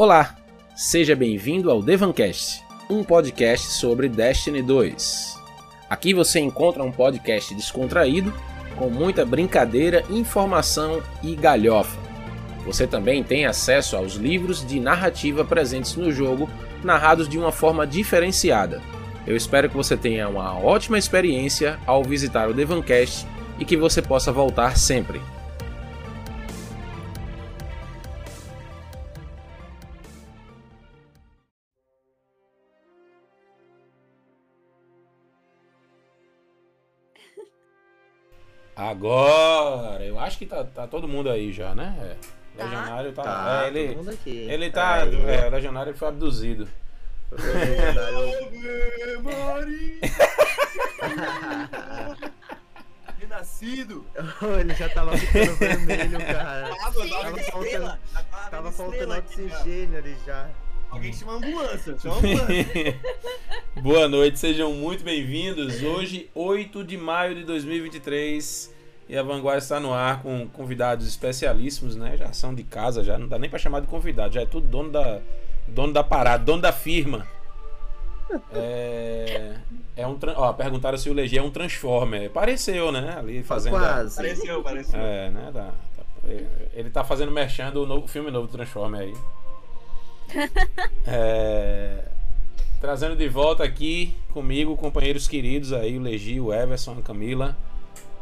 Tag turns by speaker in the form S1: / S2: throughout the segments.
S1: Olá, seja bem-vindo ao Devancast, um podcast sobre Destiny 2. Aqui você encontra um podcast descontraído, com muita brincadeira, informação e galhofa. Você também tem acesso aos livros de narrativa presentes no jogo, narrados de uma forma diferenciada. Eu espero que você tenha uma ótima experiência ao visitar o Devancast e que você possa voltar sempre. Agora, eu acho que tá, tá todo mundo aí já, né? É. O
S2: Tá.
S1: Legionário tá.
S3: Tá,
S1: é, ele,
S3: todo mundo aqui.
S1: ele tá.
S3: Aí,
S1: É, o Legionário foi abduzido.
S3: o Legionário-
S2: Renascido!
S3: ele já tava ficando vermelho, cara.
S2: Tava,
S3: Tava faltando-. Tava faltando oxigênio ali já.
S2: Alguém chama ambulância, chama ambulância.
S1: Boa noite, sejam muito bem-vindos. Hoje, 8 de maio de 2023, e a Vanguarda está no ar com convidados especialíssimos, né? Já são de casa, já não dá nem pra chamar de convidado, já é tudo dono da, dono da parada, dono da firma. É, é um, ó, perguntaram se o Legi é um Transformer. Pareceu, né? Ali fazendo. a-
S3: Quase.
S2: Pareceu, pareceu.
S1: É, né? Tá, tá- ele tá fazendo merchan do novo, filme novo do Transformer aí. É, trazendo de volta aqui comigo, companheiros queridos aí, o Legi, o Everson, a Camila.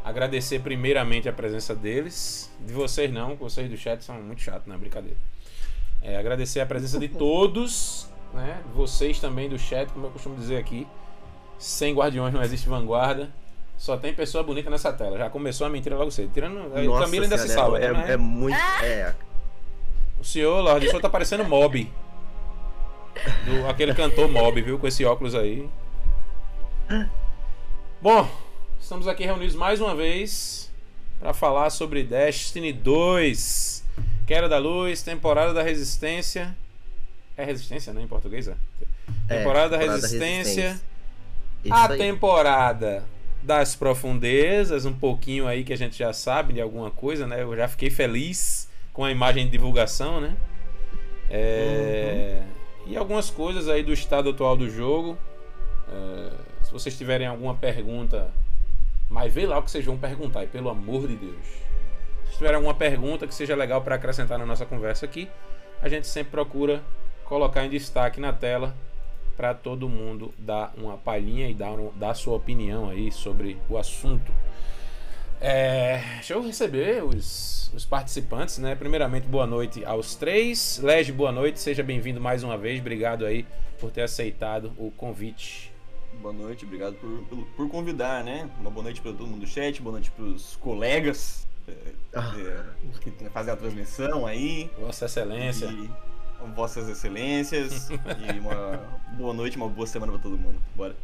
S1: Agradecer primeiramente a presença deles. De vocês não, vocês do chat são muito chatos, não é brincadeira. É, agradecer a presença de todos, né? Vocês também do chat, como eu costumo dizer aqui. Sem guardiões não existe vanguarda. Só tem pessoa bonita nessa tela. Já começou a mentira logo cedo. Tirando.
S3: Nossa
S1: Camila ainda se
S3: Senhora,
S1: salva.
S3: É,
S1: né?
S3: é, é muito. É.
S1: O senhor, Lorde, o senhor tá parecendo Mob. Do- aquele cantor Mob, viu? Com esse óculos aí. Bom, estamos aqui reunidos mais uma vez para falar sobre Destiny 2. Queda da Luz, temporada da Resistência. É Resistência, né? Em português, é?
S3: É,
S1: Temporada da
S3: temporada da
S1: Resistência. A
S3: aí.
S1: temporada das profundezas, um pouquinho aí que a gente já sabe de alguma coisa, né? Eu já fiquei feliz com a imagem de divulgação, né? É, E algumas coisas aí do estado atual do jogo. É, Se vocês tiverem alguma pergunta, mas vê lá o que vocês vão perguntar, e pelo amor de Deus. Se tiver alguma pergunta que seja legal para acrescentar na nossa conversa aqui, a gente sempre procura colocar em destaque na tela para todo mundo dar uma palhinha e dar, dar sua opinião aí sobre o assunto. É, deixa eu receber os, os participantes, né? Primeiramente, boa noite aos três. Lege, boa noite, seja bem-vindo mais uma vez. Obrigado aí por ter aceitado o convite.
S2: Boa noite, obrigado por, pelo- por convidar, né? Uma boa noite para todo mundo do chat, boa noite pros colegas é,
S3: Ah.
S2: é, que fazem a transmissão aí.
S1: Vossa Excelência.
S2: E vossas excelências. e uma boa noite, uma boa semana para todo mundo. Bora.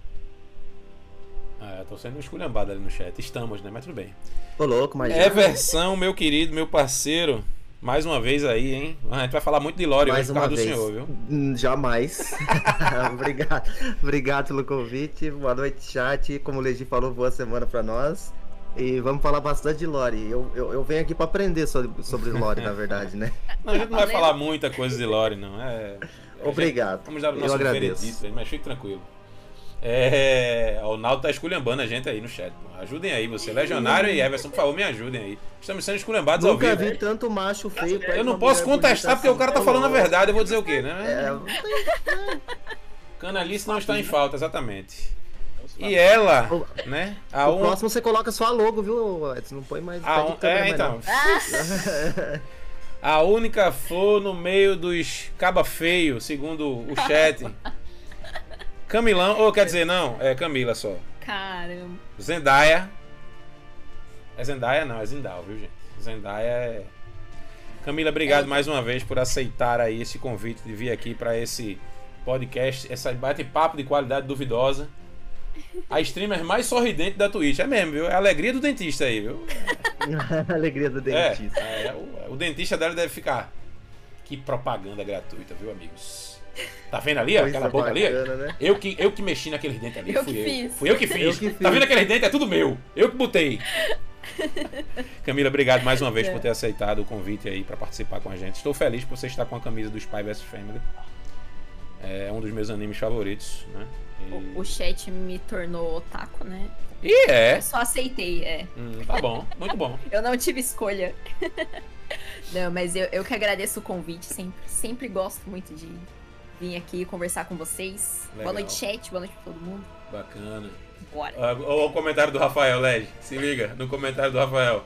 S1: Ah, eu tô sendo esculhambado ali no chat. Estamos, né? Mas tudo bem.
S3: Ô, louco, mas.
S1: É versão, meu querido, meu parceiro. Mais uma vez aí, hein? A gente vai falar muito de Lore
S3: mais
S1: hoje por
S3: uma
S1: causa do
S3: vez.
S1: senhor, viu?
S3: Hum, Jamais. obrigado. Obrigado pelo convite. Boa noite, chat. Como o Legi falou, boa semana pra nós. E vamos falar bastante de Lore. Eu, eu, eu venho aqui pra aprender sobre, sobre Lore, na verdade, né?
S1: Não, a gente não vai falar muita coisa de Lore, não. É.
S3: Obrigado.
S1: gente- Vamos dar o
S3: Eu
S1: nosso
S3: agradeço.
S1: veredito aí, mas fique tranquilo. É. O Naldo tá esculhambando a gente aí no chat. pô. Ajudem aí, você. Legionário e Everson, por favor, me ajudem aí. Estamos sendo esculhambados ao
S3: Nunca
S1: vivo.
S3: vi tanto macho feio. perto
S1: Eu não posso contestar
S3: bonita
S1: porque o cara tá
S3: assim.
S1: falando a verdade. Eu vou dizer o quê,
S3: É,
S1: né? Canalice não está em falta, exatamente. E ela, né? A
S3: o
S1: um...
S3: próximo você coloca sua logo, viu, Edson? Não põe mais.
S1: a un-
S3: câmera
S1: É,
S3: mais
S1: então. A única flor no meio dos caba feio, segundo o chat. Camilão, ou quer dizer, não, é Camila só.
S4: Caramba.
S1: Zendaya. É Zendaya não, é Zindal, viu, gente? Zendaya é. Camila, obrigado mais uma vez por aceitar aí esse convite de vir aqui para esse podcast, esse bate-papo de qualidade duvidosa. A streamer mais sorridente da Twitch, é mesmo, viu? É a alegria do dentista aí, viu?
S3: Alegria do
S1: É,
S3: dentista.
S1: é, o, o dentista dela deve ficar. Que propaganda gratuita, viu, amigos? Tá vendo ali, ó, aquela boca ali?
S3: bacana, né?
S1: Eu que, eu que mexi naqueles dentes ali.
S4: Eu
S1: fui
S4: que
S1: eu.
S4: fiz.
S1: Fui eu que fiz.
S3: Eu que
S1: Tá
S3: fiz.
S1: vendo aqueles dentes? É tudo meu. Eu que botei. Camila, obrigado mais uma vez
S4: É.
S1: por ter aceitado o convite aí para participar com a gente. Estou feliz por você estar com a camisa do Spy vs Family. É um dos meus animes favoritos, né? E,
S4: O, o chat me tornou otaku, né?
S1: E é.
S4: Eu só aceitei, é.
S1: Hum, tá bom, muito bom.
S4: Eu não tive escolha. não, mas eu, eu que agradeço o convite. Sempre, sempre gosto muito de vir aqui conversar com vocês.
S1: Legal.
S4: Boa noite, chat. Boa noite pra todo mundo.
S1: Bacana.
S4: Bora.
S1: Ah, Olha o comentário do Rafael, Led. Se liga no comentário do Rafael.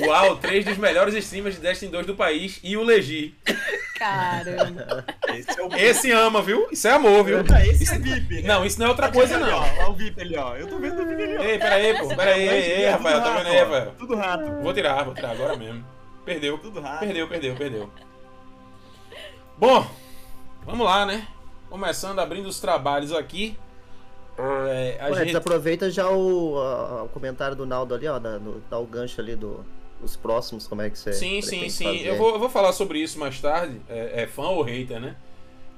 S1: Uau, três dos melhores streamers de Destiny 2 do país e o Legi.
S4: Caramba.
S2: Esse é o
S1: Esse ama, viu? Isso é amor, viu?
S2: Esse
S1: Isso-
S2: é VIP. né?
S1: Não, isso não é outra coisa,
S2: Ali,
S1: não.
S2: ó, Olha o VIP ali, ó. Eu tô vendo o VIP ali, ó.
S1: Ei, peraí, pô. Peraí, ei, ei, Rafael, tá vendo aí. Rafael?
S2: Tudo rato.
S1: Vou tirar, vou tirar agora mesmo. Perdeu.
S2: Tudo rato.
S1: Perdeu, perdeu, perdeu. Bom, vamos lá, né? Começando, abrindo os trabalhos aqui. É, a
S3: Ué,
S1: gente...
S3: desaproveita já o, a- o comentário do Naldo ali, ó. Dá, no- dá o gancho ali do, dos próximos, como é que você.
S1: Sim, sim, sim.
S3: fazer.
S1: Eu vou, eu vou falar sobre isso mais tarde. É, é fã ou hater, né?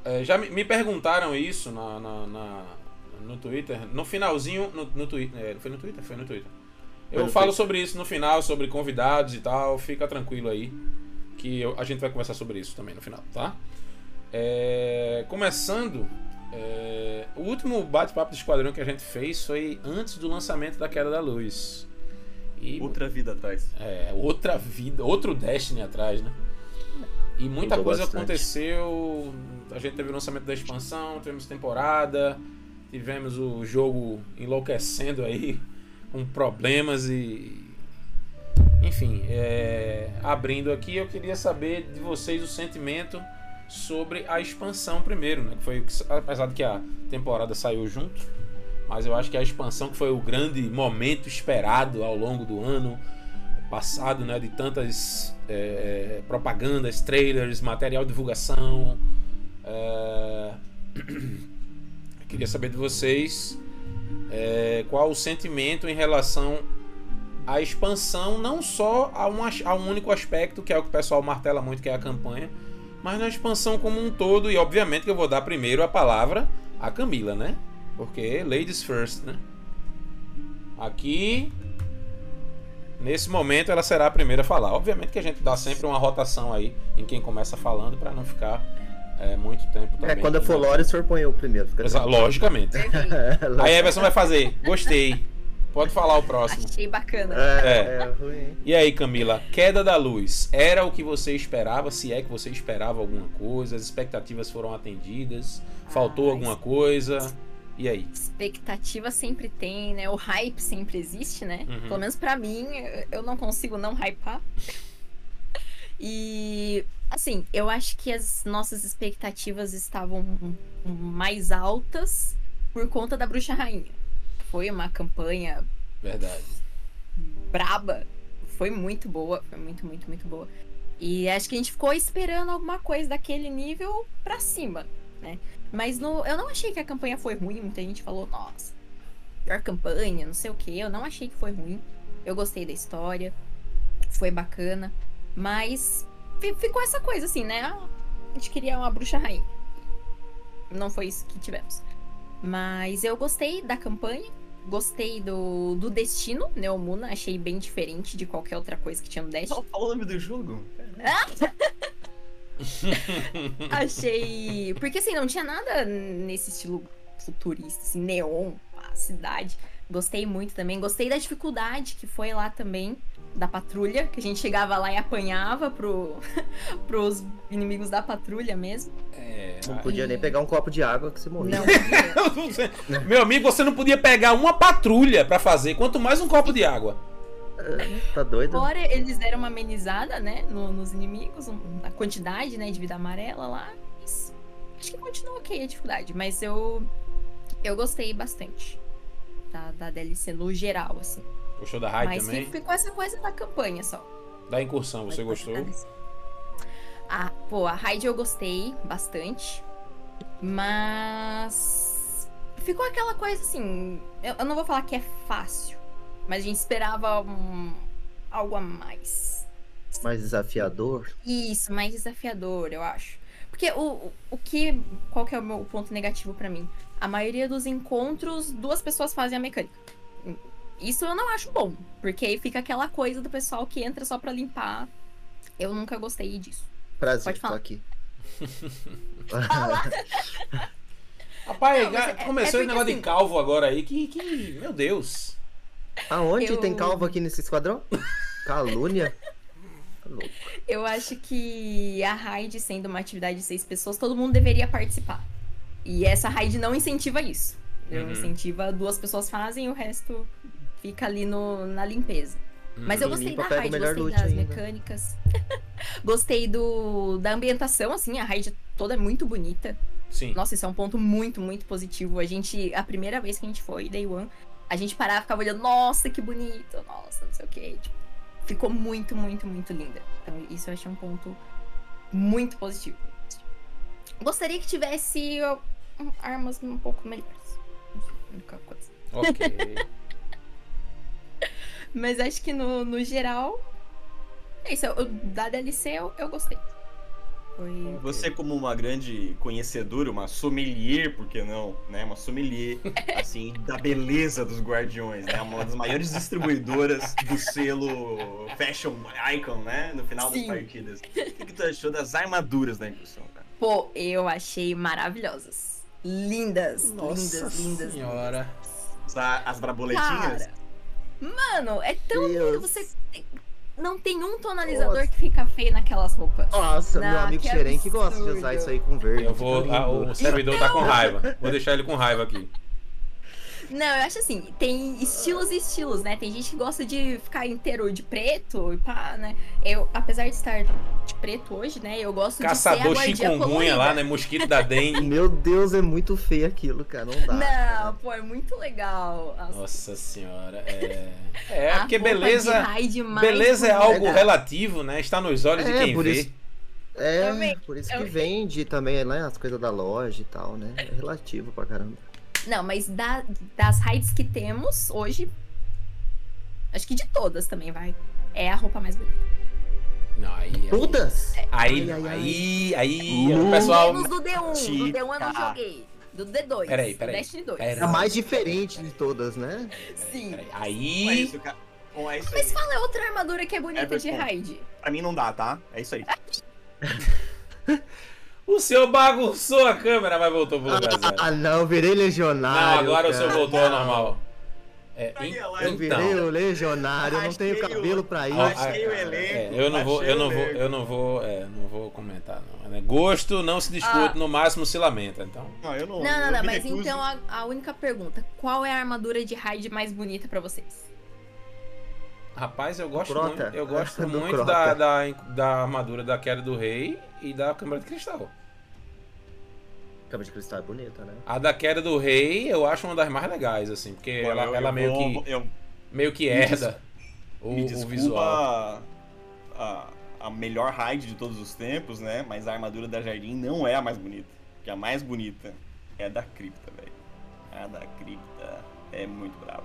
S1: É, já me, me perguntaram isso na, na- na- no Twitter. No finalzinho, no, no Twitter. É, foi no Twitter? Foi no Twitter. Eu
S3: no
S1: falo
S3: Twitter.
S1: sobre isso no final, sobre convidados e tal. Fica tranquilo aí. Que eu- a gente vai conversar sobre isso também no final, tá? É, começando. é, o último bate-papo do Esquadrão que a gente fez foi antes do lançamento da Queda da Luz. E
S2: Outra vida atrás.
S1: é, outra vida, outro Destiny atrás, né? E muita
S3: Mudou
S1: coisa
S3: bastante.
S1: aconteceu. A gente teve o lançamento da expansão, tivemos temporada, tivemos o jogo enlouquecendo aí, com problemas e. Enfim, é, abrindo aqui, eu queria saber de vocês o sentimento sobre a expansão primeiro, né? Que foi, apesar de que a temporada saiu junto, mas eu acho que a expansão que foi o grande momento esperado ao longo do ano passado, né? De tantas é, propagandas, trailers, material de divulgação. É... Queria saber de vocês é, qual o sentimento em relação à expansão, não só a um, a um único aspecto, que é o que o pessoal martela muito, que é a campanha, mas na expansão como um todo. E obviamente que eu vou dar primeiro a palavra a Camila, né? Porque ladies first, né? Aqui, nesse momento, ela será a primeira a falar. Obviamente que a gente dá sempre uma rotação aí em quem começa falando para não ficar é, muito tempo também.
S3: É, quando eu for Lore, o senhor põe eu primeiro. Fica
S1: Exa- Logicamente.
S4: Perfeito.
S1: Aí a Everson vai fazer. Gostei. Pode falar o próximo.
S4: Achei bacana.
S3: É,
S1: É.
S3: é ruim.
S1: E aí, Camila, queda da luz. Era o que você esperava? Se é que você esperava alguma coisa? As expectativas foram atendidas? Faltou
S4: Ah,
S1: alguma coisa? E aí?
S4: Expectativa sempre tem, né? O hype sempre existe, né?
S1: Uhum.
S4: Pelo menos pra mim, eu não consigo não hypar. E assim, eu acho que as nossas expectativas estavam mais altas por conta da Bruxa Rainha. Foi uma campanha
S1: Verdade.
S4: braba. Foi muito boa, foi muito, muito, muito boa. E acho que a gente ficou esperando alguma coisa daquele nível pra cima, né? Mas no, eu não achei que a campanha foi ruim. Muita gente falou, nossa, pior campanha, não sei o que. Eu não achei que foi ruim. Eu gostei da história, foi bacana. Mas fi- ficou essa coisa assim, né? Ah, a gente queria uma bruxa rainha. Não foi isso que tivemos. Mas eu gostei da campanha. Gostei do, do destino, Neomuna. Achei bem diferente de qualquer outra coisa que tinha no Destiny.
S2: Só fala o nome do jogo?
S4: Achei. Porque assim, não tinha nada nesse estilo futurista, assim, neon, a cidade. Gostei muito também. Gostei da dificuldade que foi lá também, da patrulha, que a gente chegava lá e apanhava pro, pros inimigos da patrulha mesmo.
S1: É,
S3: Não podia nem pegar um copo de água que você morria.
S4: Não,
S1: Meu amigo, você não podia pegar uma patrulha pra fazer, quanto mais um copo de água.
S3: Tá doido?
S4: Agora eles deram uma amenizada, né, no- nos inimigos, a quantidade, né, de vida amarela lá. Mas acho que continua ok a dificuldade, mas eu eu gostei bastante da, da DLC no geral, assim.
S1: Gostou da raid
S4: mas
S1: também?
S4: fi- ficou essa coisa da campanha só.
S1: Da incursão, você gostou?
S4: Ah, pô, a raid eu gostei bastante, mas ficou aquela coisa assim. Eu, eu não vou falar que é fácil, mas a gente esperava um- algo a mais.
S3: Mais desafiador.
S4: Isso, mais desafiador, eu acho. Porque o, o- o que. Qual que é o meu ponto negativo pra mim? A maioria dos encontros, duas pessoas fazem a mecânica. Isso eu não acho bom, porque aí fica aquela coisa do pessoal que entra só pra limpar. Eu nunca gostei disso.
S3: Prazer,
S4: Pode
S3: tô
S4: falar.
S3: aqui.
S1: Rapaz,
S4: Não, mas é-
S1: começou
S4: é
S1: esse negócio de
S4: assim-
S1: calvo agora aí, que, que. Meu Deus.
S3: Aonde
S4: Eu-
S3: tem calvo aqui nesse esquadrão? Calúnia? Tá louco.
S4: Eu acho que a raid sendo uma atividade de seis pessoas, todo mundo deveria participar. E essa raid não incentiva isso.
S1: Uhum.
S4: incentiva duas pessoas fazem e o resto fica ali no, na limpeza. Mas eu gostei da raid, gostei das
S3: ainda.
S4: mecânicas. gostei do da ambientação, assim, a raid toda é muito bonita.
S1: Sim.
S4: Nossa, isso é um ponto muito, muito positivo. A gente, a primeira vez que a gente foi, Day One, a gente parava e ficava olhando, nossa, que bonito, nossa, não sei o quê. Tipo, ficou muito, muito, muito linda. Então, isso eu achei um ponto muito positivo. Gostaria que tivesse armas um pouco melhores. A única coisa.
S1: Ok.
S4: Mas acho que no, no geral. É isso. eu- da DLC eu, eu gostei. Foi.
S2: Você, como uma grande conhecedora, uma sommelier, por que não? Né? Uma sommelier, assim, da beleza dos Guardiões, né? Uma das maiores distribuidoras do selo Fashion Icon, né? No final
S4: Sim.
S2: das partidas. O que, que tu achou das armaduras da incursão, cara?
S4: Pô, eu achei maravilhosas. Lindas,
S1: Nossa
S4: lindas, lindas.
S1: senhora.
S2: As, as braboletinhas?
S4: Cara, mano, é tão lindo.
S3: Deus.
S4: Você não tem um tonalizador
S3: Nossa.
S4: que fica feio naquelas roupas.
S3: Nossa, meu
S4: Não,
S3: amigo
S4: que
S3: Xeren que gosta de usar isso aí com verde.
S1: Eu vou. ah,
S3: lindo.
S1: o servidor tá com raiva. Vou deixar ele com raiva aqui.
S4: Não, eu acho assim, tem estilos e estilos, né? Tem gente que gosta de ficar inteiro de preto e pá, né? Eu, apesar de estar de preto hoje, né? Eu gosto
S1: Caçador
S4: de ser
S1: chikungunya
S4: colorida.
S1: lá, né? Mosquito da dengue.
S3: Meu Deus, é muito feio aquilo, cara. Não dá.
S4: Não,
S3: cara.
S4: pô, é muito legal. As-
S1: Nossa senhora. É. É,
S4: a
S1: porque
S4: de
S1: beleza.
S4: raid mais
S1: Beleza é algo relativo, né? Está nos olhos de
S3: É,
S1: quem
S3: por
S1: vê.
S3: isso- É,
S4: Também,
S3: por isso que vende também, né? As coisas da loja e tal, né? É relativo pra caramba.
S4: Não, mas da- das raids que temos hoje, acho que de todas também vai. É a roupa mais bonita.
S1: Não, aí. aí-
S3: Todas?
S1: Aí,
S3: Ai, ai.
S1: aí, aí, o pessoal.
S4: Menos do D1. Do D1 eu não joguei. Do D2.
S1: Peraí, peraí.
S4: Destiny 2.
S1: Peraí.
S3: É a mais diferente de todas, né?
S4: Sim.
S1: Peraí,
S2: Bom, é
S1: Aí.
S2: isso, cara. Bom, é isso
S4: Mas
S2: aí.
S4: fala outra armadura que é bonita de
S2: Everton.
S4: raid.
S2: Pra mim não dá, tá? É isso aí.
S1: O senhor bagunçou a câmera, mas voltou pro lugar.
S3: Ah, não, virei legionário.
S1: Não, agora o senhor
S3: cara.
S1: voltou ao normal. É, en-
S2: ela-
S3: Eu virei
S1: então.
S3: o legionário, eu não tenho
S2: o-
S3: cabelo pra isso.
S1: Ah,
S2: Achei o
S1: ah,
S2: elenco,
S1: é, eu não vou, eu não vou, eu não vou, é, não vou comentar não. né? Gosto não se discute,
S4: Ah.
S1: no máximo se lamenta, então.
S2: Não, eu não.
S4: Não, não, não, mas
S2: recuso.
S4: então a, a única pergunta: qual é a armadura de raid mais bonita pra vocês?
S1: Rapaz, eu gosto
S3: Crota.
S1: muito, eu gosto
S3: Do
S1: muito
S3: Crota.
S1: da, da, da armadura da Queda do Rei e da Câmara de Cristal.
S3: Câmara de cristal é bonita, né?
S1: A da Queda do Rei eu acho uma das mais legais, assim, porque
S2: Bom,
S1: ela,
S2: eu-
S1: ela
S2: eu
S1: meio
S2: vou-
S1: que
S2: Eu,
S1: meio que
S2: Me
S1: herda o,
S2: me
S1: o
S2: desculpa
S1: visual.
S2: A, a melhor raid de todos os tempos, né? Mas a armadura da Jardim não é a mais bonita. Porque a mais bonita é a da cripta, velho. A da cripta é muito brava.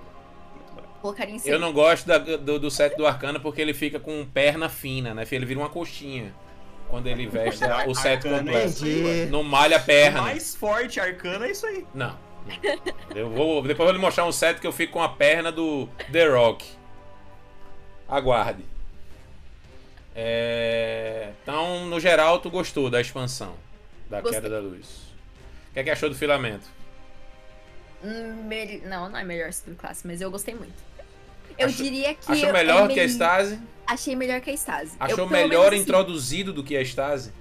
S4: Colocaria em
S1: Eu
S4: cima.
S1: não gosto da- do, do set do Arcana porque ele fica com perna fina, né? Ele vira uma coxinha quando ele veste a- o set
S2: Arcana é
S1: completo.
S2: ué.
S1: Não malha a perna.
S2: mais forte arcana é isso aí.
S1: Não. Eu vou, depois eu vou lhe mostrar um set que eu fico com a perna do The Rock. Aguarde. É, Então, no geral, tu gostou da expansão da
S4: Gostei.
S1: Queda da Luz. O que, é que achou do filamento?
S4: Hum, mel- Não, não é melhor subclasse, mas eu gostei muito. Eu
S1: Achou-
S4: diria que.
S1: Achou
S4: eu-
S1: melhor
S4: é
S1: que a Stasi?
S4: Achei melhor que a Stasi. Eu,
S1: Achou
S4: pelo
S1: melhor
S4: menos, assim,
S1: introduzido do que a Stasi?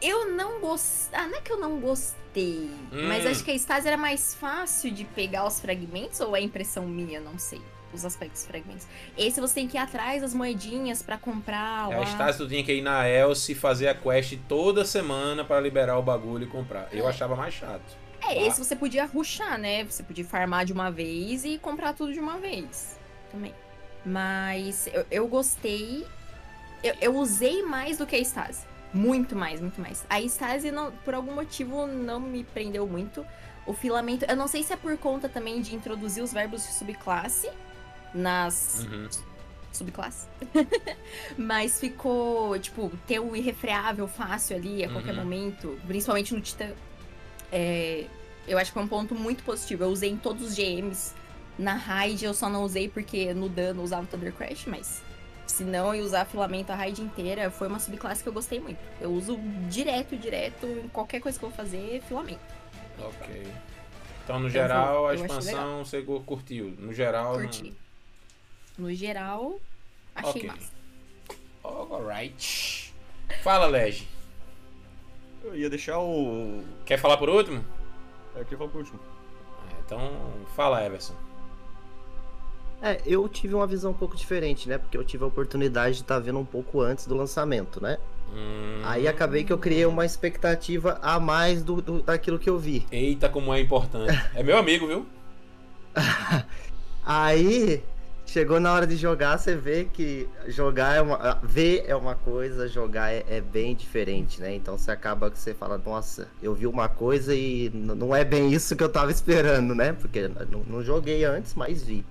S4: Eu não gostei. Ah, não é que eu não gostei. Mas
S1: Hum.
S4: acho que a Stasi era mais fácil de pegar os fragmentos, ou é impressão minha? Não sei. Os aspectos fragmentos. Esse você tem que ir atrás das moedinhas pra comprar lá.
S1: A Stasi tu tinha que ir na Elsie fazer a quest toda semana pra liberar o bagulho e comprar. Eu achava mais chato.
S4: É, esse você podia ruxar, né? Você podia farmar de uma vez e comprar tudo de uma vez. Também. Mas eu, eu gostei. Eu, eu usei mais do que a Stasi. Muito mais, muito mais. A Stasi, não, por algum motivo, não me prendeu muito. O filamento. Eu não sei se é por conta também de introduzir os verbos de subclasse nas
S1: Uhum.
S4: subclasse. Mas ficou, tipo, ter o irrefreável fácil ali a qualquer
S1: Uhum.
S4: momento, principalmente no Titã. É, Eu acho que foi um ponto muito positivo. Eu usei em todos os GMs. Na raid eu só não usei porque no dano eu usava o Thunder Crash, mas se não eu usar filamento a raid inteira, foi uma subclasse que eu gostei muito. Eu uso direto, direto, em qualquer coisa que eu vou fazer, filamento.
S1: Ok. Então, no geral, a
S4: eu
S1: expansão você curtiu. No geral. não-
S4: Curti. No geral, achei
S1: Ok.
S4: massa.
S1: Alright. Fala, Lege.
S2: Eu ia deixar o.
S1: Quer falar por último?
S2: É, queria falar por último.
S1: Ah, Então, fala, Everson.
S3: É, eu tive uma visão um pouco diferente, né? Porque eu tive a oportunidade de estar vendo um pouco antes do lançamento, né?
S1: Hum,
S3: Aí acabei que eu criei uma expectativa a mais do, do- daquilo que eu vi.
S1: Eita, como é importante. É meu amigo, viu?
S3: Aí chegou na hora de jogar, você vê que jogar é uma. Ver é uma coisa, jogar é, é bem diferente, né? Então você acaba que você fala, nossa, eu vi uma coisa e não é bem isso que eu tava esperando, né? Porque não, não joguei antes, mas vi.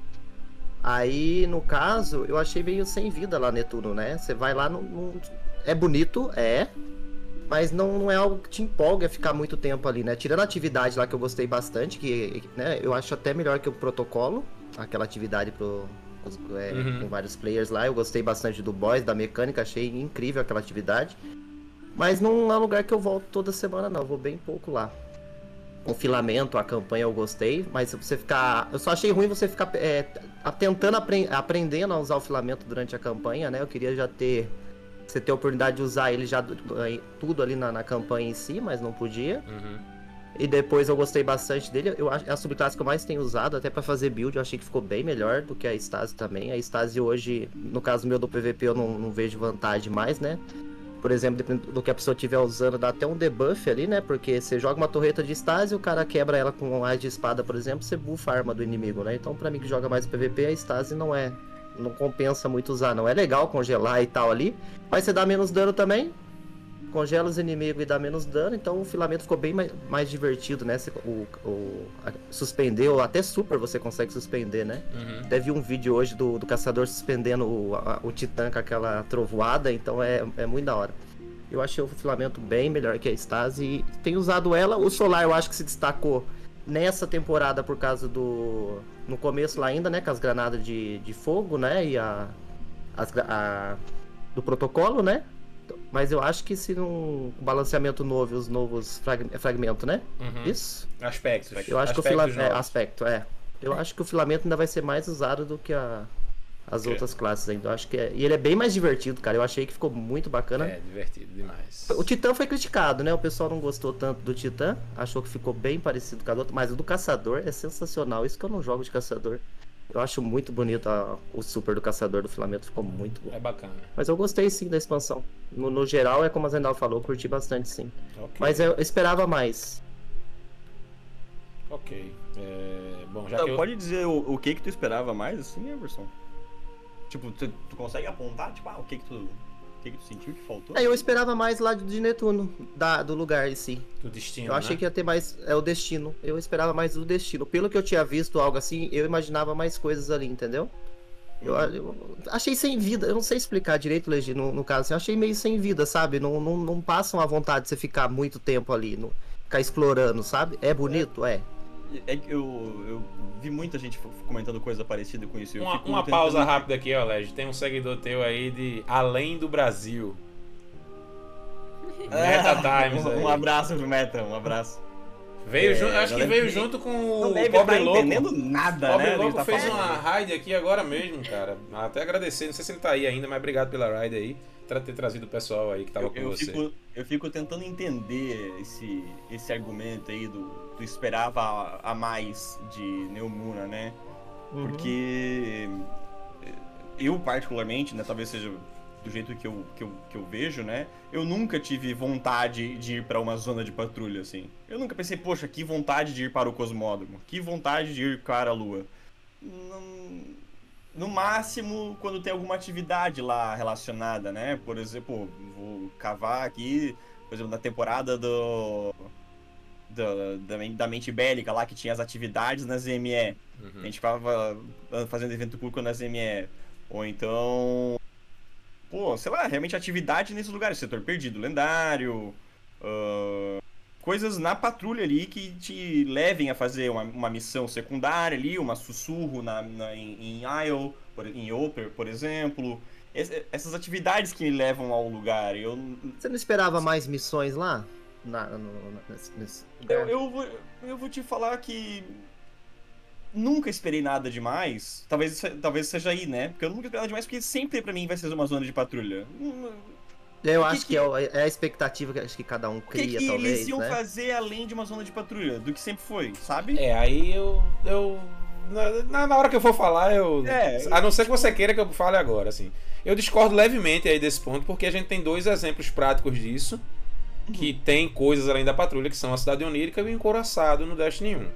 S3: Aí, no caso, eu achei meio sem vida lá Netuno, né? Você vai lá, não, é bonito, é. Mas não, não é algo que te empolga ficar muito tempo ali, né? Tirando a atividade lá que eu gostei bastante, que né, eu acho até melhor que o protocolo, aquela atividade pro, os- é,
S1: Uhum.
S3: com vários players lá. Eu gostei bastante do boss, da mecânica, achei incrível aquela atividade. Mas não é um lugar que eu volto toda semana, não. Eu vou bem pouco lá. O filamento, a campanha eu gostei, mas se você ficar. Eu só achei ruim você ficar é, tentando apren- aprendendo a usar o filamento durante a campanha, né? Eu queria já ter. Você ter a oportunidade de usar ele já aí, tudo ali na, na campanha em si, mas não podia.
S1: Uhum.
S3: E depois eu gostei bastante dele. Eu acho é a subclasse que eu mais tenho usado, até pra fazer build. Eu achei que ficou bem melhor do que a Stasi também. A Stasi hoje, no caso meu do PVP, eu não, não vejo vantagem mais, né? Por exemplo, dependendo do que a pessoa estiver usando, dá até um debuff ali, né? Porque você joga uma torreta de Stasi, o cara quebra ela com um as de espada, por exemplo, você buffa a arma do inimigo, né? Então, pra mim que joga mais PVP, a Stasi não é. Não compensa muito usar, não. É legal congelar e tal ali, mas você dá menos dano também, congela os inimigos e dá menos dano, então o filamento ficou bem mais, mais divertido, né? Você- o, o, a- suspendeu, até super você consegue suspender, né?
S1: Uhum.
S3: Até vi um vídeo hoje do, do caçador suspendendo o, a- o titã com aquela trovoada, então é, é muito da hora. Eu achei o filamento bem melhor que a Stasi e tenho usado ela. O Solar eu acho que se destacou nessa temporada por causa do. No começo lá ainda, né? Com as granadas de, de fogo, né? E a. As, a do protocolo, né? Mas eu acho que se não. O balanceamento novo e os novos frag, é fragmento, né?
S1: Uhum.
S3: Isso?
S1: Aspectos.
S3: Eu acho que o
S1: Aspectos
S3: filamento. É, aspecto, é. Eu acho que o filamento ainda vai ser mais usado do que a- as outras classes ainda. Eu acho que é... E ele é bem mais divertido, cara. Eu achei que ficou muito bacana.
S1: É, divertido demais.
S3: O Titã foi criticado, né? O pessoal não gostou tanto do Titã. Achou que ficou bem parecido com a outra. Mas o do Caçador é sensacional. Isso que eu não jogo de Caçador. Eu acho muito bonito a- o super do Caçador do Filamento. Ficou muito bom.
S1: É bacana.
S3: Mas eu gostei sim da expansão. No, no geral, é como a Zendal falou, eu curti bastante sim.
S1: Ok.
S3: Mas eu esperava mais.
S1: Ok. É, Bom, já que eu...
S2: Pode dizer o, o que que tu esperava mais, assim, Everson? Tipo, tu, tu consegue apontar, tipo, ah, o que que tu, que tu sentiu que faltou?
S3: É, eu esperava mais lá de Netuno, da, do lugar em si.
S1: do destino,
S3: Eu achei
S1: né?
S3: que ia ter mais. É o destino. Eu esperava mais do destino. Pelo que eu tinha visto, algo assim, eu imaginava mais coisas ali, entendeu? Eu, eu achei sem vida. Eu não sei explicar direito, Legi, no, no caso. Assim, eu achei meio sem vida, sabe? Não, não, não passam a vontade de você ficar muito tempo ali, no, ficar explorando, sabe? É bonito? É.
S2: É que eu, eu vi muita gente comentando coisa parecida com isso.
S1: Uma, uma
S2: tentando-
S1: pausa rápida aqui, ó, Lege. Tem um seguidor teu aí de Além do Brasil. Meta Times
S2: um,
S1: aí.
S2: um abraço pro Meta, um abraço.
S1: Veio
S2: É,
S1: junto, acho que veio
S2: que-
S1: junto com
S2: Não
S1: o
S2: deve
S1: Pobre
S2: estar
S1: Louco.
S2: entendendo
S1: O
S2: nada,
S1: Pobre
S2: né? que
S1: Louco
S2: tá
S1: fez
S2: falando.
S1: uma raid aqui agora mesmo, cara. Até agradecer, não sei se ele tá aí ainda, mas obrigado pela raid aí. Pra ter trazido o pessoal aí que tava
S2: Eu,
S1: com
S2: eu
S1: você.
S2: fico, eu fico tentando entender esse, esse argumento aí do, do esperava a, a mais de Neomuna, né?
S3: Uhum.
S2: Porque eh, eu, particularmente, né, talvez seja do jeito que eu, que, eu, que eu vejo, né? Eu nunca tive vontade de ir pra uma zona de patrulha, assim. Eu nunca pensei, poxa, que vontade de ir para o Cosmódromo, que vontade de ir para a Lua. Não- no máximo, quando tem alguma atividade lá relacionada, né? Por exemplo, vou cavar aqui, por exemplo, na temporada do. Do- da, da mente bélica lá que tinha as atividades nas ZME. A
S1: Uhum.
S2: gente ficava ah, fazendo evento público na ZME. Ou então. Pô, sei lá, realmente atividade nesses lugares. Setor perdido, lendário. ah, coisas na patrulha ali que te levem a fazer uma, uma missão secundária ali, uma sussurro na, na em, em Isle, por, em Oper, por exemplo. Es- essas atividades que me levam ao lugar. Eu,
S3: Você não esperava mais missões lá? Na, no, no- nesse, nesse
S2: eu,
S3: lugar?
S2: eu, vou, eu vou te falar que. Nunca esperei nada demais. Talvez, talvez seja aí, né? Porque eu nunca esperei nada demais, porque sempre pra mim vai ser uma zona de patrulha.
S3: Eu
S2: que
S3: acho que,
S2: que-
S3: é, é a expectativa que acho que cada um
S2: que,
S3: cria,
S2: que
S3: talvez,
S2: eles iam
S3: né?
S2: fazer além de uma zona de patrulha? Do que sempre foi, sabe?
S1: É, aí eu. eu na, na hora que eu for falar, eu.
S2: É,
S1: a não ser que você queira que eu fale agora, assim. Eu discordo levemente aí desse ponto, porque a gente tem dois exemplos práticos disso. Que tem coisas além da patrulha, que são a Cidade Onírica e o Encoraçado no Destiny 1.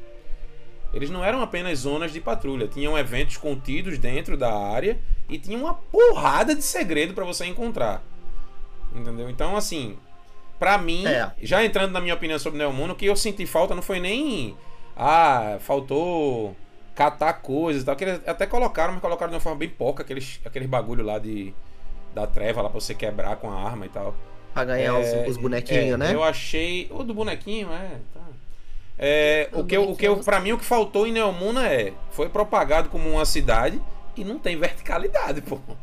S1: Eles não eram apenas zonas de patrulha, tinham eventos contidos dentro da área e tinha uma porrada de segredo pra você encontrar. Entendeu? Então, assim, pra mim,
S3: É.
S1: já entrando na minha opinião sobre Neomundo, o que eu senti falta não foi nem. Ah, faltou catar coisas e tal. Que eles até colocaram, mas colocaram de uma forma bem pouca aqueles, aqueles bagulho lá de. Da treva lá pra você quebrar com a arma e tal.
S3: Pra ganhar
S1: É,
S3: os, os bonequinhos,
S1: é,
S3: né?
S1: Eu achei. O do bonequinho, é. Tá. É, o
S4: O
S1: que, o que eu, pra mim, o que faltou em Neomuna é. Foi propagado como uma cidade e não tem verticalidade, pô.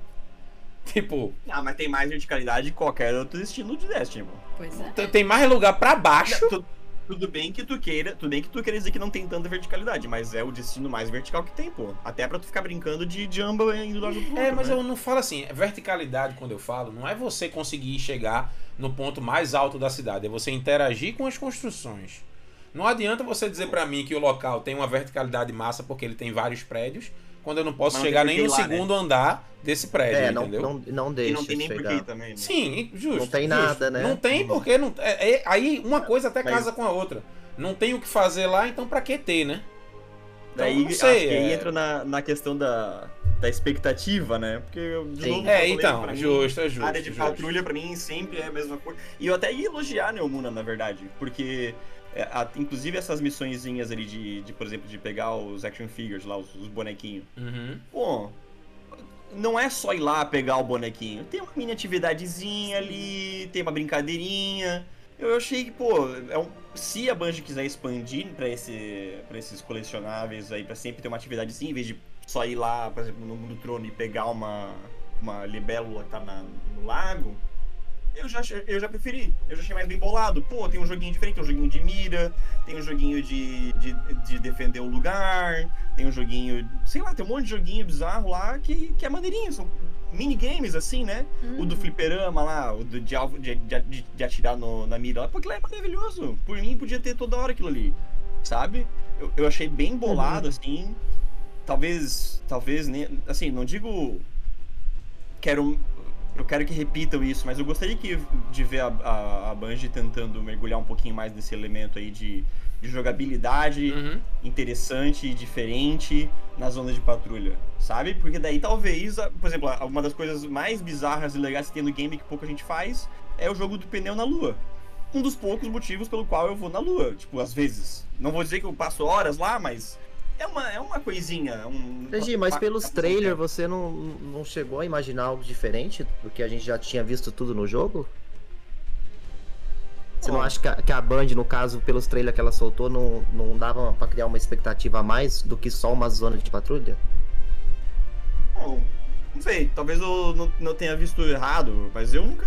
S1: Tipo,
S2: Ah, mas tem mais verticalidade que qualquer outro estilo de Destiny, pô.
S4: Pois é.
S1: tem mais lugar pra baixo.
S2: Tu- Tudo bem que tu queira, tudo bem que tu queira dizer que não tem tanta verticalidade, mas é o destino mais vertical que tem, pô. Até pra tu ficar brincando de jumbo indo lá junto pro
S1: É,
S2: outro,
S1: mas
S2: né?
S1: eu não falo assim. Verticalidade, quando eu falo, não é você conseguir chegar no ponto mais alto da cidade, é você interagir com as construções. Não adianta você dizer pra mim que o local tem uma verticalidade massa porque ele tem vários prédios, quando eu não posso
S2: Mas não
S1: chegar nem no
S2: lá,
S1: segundo andar desse prédio,
S3: É, não,
S1: entendeu?
S3: não, não
S2: E
S3: deixa
S2: não tem nem
S3: chegar.
S2: porquê também, né?
S1: Sim, justo.
S3: Não tem
S1: justo.
S3: nada, né?
S1: Não tem porque não. é- é- aí uma coisa até
S2: Mas-
S1: casa com a outra. Não tem o que fazer lá, então pra que ter, né? Então,
S2: Daí,
S1: não sei,
S2: acho que aí
S1: é-
S2: entra na, na questão da, da expectativa, né? Porque, eu, de
S3: Sim.
S2: novo,
S1: É, então,
S2: pra mim,
S1: justo, é justo.
S2: A área de
S1: justo.
S2: patrulha pra mim sempre é a mesma coisa. E eu até ia elogiar a Neomuna, na verdade, porque a- inclusive essas missõezinhas ali de, de, por exemplo, de pegar os action figures lá, os, os bonequinhos.
S1: Uhum.
S2: Pô, não é só ir lá pegar o bonequinho. Tem uma mini atividadezinha ali, tem uma brincadeirinha. Eu achei que, pô, é um- se a Bungie quiser expandir pra, esse, pra esses colecionáveis aí, pra sempre ter uma atividadezinha, em vez de só ir lá, por exemplo, no Mundo Trono e pegar uma, uma libélula que tá na- no lago, eu já, eu já preferi. Eu já achei mais bem bolado. Pô, tem um joguinho diferente, tem um joguinho de mira, tem um joguinho de, de, de defender o lugar, tem um joguinho. Sei lá, tem um monte de joguinho bizarro lá que, que é maneirinho. São minigames, assim, né? O do
S4: Uhum.
S2: fliperama lá, o do, de, alvo- de, de, de atirar no- na mira lá. Pô, aquilo é maravilhoso. Por mim, podia ter toda hora aquilo ali. Sabe? Eu, eu achei bem bolado, assim. Talvez. Talvez, nem. Assim, não digo. Quero. Eu quero que repitam isso, mas eu gostaria que, de ver a, a, a Bungie tentando mergulhar um pouquinho mais nesse elemento aí de, de jogabilidade
S1: Uhum.
S2: interessante e diferente na zona de patrulha, sabe? Porque daí talvez, por exemplo, uma das coisas mais bizarras e legais que tem no game que pouca gente faz é o jogo do pneu na lua. Um dos poucos motivos pelo qual eu vou na lua, tipo, às vezes. Não vou dizer que eu passo horas lá, mas é uma, é uma coisinha. Um,
S3: Regi, mas pelos trailers você não, não chegou a imaginar algo diferente do que a gente já tinha visto tudo no jogo? Você não acha que a, que a Band, no caso, pelos trailers que ela soltou, não, não dava pra criar uma expectativa a mais do que só uma zona de patrulha?
S2: Bom, não sei, talvez eu não, não tenha visto errado, mas eu nunca.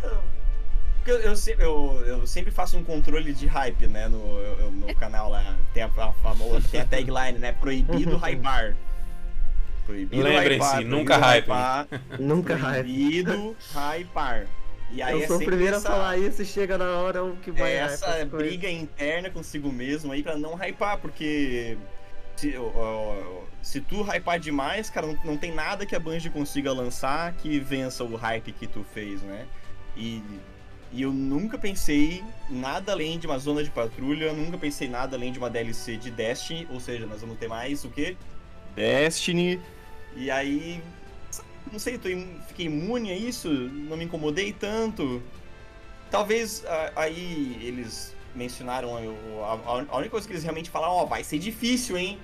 S2: Porque eu, eu, eu- eu sempre faço um controle de hype, né, no, eu- no canal lá. Tem a, a famosa, tem a tagline, né? Proibido hypar. Proibido
S1: Lembrem-se, nunca
S2: hypar,
S3: Nunca hype.
S2: Proibido hypar. E aí
S3: Eu
S2: é
S3: sou o primeiro
S2: essa,
S3: a falar isso e chega na hora o que vai
S2: é
S3: hype
S2: essa briga interna consigo mesmo aí pra não hypar, porque se, ó, ó, se tu hypar demais, cara, não, não tem nada que a Bungie consiga lançar que vença o hype que tu fez, né? E, e eu nunca pensei nada além de uma zona de patrulha, nunca pensei nada além de uma DLC de Destiny, ou seja, nós vamos ter mais o quê? Destiny. E aí, não sei, tô fiquei imune a isso, não me incomodei tanto. Talvez a- aí eles mencionaram o- a, única coisa que eles realmente falaram, ó, vai ser difícil, hein?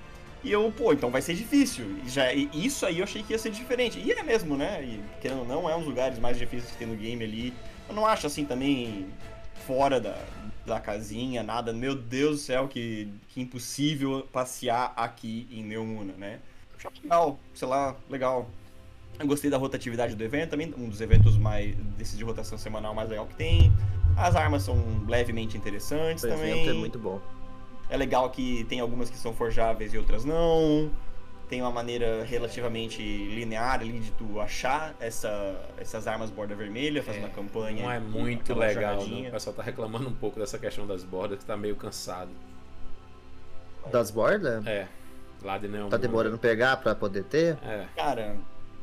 S2: E eu, pô, então vai ser difícil. E já, e isso aí eu achei que ia ser diferente. E é mesmo, né? E querendo ou não, é um dos lugares mais difíceis que tem no game ali. Eu não acho assim também fora da, da casinha, nada. Meu Deus do céu, que, que impossível passear aqui em Neomuna, né? Achei legal, sei lá, legal. Eu gostei da rotatividade do evento, também um dos eventos mais desses de rotação semanal mais legal que tem. As armas são levemente interessantes
S3: O
S2: também.
S3: evento é muito bom.
S2: É legal que tem algumas que são forjáveis e outras não. Tem uma maneira relativamente linear ali de tu achar essa, essas armas borda vermelha, fazendo
S1: É,
S2: a campanha.
S1: Não é muito legal, não. O pessoal tá reclamando um pouco dessa questão das bordas, que tá meio cansado.
S3: Das bordas?
S1: É, lá de Neon.
S3: Tá demorando pegar pra poder ter?
S1: É.
S2: Cara,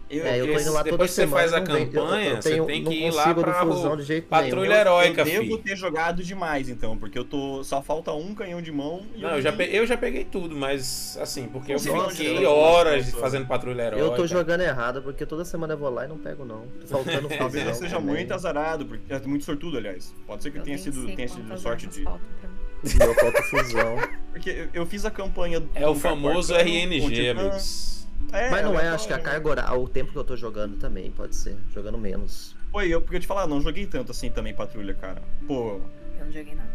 S2: eu,
S3: É, eu tô indo lá toda
S1: depois que você
S3: semana.
S1: faz a
S3: vem- eu- eu
S1: campanha, você
S3: tenho-
S1: tem que ir lá pra
S3: do fusão
S1: o
S3: de jeito
S1: Patrulha
S3: nenhum.
S1: Heróica,
S2: eu devo ter jogado demais, então, porque eu tô. Só falta um canhão de mão e
S1: Não, eu já,
S2: nem-
S1: pe- eu já peguei tudo, mas assim, porque eu fiquei
S2: eu-
S1: horas
S2: nossa.
S1: fazendo patrulha heróica.
S3: Eu tô jogando errado, porque toda semana eu vou lá e não pego, não. Tô faltando fusão.
S2: Talvez eu seja
S3: também.
S2: muito azarado, porque é muito sortudo, aliás. Pode ser que
S4: Eu
S2: tenha sido, tenha sido sorte de.
S3: Meu falta fusão.
S2: Porque eu- fiz a campanha.
S1: É o famoso RNG, amigos.
S2: É,
S3: Mas não é, acho que a carga horária, o tempo que eu tô jogando também, pode ser. Jogando menos.
S2: Foi, eu, porque eu te falar, não joguei tanto assim também patrulha, cara. Pô.
S4: Eu não joguei nada.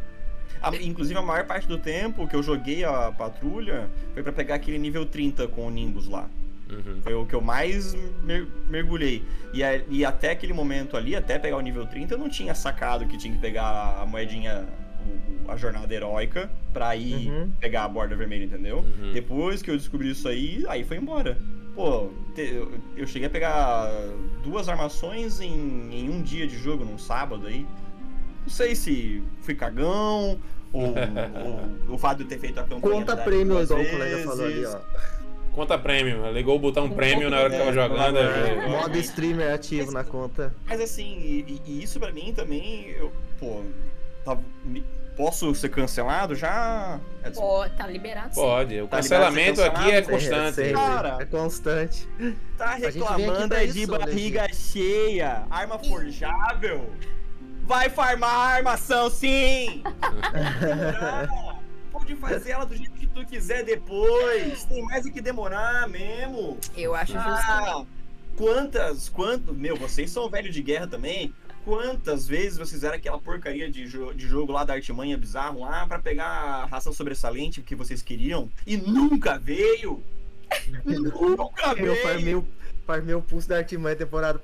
S2: a- inclusive a maior parte do tempo que eu joguei a patrulha foi pra pegar aquele nível 30 com o Nimbus lá.
S1: Uhum.
S2: Foi o que eu mais mer- mergulhei. E, a- e até aquele momento ali, até pegar o nível 30, eu não tinha sacado que tinha que pegar a moedinha, o- a jornada heróica, pra ir
S3: Uhum.
S2: pegar a borda vermelha, entendeu?
S1: Uhum.
S2: Depois que eu descobri isso aí, aí foi embora. Pô, te- eu, eu cheguei a pegar duas armações em, em um dia de jogo, num sábado aí. Não sei se fui cagão, ou, ou o fato de eu ter feito a campanha.
S3: Conta prêmio, igual o colega falou ali,
S2: vezes.
S3: ó.
S1: Conta prêmio. Ligou o botão prêmio na hora que tava
S2: É,
S1: jogando.
S2: é,
S1: aí-
S3: Modo streamer ativo na conta.
S2: Mas assim, e, e isso pra mim também, eu, pô, tá- me- posso ser cancelado já? Edson?
S4: Pô, tá liberado sim.
S1: Pode. O
S2: Tá
S1: cancelamento aqui é constante.
S3: Sempre,
S2: Cara.
S3: É constante.
S2: Tá reclamando é
S3: isso,
S2: de
S3: né,
S2: barriga cheia, arma forjável. Vai farmar a armação sim! Pode fazer ela do jeito que tu quiser depois. Tem mais do que demorar mesmo.
S4: Eu acho justo.
S2: Ah, quantas, quanto, meu, vocês são velho de guerra também. Quantas vezes vocês fizeram aquela porcaria de, jo- de jogo lá da Artimanha bizarro lá pra pegar a ração sobressalente que vocês queriam e nunca veio? nunca veio!
S3: Eu farmei o, farmei o pulso da Artimanha temporada,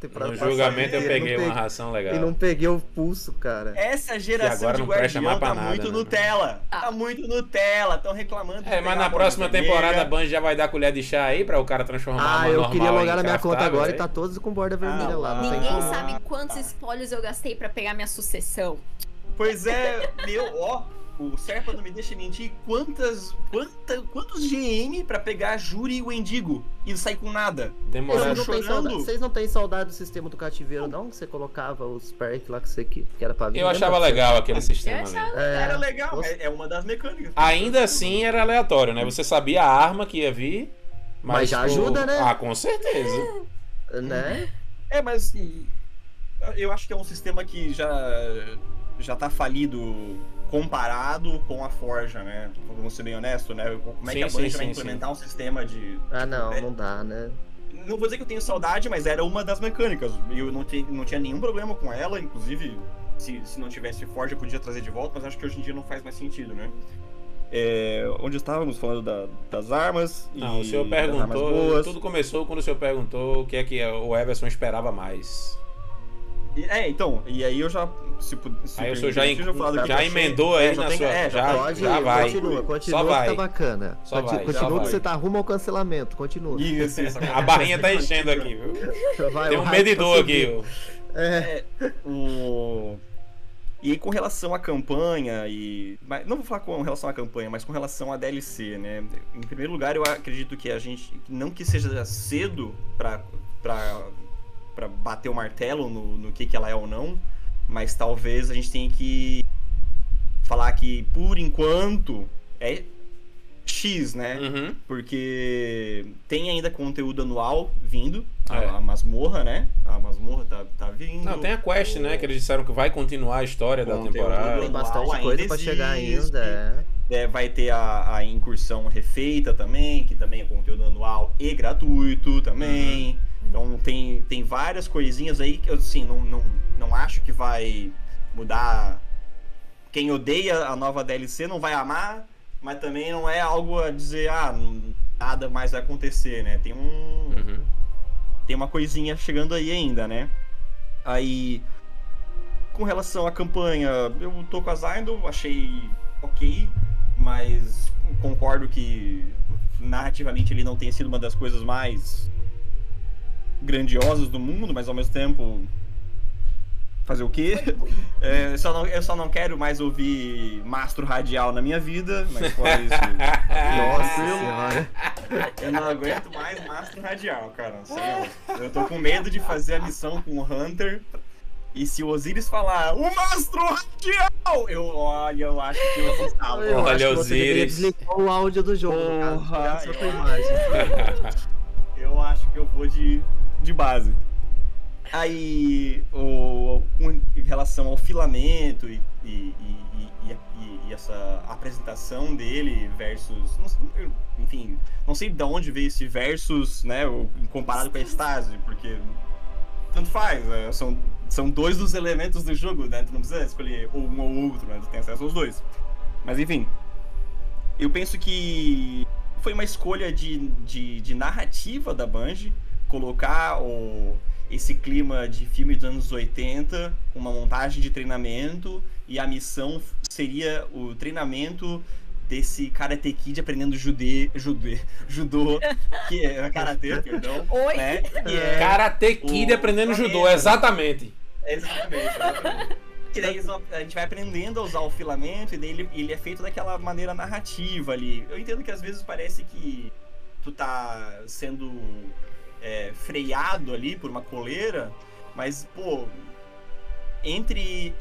S3: temporada
S1: No
S3: passada
S1: julgamento eu peguei
S3: não
S1: uma ração legal.
S3: E não peguei o pulso, cara.
S2: Essa geração de Guardião tá
S1: nada,
S2: muito
S1: né?
S2: Nutella.
S4: Ah.
S2: Tá muito Nutella. Estão reclamando.
S1: É, mas na próxima temporada a. Band já vai dar colher de chá aí pra o cara transformar
S3: Ah, eu
S1: normal
S3: queria logar na minha conta agora e
S1: aí.
S3: tá todos com borda vermelha
S2: Ah,
S3: lá.
S4: Ninguém
S3: como.
S4: sabe quantos espólios eu gastei pra pegar minha sucessão.
S2: Pois é, meu, ó. O Serpa não me deixa mentir. Quantas, quanta, quantos GM pra pegar a Juri e o Endigo e não sair com nada?
S1: Demorado.
S3: Vocês não, têm saudade, vocês não têm saudade do sistema do cativeiro, não? Que você colocava os perks lá que você que, era pra vir.
S1: Eu achava
S3: Lembra?
S1: legal aquele
S4: Eu
S1: sistema ali.
S4: achava.
S3: É,
S2: Era legal, é, é uma das mecânicas.
S1: Ainda assim era aleatório, né? Você sabia a arma que ia vir. Mas,
S3: Mas já
S1: o-
S3: ajuda, né?
S1: Ah, com certeza.
S3: Né?
S2: É, mas eu acho que é um sistema que já já tá falido comparado com a Forja, né? Vamos ser bem honesto, né? Como é que
S1: Sim,
S2: a
S1: sim,
S2: Band vai
S1: sim,
S2: implementar um sistema de
S3: Ah, não,
S2: É.
S3: não dá, né?
S2: não vou dizer que eu tenho saudade, mas era uma das mecânicas. E eu não, tinha não tinha nenhum problema com ela, inclusive, se, se não tivesse Forja, eu podia trazer de volta, mas acho que hoje em dia não faz mais sentido, né? É, onde estávamos falando da- das armas.
S1: Não, o
S2: e
S1: senhor
S2: das armas
S1: perguntou.
S2: boas.
S1: Tudo começou quando o senhor perguntou o que é que o Everson esperava mais.
S2: É, então, e aí eu já. Se, se
S1: Aí o senhor já,
S2: permitir, eu do que
S1: já
S2: achei.
S1: emendou aí
S2: É, já
S1: na
S2: tem-
S1: sua.
S2: é, já
S1: já,
S3: Pode
S1: já vai.
S3: continua, continua
S1: Só
S3: que
S1: vai.
S3: tá bacana.
S1: Só
S3: Conti-
S1: vai,
S3: continua que
S1: vai.
S3: você tá rumo ao cancelamento, continua.
S2: Isso, isso.
S1: A barrinha tá enchendo aqui, viu?
S3: Vai,
S1: Tem um medidor
S3: tá
S1: aqui.
S3: subindo.
S1: ó.
S3: É,
S2: O... E aí, com relação à campanha e. mas Não vou falar com relação à campanha, mas com relação à DLC, né? Em primeiro lugar, eu acredito que a gente. Não que seja cedo pra, pra, pra bater o martelo no, no que, que ela é ou não, mas talvez a gente tenha que falar que, por enquanto, é X, né?
S1: Uhum.
S2: Porque tem ainda conteúdo anual vindo, a,
S1: É.
S2: a masmorra, né? A masmorra tá, tá vindo.
S1: Não, tem a quest, né? Que eles disseram que vai continuar a história da temporada.
S3: tem bastante coisa pra chegar ainda. É.
S2: É, vai ter a, a incursão refeita também, que também é conteúdo anual e gratuito também.
S1: Uhum.
S2: Então tem, tem várias coisinhas aí que eu assim, não, não, não acho que vai mudar. Quem odeia a nova DLC não vai amar, mas também não é algo a dizer, ah, nada mais vai acontecer, né? Tem um. Uhum. Tem uma coisinha chegando aí ainda, né? Aí. Com relação à campanha, eu tô com a Zayndel, achei ok, mas concordo que narrativamente ele não tenha sido uma das coisas mais grandiosas do mundo, mas ao mesmo tempo fazer o quê? É, eu, só não, eu só não quero mais ouvir mastro radial na minha vida, mas fora isso. Nossa senhora. Eu não aguento mais mastro radial, cara. Sério. Eu tô com medo de fazer a missão com o Hunter. E se o Osiris falar, o mastro radial! Eu, olha, eu acho que eu vou
S3: Eu olha, acho que Osiris. Você desligar o áudio do jogo, Porra, cara. Eu, imagem.
S2: de, base. Aí, o, com relação ao filamento e, e, e, e, essa apresentação dele versus. Não sei, enfim, não sei de onde veio esse versus, né, comparado com a Stasi, porque tanto faz, né, são, são dois dos elementos do jogo, né, tu não precisa escolher um ou outro, né, tu tem acesso aos dois. Mas enfim, eu penso que foi uma escolha de, de, de narrativa da Bungie colocar o esse clima de filme dos anos 80, com uma montagem de treinamento, e a missão seria o treinamento desse Karate Kid aprendendo judê, judê, judô, que é karatê, perdão.
S4: Oi?
S2: Né,
S1: que é karate Kid aprendendo judô, exatamente.
S2: Exatamente. exatamente. Que daí a gente vai aprendendo a usar o filamento e daí ele, ele é feito daquela maneira narrativa ali. Eu entendo que às vezes parece que tu tá sendo é, freado ali por uma coleira, mas, pô, entre,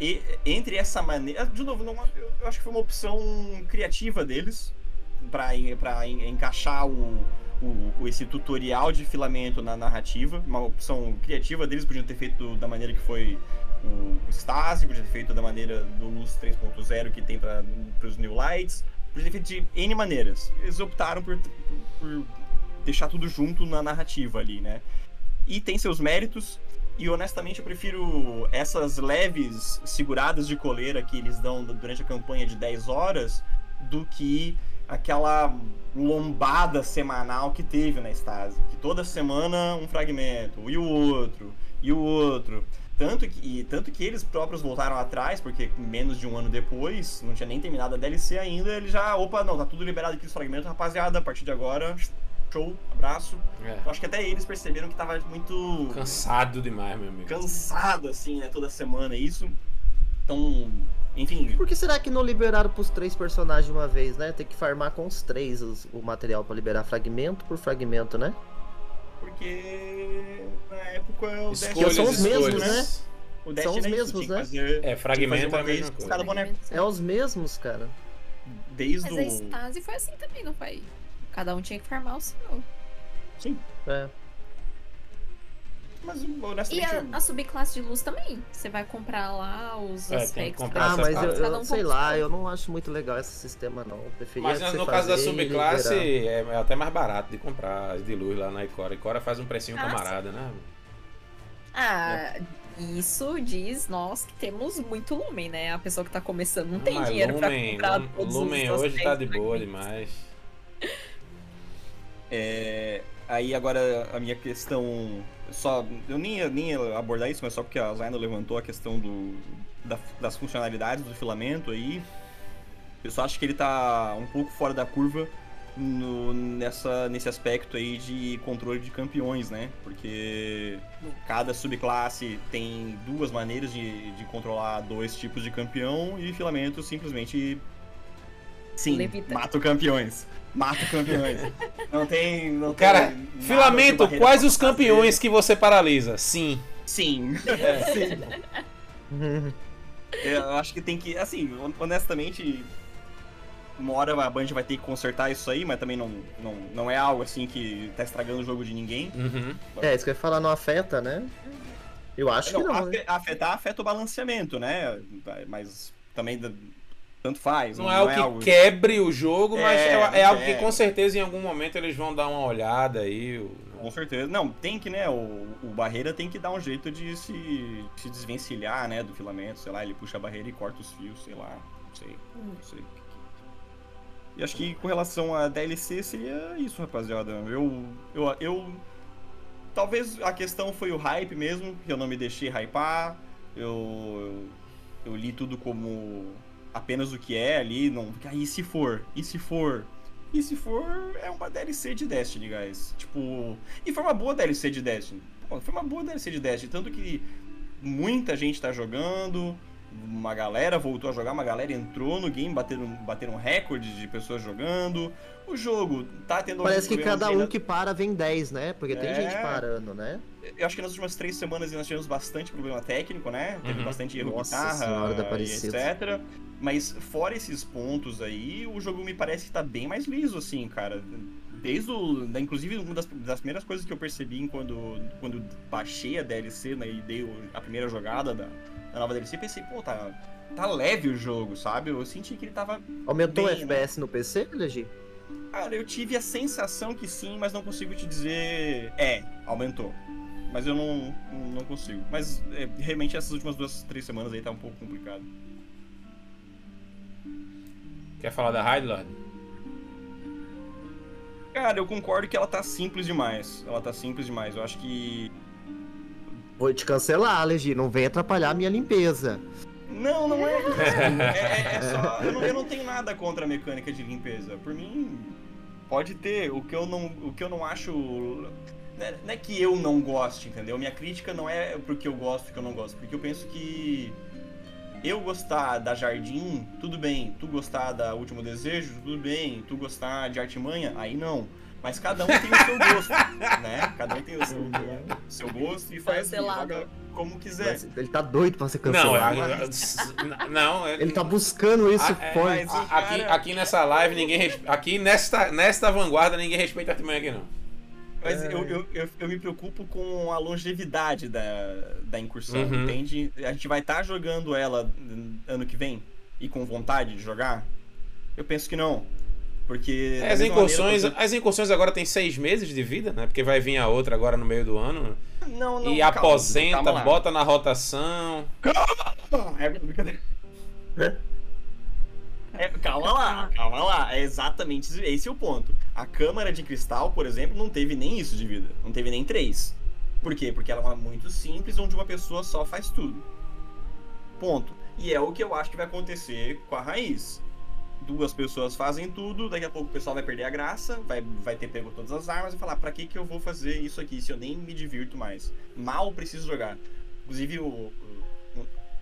S2: entre essa maneira. De novo, não, eu acho que foi uma opção criativa deles para encaixar o, o, esse tutorial de filamento na narrativa. Uma opção criativa deles, podiam ter feito da maneira que foi o, o Stasi, podiam ter feito da maneira do Luz 3.0 que tem para os New Lights, podiam ter feito de N maneiras. Eles optaram por, por, por deixar tudo junto na narrativa ali, né? E tem seus méritos, e honestamente eu prefiro essas leves seguradas de coleira que eles dão durante a campanha de 10 horas do que aquela lombada semanal que teve na Stasi. Que toda semana um fragmento, e o outro, e o outro. Tanto que, tanto que eles próprios voltaram atrás, porque menos de um ano depois, não tinha nem terminado a DLC ainda, ele já, opa, não, tá tudo liberado aqui os fragmentos, rapaziada, a partir de agora, show, abraço. É. Eu acho que até eles perceberam que tava muito.
S1: Cansado demais, meu amigo.
S2: Cansado, assim, né? Toda semana isso. Então, enfim.
S3: Por que será que não liberaram pros três personagens de uma vez, né? Tem que farmar com os três os, o material para liberar fragmento por fragmento, né?
S2: Porque na época o
S3: Escolhas, são os mesmos, né? O são os mesmos, né?
S1: Fazer, é, fragmento é a mesma coisa.
S3: Cada boneco. É os mesmos, cara.
S2: Desde
S4: Mas o... a Stasi foi assim também, não foi? Cada um tinha que farmar o seu.
S2: Sim. É. Mas honestamente.
S4: E a, a, subclasse de luz também. Você vai comprar lá os
S1: é,
S4: aspectos.
S3: Ah, mas eu, eu um sei lá, eu não acho muito legal esse sistema, não. Eu preferia
S1: mas no caso da subclasse é, é, até mais barato de comprar as de luz lá na Icora. Icora faz um precinho ah, camarada, sim. né?
S4: Ah, é. isso diz nós que temos muito lumen, né? A pessoa que tá começando não tem mas dinheiro lumen, pra comprar lumen, todos
S1: lumen os hoje tá de boa demais.
S2: É, aí agora a minha questão. Só, eu nem ia, nem ia abordar isso, mas só porque a Zaina levantou a questão do, da, das funcionalidades do filamento aí. Eu só acho que ele tá um pouco fora da curva no, nessa, nesse aspecto aí de controle de campeões, né? Porque cada subclasse tem duas maneiras de, de controlar dois tipos de campeão e filamento simplesmente. Sim, Levita. mata campeões mata campeões. Não tem. Não
S1: Cara, tem filamento, quais os campeões que você paralisa? Sim.
S2: Sim. É. Sim. Eu acho que tem que. Assim, honestamente. Uma hora a Band vai ter que consertar isso aí, mas também não, não, não é algo assim que tá estragando o jogo de ninguém.
S1: Uhum.
S3: É, isso que eu ia falar, não afeta, né? Eu acho não, que não. Né?
S2: Afetar afeta o balanceamento, né? Mas também tanto faz.
S1: Não, não é algo é que algo... quebre o jogo, mas é, é, é algo que com certeza em algum momento eles vão dar uma olhada aí.
S2: Com certeza. Não, tem que, né? O, o Barreira tem que dar um jeito de se, se desvencilhar, né? Do filamento, sei lá, ele puxa a barreira e corta os fios, sei lá. Não sei. Não sei. E acho que com relação a DLC seria isso, rapaziada. Eu. Eu. eu talvez a questão foi o hype mesmo, que eu não me deixei hypar. Eu. Eu, eu li tudo como apenas o que é ali, não. Ah, e se for? E se for? E se for, é uma DLC de Destiny, guys. Tipo. E foi uma boa DLC de Destiny. Pô, foi uma boa DLC de Destiny. Tanto que muita gente tá jogando. Uma galera voltou a jogar, uma galera entrou no game, bateram, bateram recorde de pessoas jogando. O jogo tá tendo.
S3: Parece que cada um que para vem 10, né? Porque tem
S2: É.
S3: gente parando, né?
S2: Eu acho que nas últimas três semanas nós tivemos bastante problema técnico, né? Teve
S1: Uhum.
S2: bastante erro de
S3: Nossa
S2: guitarra
S3: Senhora
S2: etc. Mas fora esses pontos aí, o jogo me parece que tá bem mais liso, assim, cara. Desde o. da- Inclusive, uma das, das primeiras coisas que eu percebi quando, quando baixei a DLC né, e dei a primeira jogada da, da nova DLC, pensei, pô, tá, tá leve o jogo, sabe? Eu senti que ele tava
S3: Aumentou
S2: Bem,
S3: o FPS no PC, Legi?
S2: Cara, eu tive a sensação que sim, mas não consigo te dizer. É, aumentou. Mas eu não, não consigo. Mas é, realmente essas últimas duas, três semanas aí tá um pouco complicado.
S1: Quer falar da Raid, Lord?
S2: Cara, eu concordo que ela tá simples demais. Ela tá simples demais. Eu acho que.
S3: Vou te cancelar, Legi. Não vem atrapalhar a minha limpeza.
S2: Não, não é. É, é- é só. Eu não, eu não tenho nada contra a mecânica de limpeza. Por mim, pode ter. O que eu não, o que eu não acho. Não é, não é que eu não goste, entendeu? Minha crítica não é porque eu gosto que eu não gosto. Porque eu penso que. Eu gostar da Jardim, tudo bem. Tu gostar da Último Desejo, tudo bem. Tu gostar de Artimanha, aí não. Mas cada um tem o seu gosto, né? Cada um tem o seu, o seu gosto e faz
S4: Cancelado.
S2: joga como quiser.
S3: Mas ele tá doido pra ser
S1: Não,
S3: cancelado.
S1: a- não,
S3: Ele tá buscando isso
S1: Ah, é,
S3: forte.
S1: A- Aqui, aqui nessa live, ninguém. Aqui nesta, nesta vanguarda, ninguém respeita a Artimanha aqui, não.
S2: Mas
S3: É.
S2: eu, eu, eu, eu me preocupo com a longevidade da, da incursão,
S1: Uhum.
S2: entende? A gente vai estar jogando ela ano que vem e com vontade de jogar? Eu penso que não. Porque.
S1: É, As incursões,
S2: maneira,
S1: as incursões agora tem seis meses de vida, né? Porque vai vir a outra agora no meio do ano.
S2: por- Não, não,
S1: e
S2: calma,
S1: aposenta,
S2: calma
S1: bota na rotação.
S2: É brincadeira. É, calma lá, calma lá. É exatamente esse- é o ponto. A câmara de cristal, por exemplo, não teve nem isso de vida. Não teve nem três. Por quê? Porque ela é uma muito simples, onde uma pessoa só faz tudo. Ponto. E é o que eu acho que vai acontecer com a raiz. Duas pessoas fazem tudo, daqui a pouco o pessoal vai perder a graça, vai, vai ter pego todas as armas e falar, pra que, que eu vou fazer isso aqui se eu nem me divirto mais? Mal preciso jogar. Inclusive, o,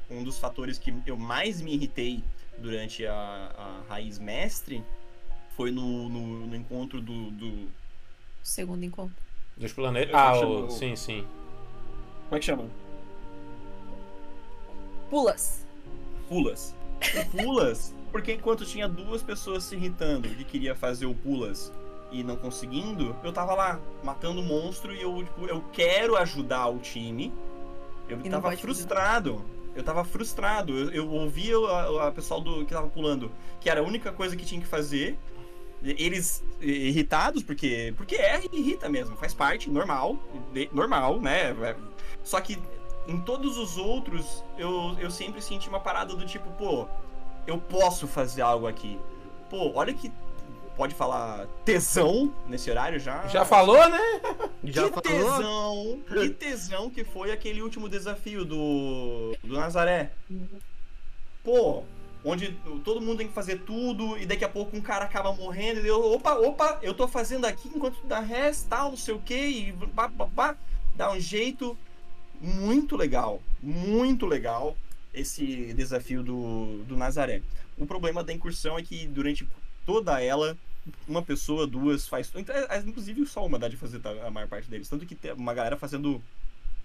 S2: um dos fatores que eu mais me irritei durante a, a raiz mestre foi no, no, no encontro do, do.
S4: Segundo encontro.
S1: Dos planetas. Ah, o- sim, sim.
S2: Como é que chama?
S4: Pulas.
S2: Pulas. O Pulas, porque enquanto tinha duas pessoas se irritando que queria fazer o Pulas e não conseguindo, eu tava lá matando o monstro e eu, tipo, eu quero ajudar o time. Eu
S4: não
S2: tava frustrado. Eu tava frustrado. Eu, eu ouvia a, a pessoal do, que tava pulando, que era a única coisa que tinha que fazer. Eles irritados, porque. Porque é, irrita mesmo, faz parte, normal. Normal, né? É, Só que em todos os outros, eu, eu sempre senti uma parada do tipo, pô, eu posso fazer algo aqui. Pô, olha que. Pode falar tesão nesse horário já?
S1: Já falou, né?
S3: Já
S2: que
S3: falou?
S2: tesão! Que tesão que foi aquele último desafio do, do Nazaré. Pô, onde todo mundo tem que fazer tudo e daqui a pouco um cara acaba morrendo e eu, opa, opa, eu tô fazendo aqui enquanto dá rest, tal, não sei o que, e pá, pá, pá, dá um jeito. Muito legal, muito legal esse desafio do, do Nazaré. O problema da incursão é que durante toda ela, uma pessoa, duas faz. então, é, Inclusive só uma dá de fazer tá, a maior parte deles. Tanto que tem uma galera fazendo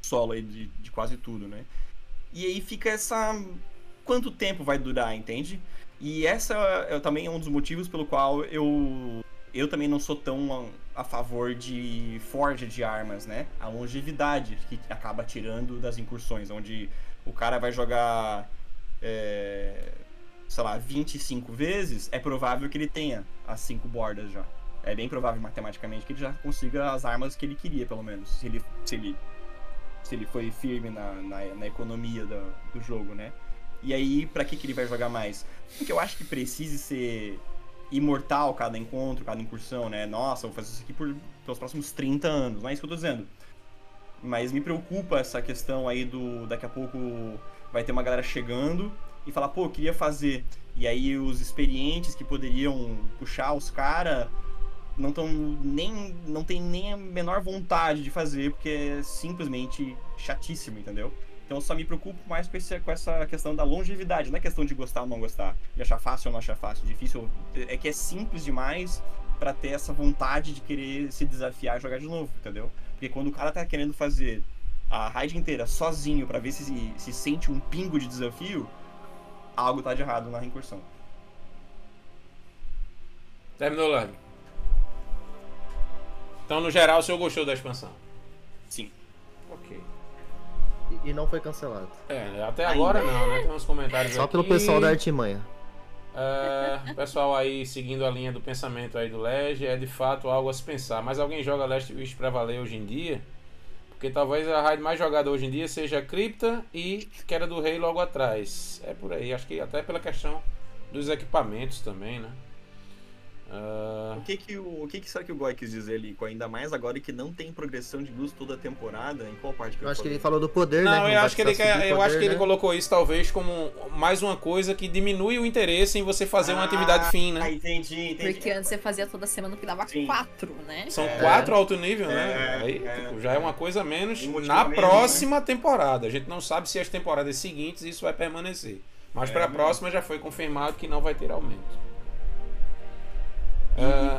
S2: solo aí de, de quase tudo, né? E aí fica essa. Quanto tempo vai durar, entende? E essa é também um dos motivos pelo qual eu. Eu também não sou tão a, a favor de forja de armas, né? A longevidade que acaba tirando das incursões, onde o cara vai jogar. É, sei lá, 25 vezes, é provável que ele tenha as cinco bordas já. é bem provável matematicamente que ele já consiga as armas que ele queria, pelo menos. Se ele, se ele, se ele foi firme na, na, na economia do, do jogo, né? E aí, pra que, que ele vai jogar mais? Porque eu acho que precise ser imortal cada encontro, cada incursão, né? Nossa, vou fazer isso aqui por, pelos próximos 30 anos. Não é isso que eu tô dizendo. Mas me preocupa essa questão aí do. Daqui a pouco vai ter uma galera chegando e falar, pô, queria fazer. E aí os experientes que poderiam puxar os caras não tão nem não tem nem a menor vontade de fazer porque é simplesmente chatíssimo, entendeu? Então eu só me preocupo mais com, esse, com essa questão da longevidade, não é questão de gostar ou não gostar, de achar fácil ou não achar fácil, difícil, é que é simples demais para ter essa vontade de querer se desafiar e jogar de novo, entendeu? Porque quando o cara tá querendo fazer a raid inteira sozinho para ver se, se sente um pingo de desafio, algo tá de errado na reincursão.
S1: Terminou, Larry. Então, no geral, o senhor gostou da expansão?
S2: Sim.
S1: Ok.
S3: E, e não foi cancelado.
S1: É, até agora não, né? Tem uns comentários
S3: Só
S1: aqui.
S3: pelo pessoal da Artimanha.
S1: É, pessoal aí seguindo a linha do pensamento aí do Lege, é de fato algo a se pensar. Mas alguém joga Last Wish pra valer hoje em dia? Porque talvez a raid mais jogada hoje em dia seja Cripta e Queda do Rei logo atrás. É por aí, acho que até pela questão dos equipamentos também, né? Ah,
S2: O que que, o, o que que será que o Goy quis dizer ali? Com ainda mais agora que não tem progressão de luz toda a temporada? Em qual parte que
S3: Eu acho que ele
S2: falou?
S3: do poder, né?
S1: Não,
S3: vai
S1: eu acho que ele quer, eu
S3: poder,
S1: acho que ele
S3: né?
S1: colocou isso talvez como mais uma coisa que diminui o interesse em você fazer uma atividade fim,
S2: Ah,
S1: né?
S2: entendi, entendi.
S4: Porque antes você fazia toda semana que dava
S2: Sim.
S4: quatro, né?
S1: São
S2: É.
S1: quatro alto nível, né?
S2: É,
S1: Aí
S2: é.
S1: tipo, já é uma coisa a menos
S2: Um
S1: na
S2: menos,
S1: próxima temporada. A gente não sabe se as temporadas seguintes isso vai permanecer. Mas
S2: É,
S1: para a
S2: né?
S1: próxima já foi confirmado que não vai ter aumento.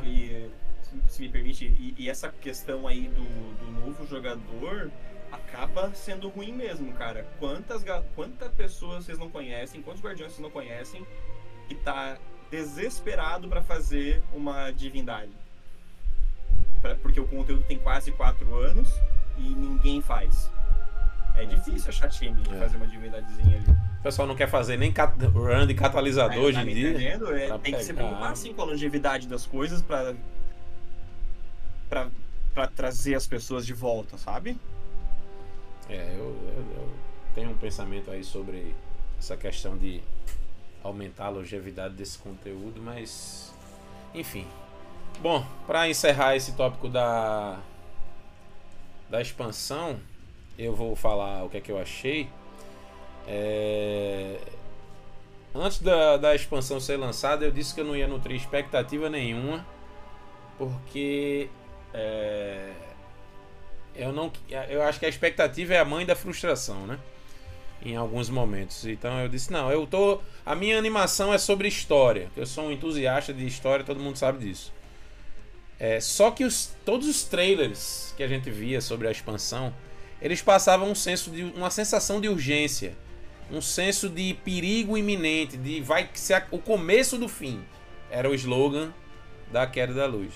S2: E, e, se- me permite, e, e essa questão aí do, do novo jogador acaba sendo ruim mesmo, cara. Quantas, quantas pessoas vocês não conhecem, quantos guardiões vocês não conhecem que tá desesperado pra fazer uma divindade? Pra- porque o conteúdo tem quase quatro anos e ninguém faz. É difícil achar time de
S1: É.
S2: fazer uma divindadezinha ali.
S1: O pessoal não quer fazer nem cat- run de catalisador
S2: Aí,
S1: hoje
S2: tá
S1: em
S2: me
S1: dia.
S2: entendendo? É, tem que se
S1: pegar.
S2: preocupar assim com a longevidade das coisas pra, pra, pra trazer as pessoas de volta, sabe?
S1: É, eu, eu- eu tenho um pensamento aí sobre essa questão de aumentar a longevidade desse conteúdo, mas enfim. Bom, para encerrar esse tópico da da expansão, eu vou falar o que é que eu achei. É, Antes da, da expansão ser lançada, eu disse que eu não ia nutrir expectativa nenhuma, porque é, eu não eu acho que a expectativa é a mãe da frustração, né? Em alguns momentos. Então eu disse, não, eu tô a minha animação é sobre história, eu sou um entusiasta de história, todo mundo sabe disso. É, só que os, todos os trailers que a gente via sobre a expansão, eles passavam um senso de uma sensação de urgência, um senso de perigo iminente, de vai ser o começo do fim. Era o slogan da queda da luz.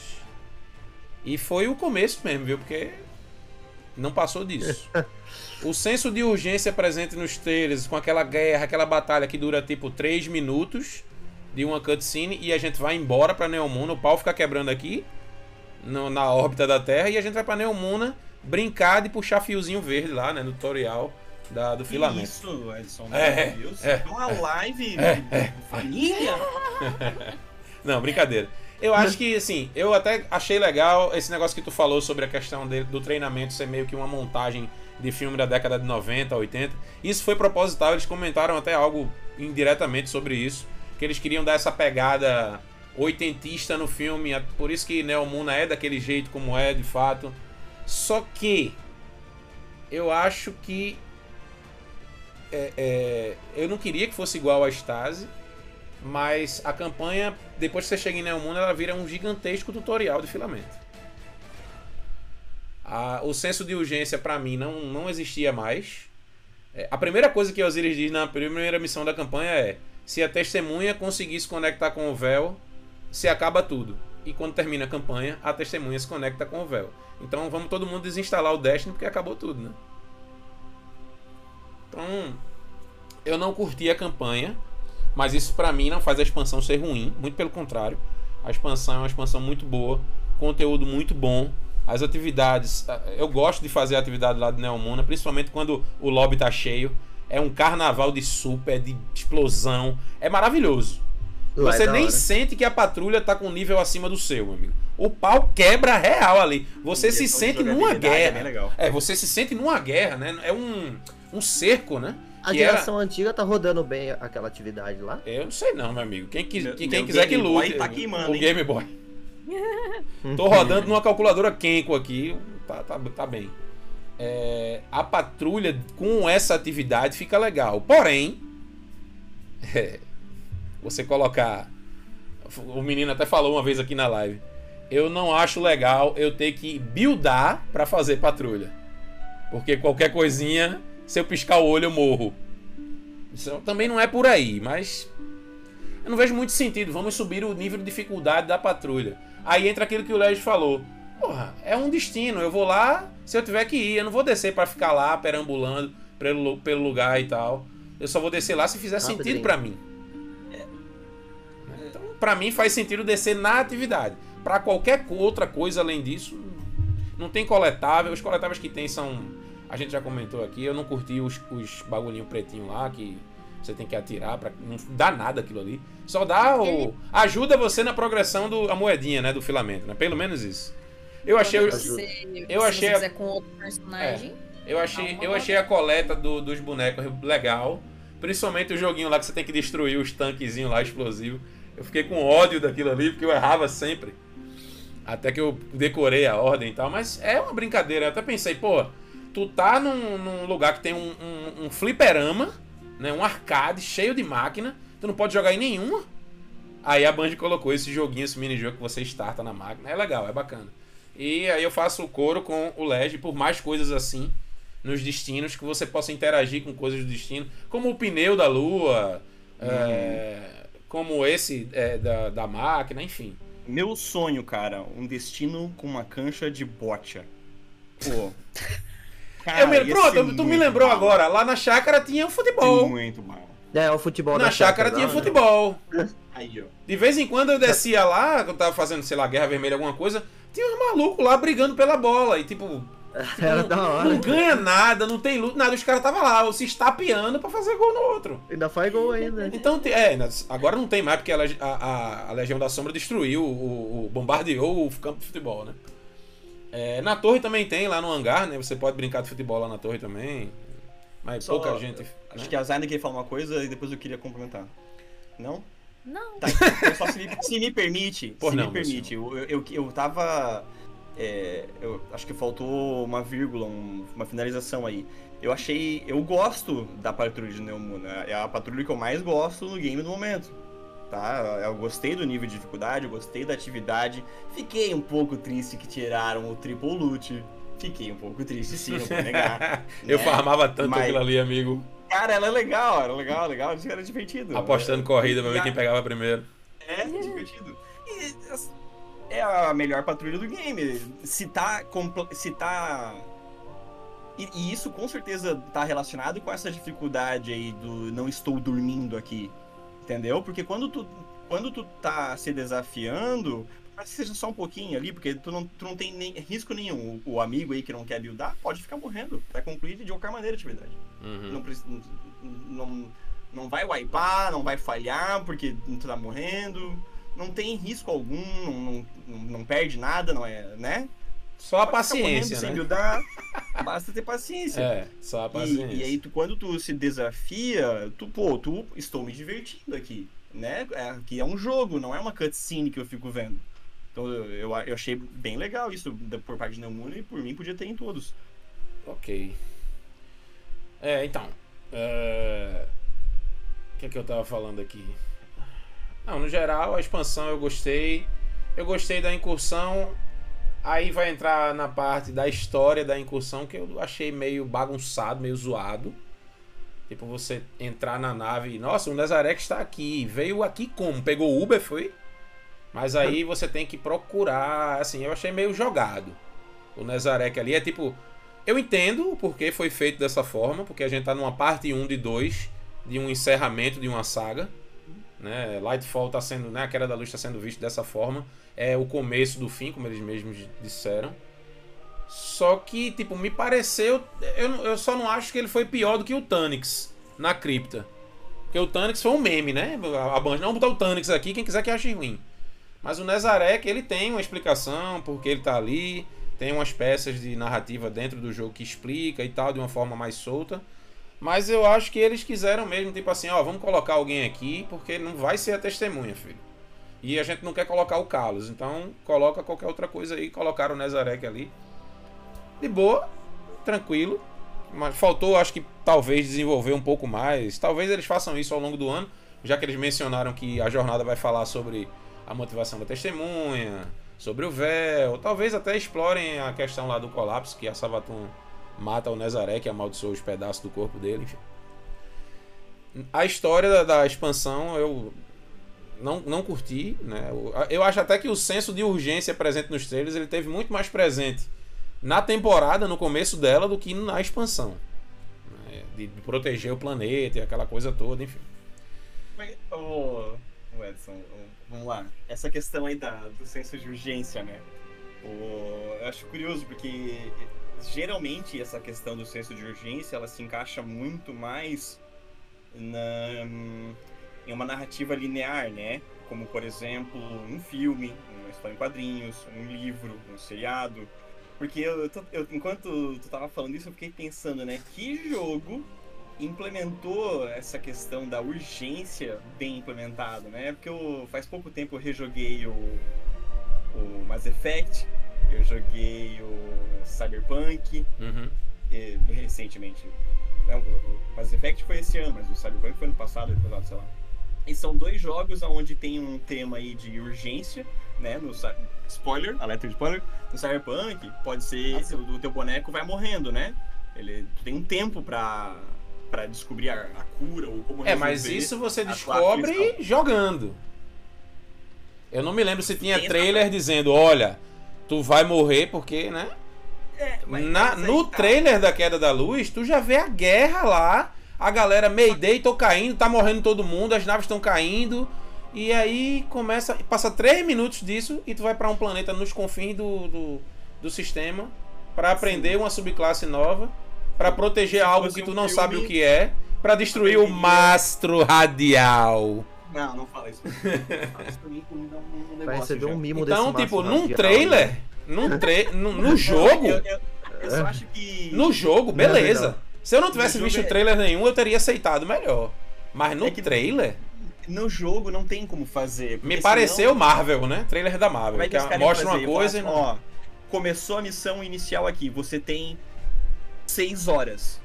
S1: E foi o começo mesmo, viu? Porque não passou disso. o senso de urgência presente nos trailers, com aquela guerra, aquela batalha que dura tipo 3 minutos de uma cutscene e a gente vai embora pra Neomuna, o pau fica quebrando aqui no- na órbita da Terra e a gente vai pra Neomuna brincar de puxar fiozinho verde lá, né, no tutorial da, do filamento.
S2: Isso, Edson.
S1: É,
S2: Deus.
S1: é,
S2: uma live
S1: é,
S2: de família.
S1: Não, brincadeira. Eu acho que, assim, eu até achei legal esse negócio que tu falou sobre a questão de- do treinamento ser meio que uma montagem de filme da década de 90, 80. Isso foi proposital, eles comentaram até algo indiretamente sobre isso, que eles queriam dar essa pegada oitentista no filme, por isso que Neomuna é daquele jeito como é, de fato. Só que eu acho que é, é, eu não queria que fosse igual a Stasi, mas a campanha, depois que você chega em Neomuna, ela vira um gigantesco tutorial de filamento. A- o senso de urgência pra mim não, não existia mais. É, a primeira coisa que Osiris diz na primeira missão da campanha é: se a testemunha conseguir se conectar com o véu, se acaba tudo. E quando termina a campanha, a testemunha se conecta com o véu. Então vamos todo mundo desinstalar o Destiny porque acabou tudo, né? Então, eu não curti a campanha, mas isso pra mim não faz a expansão ser ruim, muito pelo contrário. A expansão é uma expansão muito boa, conteúdo muito bom. As atividades, eu gosto de fazer atividade lá de Neomuna, principalmente quando o lobby tá cheio. É um carnaval de super, de explosão. É maravilhoso.
S3: É
S1: Você nem
S3: hora.
S1: sente que a patrulha tá com um nível acima do seu, amigo. O pau quebra real ali. Você se sente numa
S2: é
S1: guerra.
S2: bem legal.
S1: É, você se sente numa guerra, né? É um, um cerco, né?
S3: A
S1: Que era-
S3: geração antiga tá rodando bem aquela atividade lá.
S1: Eu não sei não, meu amigo. Quem, quis-
S2: Meu-
S1: quem
S2: meu
S1: quiser que
S2: Game Boy
S1: lute.
S2: tá queimando,
S1: o
S2: hein?
S1: Game Boy. Tô rodando numa calculadora Kenko aqui. Tá, tá, tá bem. É, a patrulha com essa atividade fica legal. Porém, é, você colocar. O menino até falou uma vez aqui na live. Eu não acho legal eu ter que buildar pra fazer patrulha. Porque qualquer coisinha, se eu piscar o olho, eu morro. Isso também não é por aí, mas eu não vejo muito sentido. Vamos subir o nível de dificuldade da patrulha. Aí entra aquilo que o Led falou. Porra, é um destino. Eu vou lá se eu tiver que ir. Eu não vou descer pra ficar lá perambulando pelo, pelo lugar e tal. Eu só vou descer lá se fizer
S3: Rapidinho.
S1: sentido pra mim. Então, pra mim faz sentido descer na atividade. Pra qualquer outra coisa além disso, não tem coletável. Os coletáveis que tem são. A gente já comentou aqui. Eu não curti os, os bagulhinhos pretinhos lá que você tem que atirar. Pra, não dá nada aquilo ali. Só dá o. Ajuda você na progressão do a moedinha, né? Do filamento, né? Pelo menos isso. Eu achei. Eu, eu achei a-
S4: com outro personagem.
S1: eu achei, eu achei a coleta do- dos bonecos legal. Principalmente o joguinho lá que você tem que destruir os tanquezinhos lá explosivos. Eu fiquei com ódio daquilo ali, porque eu errava sempre. Até que eu decorei a ordem e tal. Mas é uma brincadeira. Eu até pensei, pô, tu tá num, num lugar que tem um, um, um fliperama, né? Um arcade cheio de máquina. Tu não pode jogar em nenhuma. Aí a Band colocou esse joguinho, esse minijogo que você starta na máquina. É legal, é bacana. E aí eu faço o coro com o LED por mais coisas assim nos destinos que você possa interagir com coisas do destino, como o pneu da lua, é, como esse é, da, da máquina, enfim.
S2: Meu sonho, cara, um destino com uma cancha de bocha. Pô. Cara,
S1: eu me, pronto, tu me lembrou
S2: bom.
S1: agora, lá na chácara tinha o futebol.
S2: Muito bom.
S3: É, o futebol
S1: Na
S3: da
S1: chácara
S3: da
S1: tinha
S3: hora.
S1: futebol.
S2: Aí, ó.
S1: De vez em quando eu descia lá, quando eu tava fazendo, sei lá, Guerra Vermelha, alguma coisa, tinha uns malucos lá brigando pela bola. E tipo,
S3: Era
S1: não,
S3: da hora.
S1: não ganha nada, não tem luta, nada. Os caras estavam lá, se estapeando pra fazer gol no outro.
S3: Ainda faz gol ainda.
S1: Então, te- é, agora não tem mais, porque a, a- a- Legião da Sombra destruiu, o, o- bombardeou o campo de futebol, né? É, na torre também tem, lá no hangar, né? Você pode brincar de futebol lá na torre também. Mas
S2: Só-
S1: pouca gente.
S2: Acho
S1: né?
S2: que a Zaina queria falar uma coisa e depois eu queria complementar. Não?
S4: Não.
S2: Tá, então só se me, se me permite,
S1: Por
S2: se
S1: não,
S2: me permite, eu, eu, eu tava. É, eu acho que faltou uma vírgula, um- uma finalização aí. Eu achei. Eu gosto da patrulha de Neomuna. É a patrulha que eu mais gosto no game no momento. Tá? Eu gostei do nível de dificuldade, eu gostei da atividade. Fiquei um pouco triste que tiraram o triple loot. Fiquei um pouco triste, sim, não vou negar.
S1: Eu
S2: né?
S1: farmava tanto
S2: Mas-
S1: aquilo ali, amigo.
S2: Cara, ela é legal, era legal, legal, era divertido.
S1: Apostando corrida pra ver quem pegava primeiro.
S2: É divertido. E é a melhor patrulha do game. Se tá. Se tá. E, e isso com certeza tá relacionado com essa dificuldade aí do não estou dormindo aqui. Entendeu? Porque quando tu, quando tu tá se desafiando, mas que seja só um pouquinho ali, porque tu não, tu não tem nem, risco nenhum. O, o amigo aí que não quer buildar pode ficar morrendo. Vai concluir de qualquer maneira a atividade.
S1: Uhum.
S2: Não, não, não vai wipear, não vai falhar porque tu tá morrendo. Não tem risco algum, não, não, não perde nada, não é, né?
S1: Só a paciência,
S2: Sem
S1: né?
S2: buildar, basta ter paciência.
S1: É, só a
S2: E,
S1: paciência.
S2: e aí, tu, quando tu se desafia, tu, pô, tu estou me divertindo aqui, né? É, aqui é um jogo, não é uma cutscene que eu fico vendo. Então eu, eu, achei bem legal isso por parte de Neomuna e por mim podia ter em todos.
S1: Ok. É, então. é, O que é que eu tava falando aqui? Não, no geral, a expansão eu gostei. Eu gostei da incursão. Aí vai entrar na parte da história da incursão que eu achei meio bagunçado, meio zoado. Tipo, você entrar na nave e, nossa, o Nazarek está aqui. Veio aqui como? Pegou Uber, foi? Mas aí você tem que procurar, assim, eu achei meio jogado. O Nazarek ali é tipo, eu entendo o porquê foi feito dessa forma, porque a gente tá numa parte 1 de 2 de um encerramento de uma saga, Né? Lightfall tá sendo, né? A queda da luz está sendo vista dessa forma. É o começo do fim, como eles mesmos disseram. Só que, tipo, me pareceu. Eu, eu só não acho que ele foi pior do que o Tanix na cripta. Porque o Tanix foi um meme, né? A Band, não botar o Tanix aqui, quem quiser que ache ruim. Mas o Nezarek, ele tem uma explicação porque ele tá ali. Tem umas peças de narrativa dentro do jogo que explica e tal, de uma forma mais solta. Mas eu acho que eles quiseram mesmo, tipo assim, ó, vamos colocar alguém aqui, porque não vai ser a testemunha, filho. E a gente não quer colocar o Carlos, então coloca qualquer outra coisa aí. Colocaram o Nezarek ali. De boa, tranquilo. Mas faltou, acho que talvez desenvolver um pouco mais. Talvez eles façam isso ao longo do ano, já que eles mencionaram que a jornada vai falar sobre a motivação da testemunha, sobre o véu. Talvez até explorem a questão lá do colapso, que a Savatun mata o Nezaré, que amaldiçoou os pedaços do corpo dele, enfim. A história da, da expansão eu não, não curti, né? Eu acho até que o senso de urgência presente nos trailers ele teve muito mais presente na temporada, no começo dela, do que na expansão. Né? De, de proteger o planeta e aquela coisa toda, enfim.
S2: Mas, oh, Edson, vamos lá. Essa questão aí da, do senso de urgência, né? Oh, eu acho curioso porque geralmente essa questão do senso de urgência ela se encaixa muito mais na, em uma narrativa linear, né? Como, por exemplo, um filme, uma história em quadrinhos, um livro, um seriado. Porque eu, eu, enquanto tu tava falando isso, eu fiquei pensando, né? Que jogo implementou essa questão da urgência bem implementado, né? Porque eu, faz pouco tempo eu rejoguei o, o Mass Effect eu joguei o Cyberpunk
S1: uhum.
S2: e, recentemente. Não, o Mass Effect foi esse ano, mas o Cyberpunk foi ano passado, retrasado, sei lá. E são dois jogos onde tem um tema aí de urgência, né? No spoiler, alerta de spoiler. No Cyberpunk, pode ser Nossa. o teu boneco vai morrendo, né? Ele tem um tempo pra, pra descobrir a, a cura ou como
S1: É, mas isso você descobre jogando. Eu não me lembro se tinha trailer dizendo, olha, tu vai morrer porque, né?
S2: É,
S1: Na, no tá. trailer da Queda da Luz, tu já vê a guerra lá. A galera Mayday, tô caindo, tá morrendo todo mundo, as naves estão caindo. E aí começa. Passa três minutos disso e tu vai para um planeta nos confins do, do, do sistema para aprender Sim. uma subclasse nova, para proteger algo que tu não filme, sabe o que é, para destruir o mastro radial.
S2: Não, não fala isso. isso pra mim um, um Vai receber
S3: um mimo
S1: Então, tipo, num trailer, num tra no, no jogo. Eu, eu,
S2: eu, só acho que.
S1: No jogo, beleza. Se eu não tivesse visto é... trailer nenhum, eu teria aceitado melhor. Mas no é trailer.
S2: No jogo não tem como fazer.
S1: Me pareceu senão... Marvel, né? Trailer da Marvel. Como é que, que mostra uma coisa e não. Ó,
S2: começou a missão inicial aqui. Você tem seis horas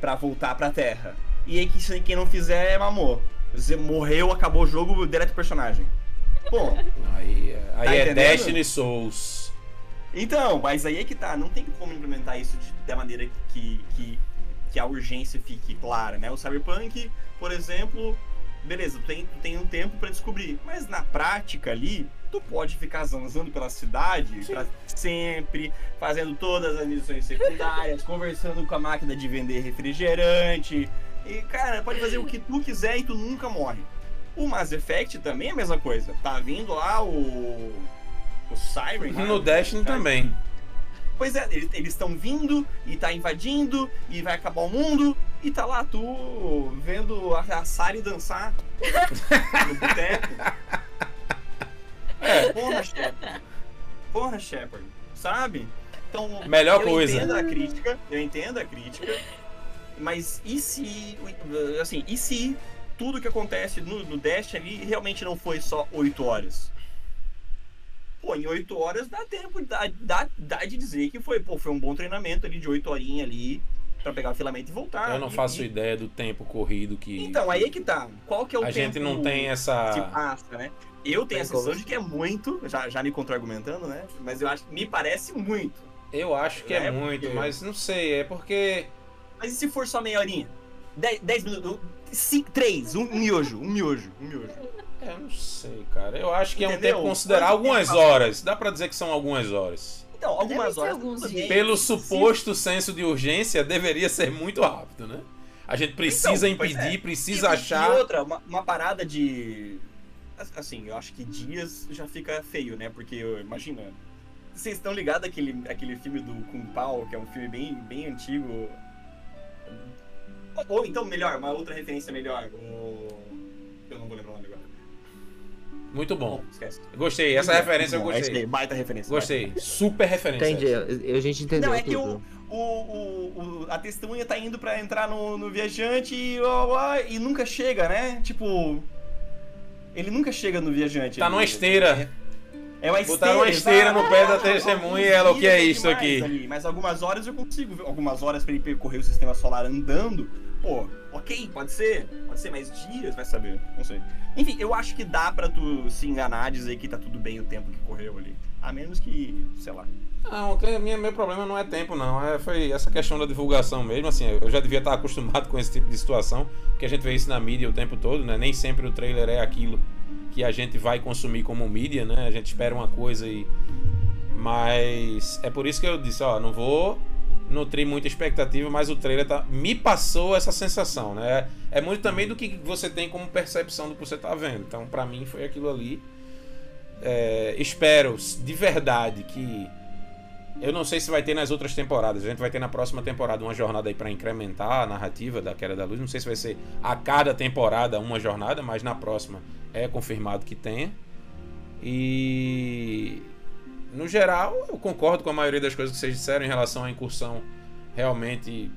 S2: para voltar pra Terra. E aí, quem não fizer é mamor. Você morreu, acabou o jogo, deleta o personagem. Pô.
S1: Aí, aí tá é Destiny Souls.
S2: Então, mas aí é que tá. Não tem como implementar isso de, da maneira que, que, que a urgência fique clara, né? O Cyberpunk, por exemplo, beleza, tu tem, tu tem um tempo para descobrir. Mas na prática ali, tu pode ficar zanzando pela cidade pra sempre, fazendo todas as missões secundárias, conversando com a máquina de vender refrigerante, e, cara, pode fazer o que tu quiser e tu nunca morre. O Mass Effect também é a mesma coisa. Tá vindo lá o. O Siren.
S1: No Destiny também.
S2: Pois é, eles estão vindo e tá invadindo e vai acabar o mundo e tá lá tu vendo a, a Sari dançar no boteco. É, porra, Shepard. Porra, Shepard. Sabe? Então,
S1: Melhor
S2: eu
S1: coisa.
S2: Eu entendo a crítica, eu entendo a crítica, mas e se. Assim, e se tudo que acontece no, no Dash ali realmente não foi só 8 horas? Pô, em 8 horas dá tempo, dá, dá, dá de dizer que foi, pô, foi um bom treinamento ali de 8 horinhas ali para pegar o filamento e voltar.
S1: Eu não faço
S2: e...
S1: ideia do tempo corrido que.
S2: Então, aí é que tá. Qual que é o
S1: a
S2: tempo.
S1: A gente não tem essa.
S2: Que passa, né? Eu tenho a sensação de que é muito, já, já me contra-argumentando, né? Mas eu acho que me parece muito.
S1: Eu acho que é, é muito, porque... mas não sei, é porque
S2: mas e se for só meia horinha? 10 minutos. 3, um miojo, um miojo, um miojo.
S1: É, eu não sei, cara. Eu acho que Entendeu? é um tempo considerar algumas horas. Dá pra dizer que são algumas horas.
S2: Então, algumas horas.
S4: Alguns
S1: Pelo suposto senso de urgência, deveria ser muito rápido, né? A gente precisa
S2: Então,
S1: impedir,
S2: é.
S1: precisa
S2: e-
S1: achar.
S2: E outra, uma, uma parada de. Assim, eu acho que dias já fica feio, né? Porque, imagina. Vocês estão ligados àquele, àquele filme do Kung Pao, que é um filme bem, bem antigo? Ou, então, melhor, uma outra referência melhor. O. Eu não vou lembrar o nome agora.
S1: Muito bom.
S2: Esquece.
S1: Gostei. Essa referência eu
S2: Bom, é isso aí,
S1: gostei.
S2: baita referência.
S1: Gostei. Super referência.
S3: Entendi, a gente entendeu
S2: Não, é que
S3: tudo.
S2: o, o, o, o- a testemunha tá indo pra entrar no, no viajante e, blá, blá, e nunca chega, né? Tipo. Ele nunca chega no viajante.
S1: Tá
S2: ele-
S1: numa esteira.
S2: É uma esteira.
S1: Botaram uma esteira no pé da testemunha e ela, o que é isso aqui?
S2: ali, mas algumas horas eu consigo. ver- Algumas horas pra ele percorrer o sistema solar andando. Pô, ok, pode ser. Pode ser, mas dias, vai saber. Não sei. Enfim, eu acho que dá pra tu se enganar, dizer que tá tudo bem o tempo que correu ali. A menos que, sei lá.
S1: Não, o minha, meu problema não é tempo, não. É, foi essa questão da divulgação mesmo. Assim, eu já devia estar acostumado com esse tipo de situação, porque a gente vê isso na mídia o tempo todo, né? Nem sempre o trailer é aquilo que a gente vai consumir como mídia, né? A gente espera uma coisa e. Mas é por isso que eu disse, ó, não vou nutrir muita expectativa, mas o trailer tá, me passou essa sensação, né? É muito também do que você tem como percepção do que você tá vendo. Então, pra mim, foi aquilo ali. É, espero de verdade que eu não sei se vai ter nas outras temporadas. A gente vai ter na próxima temporada uma jornada aí pra incrementar a narrativa da Queda da Luz. Não sei se vai ser a cada temporada uma jornada, mas na próxima é confirmado que tenha. E no geral, eu concordo com a maioria das coisas que vocês disseram em relação à incursão. Realmente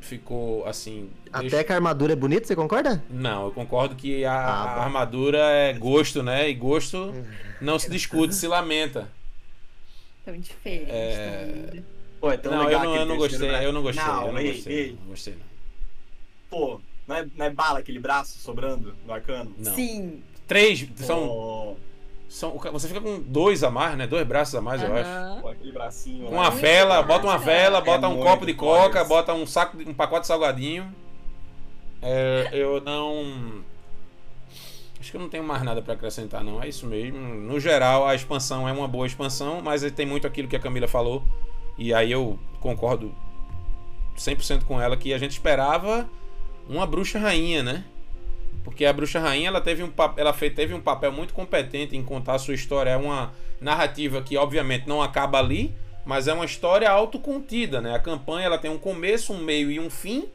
S1: ficou assim.
S3: Até que a armadura é bonita, você concorda?
S1: Não, eu concordo que a,
S3: Ah,
S1: a armadura é gosto, né? E gosto não se discute, se lamenta.
S4: Tão diferente.
S1: É.
S4: tão.
S2: Pô, é tão
S1: não, eu não, eu não gostei,
S2: braço.
S1: eu não gostei, eu não
S2: ei,
S1: gostei,
S2: ei,
S1: não gostei não.
S2: Pô, não é, não é bala aquele braço sobrando no arcano?
S1: Não.
S4: Sim.
S1: Três, são,
S2: Pô,
S1: são, você fica com dois a mais, né? Dois braços a mais, eu acho.
S2: pô, aquele bracinho
S1: Com uma vela, bota uma vela,
S4: É
S1: bota um
S2: muito
S1: copo de coca,
S2: isso.
S1: bota um saco, de- um pacote de salgadinho. É, eu não. Acho que eu não tenho mais nada pra acrescentar, não. É isso mesmo. No geral, a expansão é uma boa expansão, mas tem muito aquilo que a Camila falou. E aí eu concordo 100% com ela que a gente esperava uma bruxa rainha, né? Porque a bruxa rainha ela teve um, ela fe- teve um papel muito competente em contar a sua história. É uma narrativa que, obviamente, não acaba ali, mas é uma história autocontida, né? A campanha ela tem um começo, um meio e um fim.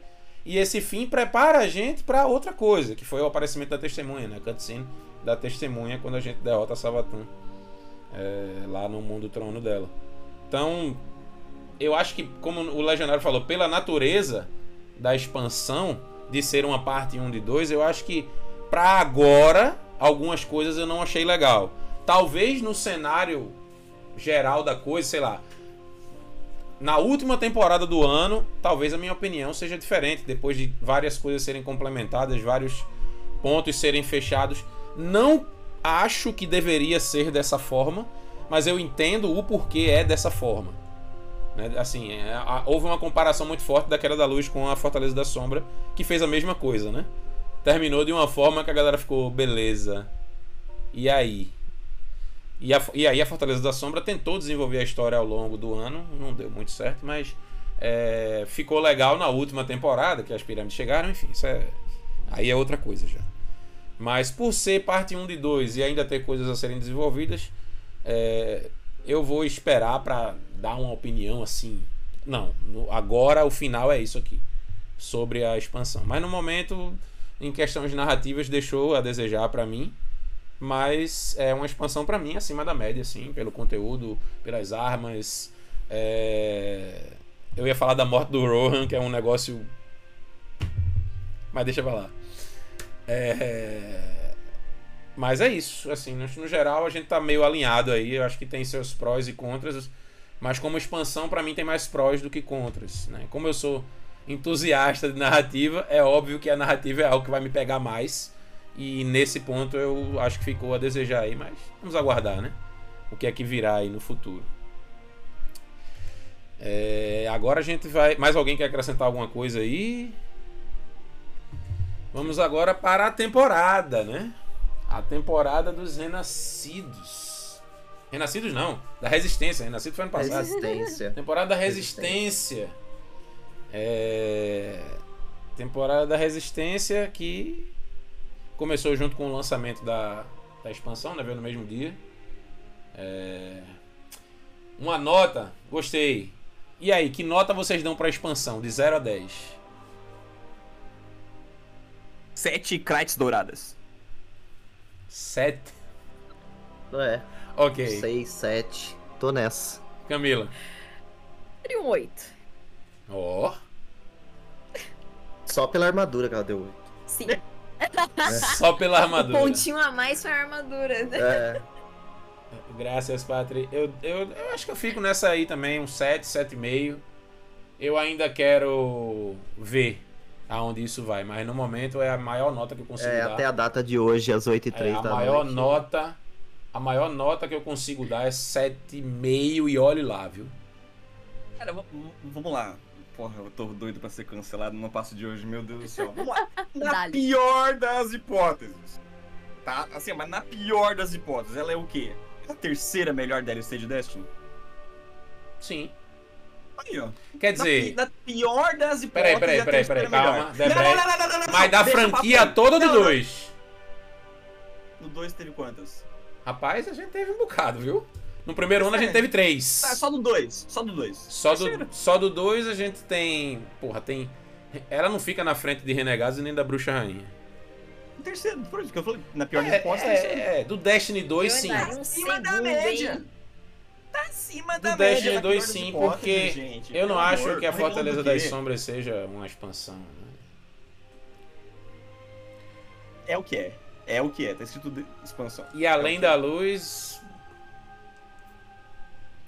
S1: E esse fim prepara a gente para outra coisa, que foi o aparecimento da testemunha, né? A cutscene da testemunha quando a gente derrota a Savatun é, lá no mundo trono dela. Então, eu acho que, como o Legionário falou, pela natureza da expansão, de ser uma parte 1 de 2, eu acho que pra agora, algumas coisas eu não achei legal. Talvez no cenário geral da coisa, sei lá. Na última temporada do ano, talvez a minha opinião seja diferente, depois de várias coisas serem complementadas, vários pontos serem fechados. Não acho que deveria ser dessa forma, mas eu entendo o porquê é dessa forma. Né? Assim, é, houve uma comparação muito forte da Queda da Luz com a Fortaleza da Sombra, que fez a mesma coisa, né? Terminou de uma forma que a galera ficou, beleza. E aí? E, a- e aí a Fortaleza da Sombra tentou desenvolver a história ao longo do ano, não deu muito certo, mas é, ficou legal na última temporada, que as pirâmides chegaram, enfim, isso é. Aí é outra coisa já. Mas por ser parte 1 de 2 e ainda ter coisas a serem desenvolvidas, é, eu vou esperar pra dar uma opinião assim. Não, no- agora o final é isso aqui. Sobre a expansão. Mas no momento, em questões narrativas, deixou a desejar pra mim. Mas é uma expansão pra mim acima da média, assim, pelo conteúdo, pelas armas. é, Eu ia falar da morte do Rohan, que é um negócio. Mas deixa pra lá. É... Mas é isso, assim, no geral a gente tá meio alinhado aí, eu acho que tem seus prós e contras, mas como expansão pra mim tem mais prós do que contras, né? Como eu sou entusiasta de narrativa, é óbvio que a narrativa é algo que vai me pegar mais, e nesse ponto eu acho que ficou a desejar aí, mas vamos aguardar, né? O que é que virá aí no futuro. É, agora a gente vai. Mais alguém quer acrescentar alguma coisa aí? Vamos agora para a temporada, né? A temporada dos Renascidos. Renascidos não, da Resistência. Renascido foi ano passado.
S3: Resistência.
S1: Temporada da Resistência. É... tem- temporada da Resistência que começou junto com o lançamento da, da expansão, né? Veio no mesmo dia. É... Uma nota, gostei. E aí, que nota vocês dão pra expansão? De 0 a 10?
S2: Sete kites douradas.
S1: 7.
S3: É,
S1: Ok.
S3: 6, 7. Tô nessa.
S1: Camila.
S4: Seria um 8.
S1: Ó.
S3: Só pela armadura que ela deu 8.
S4: Sim.
S1: Só pela armadura.
S4: pontinho a mais foi a armadura, né?
S3: É,
S1: Graças, Patri. Eu, eu, eu acho que eu fico nessa aí também, um 7, 7,5. Eu ainda quero ver aonde isso vai, mas no momento é a maior nota que eu consigo
S3: é,
S1: dar.
S3: até a data de hoje, às 8 e
S1: É,
S3: 3
S1: a
S3: da
S1: maior
S3: noite.
S1: nota. A maior nota que eu consigo dar é 7,5 e olhe lá, viu?
S2: Cara, vamos lá. Porra, eu tô doido pra ser cancelado no passo de hoje, meu Deus do céu. Vamos lá. Na pior das hipóteses. Tá? Assim, mas na pior das hipóteses, ela é o quê? É a terceira melhor DLC de Destiny?
S1: Sim.
S2: Aí, ó.
S1: Quer
S2: Na,
S1: dizer,
S2: pi- na pior das hipóteses.
S1: Peraí, peraí,
S2: é a
S1: peraí, peraí, calma.
S2: Não, não, não, não, não, não,
S1: mas da franquia toda do
S2: Não, não.
S1: 2.
S2: No 2 teve quantas?
S1: Rapaz, a gente teve um bocado, viu? No primeiro ano a gente
S2: É.
S1: teve 3.
S2: Ah, só do 2. Só do 2.
S1: Só do, só do 2 a gente tem. Porra, tem. Ela não fica na frente de Renegados e nem da Bruxa Rainha.
S2: Terceiro, por isso que eu falei. Na pior
S1: É,
S2: terceiro.
S1: é, é, do Destiny 2
S4: Eu
S1: sim.
S4: um
S2: Acima da média.
S4: hein?
S2: Tá acima
S1: Do
S2: da
S1: Destiny
S2: média. na
S1: 2
S2: pior das
S1: sim,
S2: hipóteses,
S1: porque
S2: gente.
S1: Eu não
S2: Pelo
S1: acho
S2: amor,
S1: que a
S2: tá
S1: Fortaleza
S2: do
S1: das Sombras seja uma expansão. né?
S2: É o que é. É o que é. Tá escrito de- expansão.
S1: E além
S2: É
S1: da
S2: quê?
S1: luz.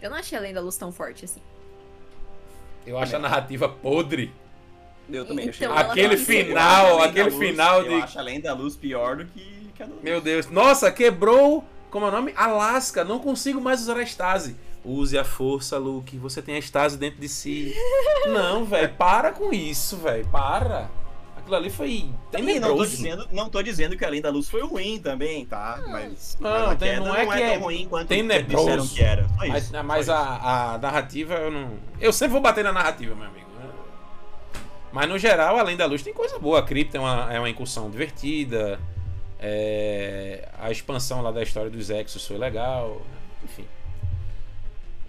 S4: Eu não achei além da luz tão forte assim.
S1: Eu acho a narrativa podre.
S2: Eu também achei.
S4: Então,
S2: Eu
S1: Aquele
S2: acho
S1: final, aquele
S2: Luz-
S1: final
S2: Eu
S1: de-
S2: acho além da luz pior do que, que a da luz.
S1: Meu Deus. Nossa, quebrou. Como é o nome? Alasca. Não consigo mais usar a estase. Use a força, Luke. Você tem a estase dentro de si. Não, velho. Para com isso, velho. Para. Aquilo ali foi
S2: Também não tô,
S1: tenebroso.
S2: dizendo, não tô dizendo que além da luz foi ruim também, tá? Mas,
S1: Não,
S2: mas a
S1: tem-
S2: queda
S1: não é que é
S2: tão ruim quanto
S1: tenebroso.
S2: disseram que era. Só
S1: Mas,
S2: isso,
S1: mas
S2: só isso.
S1: a, a narrativa eu não. Eu sempre vou bater na narrativa, meu amigo. né? Mas no geral, além da luz, tem coisa boa. A Crypto é uma, é uma incursão divertida. é, a expansão lá da história dos Exos foi legal. Enfim.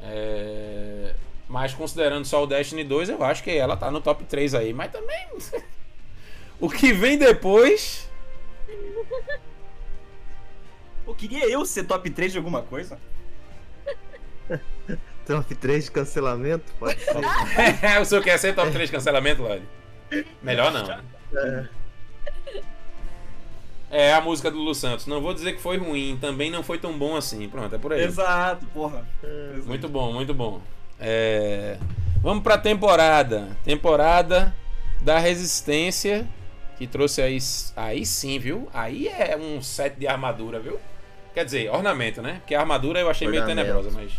S1: É, mas considerando só o Destiny 2, eu acho que ela tá no top 3 aí. Mas também. o que vem depois.
S2: Pô, queria eu ser top 3 de alguma coisa?
S3: Top 3 de cancelamento? Pode ser.
S1: o senhor quer ser top 3 cancelamento, Lodi? Melhor não.
S3: É.
S1: É a música do Lu Santos. Não vou dizer que foi ruim, também não foi tão bom assim. Pronto, é por aí.
S2: Exato, porra.
S1: Muito bom, muito bom. É, Vamos pra temporada. Temporada da Resistência. Que trouxe aí. Aí sim, viu? Aí é um set de armadura, viu? Quer dizer, ornamento, né? Porque a armadura eu achei meio
S3: Ornamento.
S1: tenebrosa, mas.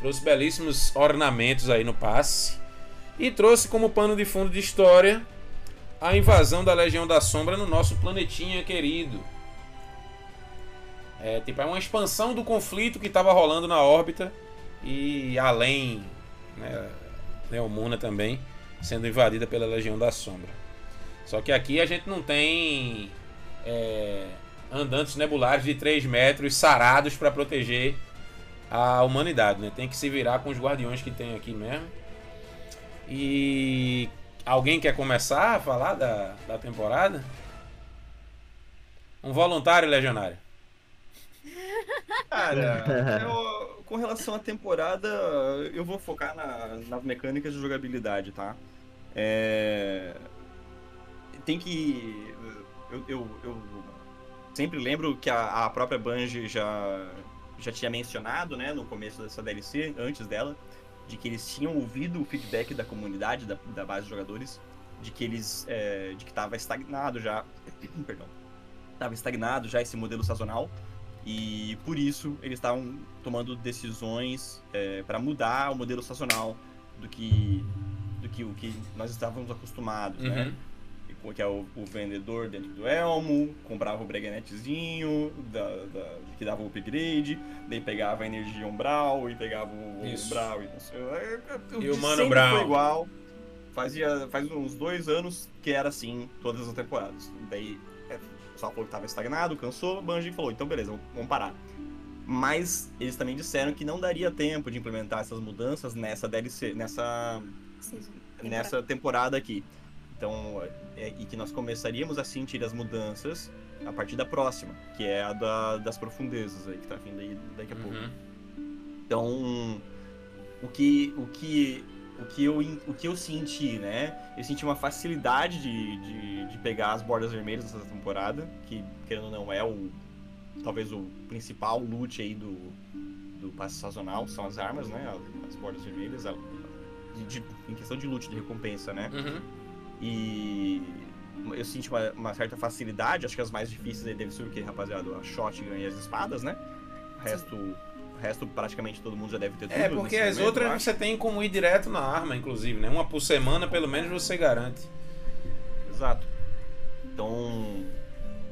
S1: Trouxe belíssimos ornamentos aí no passe. E trouxe como pano de fundo de história a invasão da Legião da Sombra no nosso planetinha querido. É tipo, é uma expansão do conflito que estava rolando na órbita e além, né, Neomuna também sendo invadida pela Legião da Sombra. Só que aqui a gente não tem é, andantes nebulares de 3 metros sarados para proteger a humanidade, né? Tem que se virar com os guardiões que tem aqui mesmo. E alguém quer começar a falar da, da temporada? Um voluntário legionário.
S2: Cara, eu- com relação à temporada, eu vou focar na, nas mecânicas de jogabilidade, tá? É, Tem que. Eu, eu, eu sempre lembro que a, a própria Bungie já, já tinha mencionado, né, no começo dessa DLC, antes dela, de que eles tinham ouvido o feedback da comunidade, da, da base de jogadores, de que eles. é, de que tava estagnado já. Perdão. Tava estagnado já esse modelo sazonal. E por isso eles estavam tomando decisões para mudar o modelo sazonal do que do que o que nós estávamos acostumados, né?
S1: Uhum.
S2: Com- Que é o, o vendedor dentro do elmo, comprava o breganetezinho da, da- que dava o upgrade, daí pegava a energia umbral e pegava o
S1: Isso.
S2: umbral e não sei. é, é,
S1: E o Mano Brown.
S2: Foi igual. fazia faz uns dois anos que era assim todas as temporadas. Daí é, o pessoal falou que tava estagnado, cansou, Bungie falou, então beleza, vamos parar. Mas eles também disseram que não daria tempo de implementar essas mudanças nessa DLC, nessa nessa temporada aqui. Então, é, e que nós começaríamos a sentir as mudanças a partir da próxima, que é a da, das profundezas aí, que tá vindo aí daqui a pouco.
S1: Uhum.
S2: Então, o que, o que, o que, eu, o que eu senti, né? Eu senti uma facilidade de, de, de pegar as bordas vermelhas dessa temporada, que, querendo ou não, é o talvez o principal loot aí do, do passe sazonal, são as armas, né? As, bordas vermelhas, a, de, de, em questão de loot, de recompensa, né?
S1: Uhum.
S2: E eu senti uma, uma, certa facilidade, acho que as mais difíceis aí deve ser o que, rapaziada? A shotgun e as espadas, né? O resto, o resto praticamente todo mundo já deve ter tudo.
S1: É, porque as momento, outras você tem como ir direto na arma, inclusive, né? Uma por semana, pelo menos você garante.
S2: Exato. Então,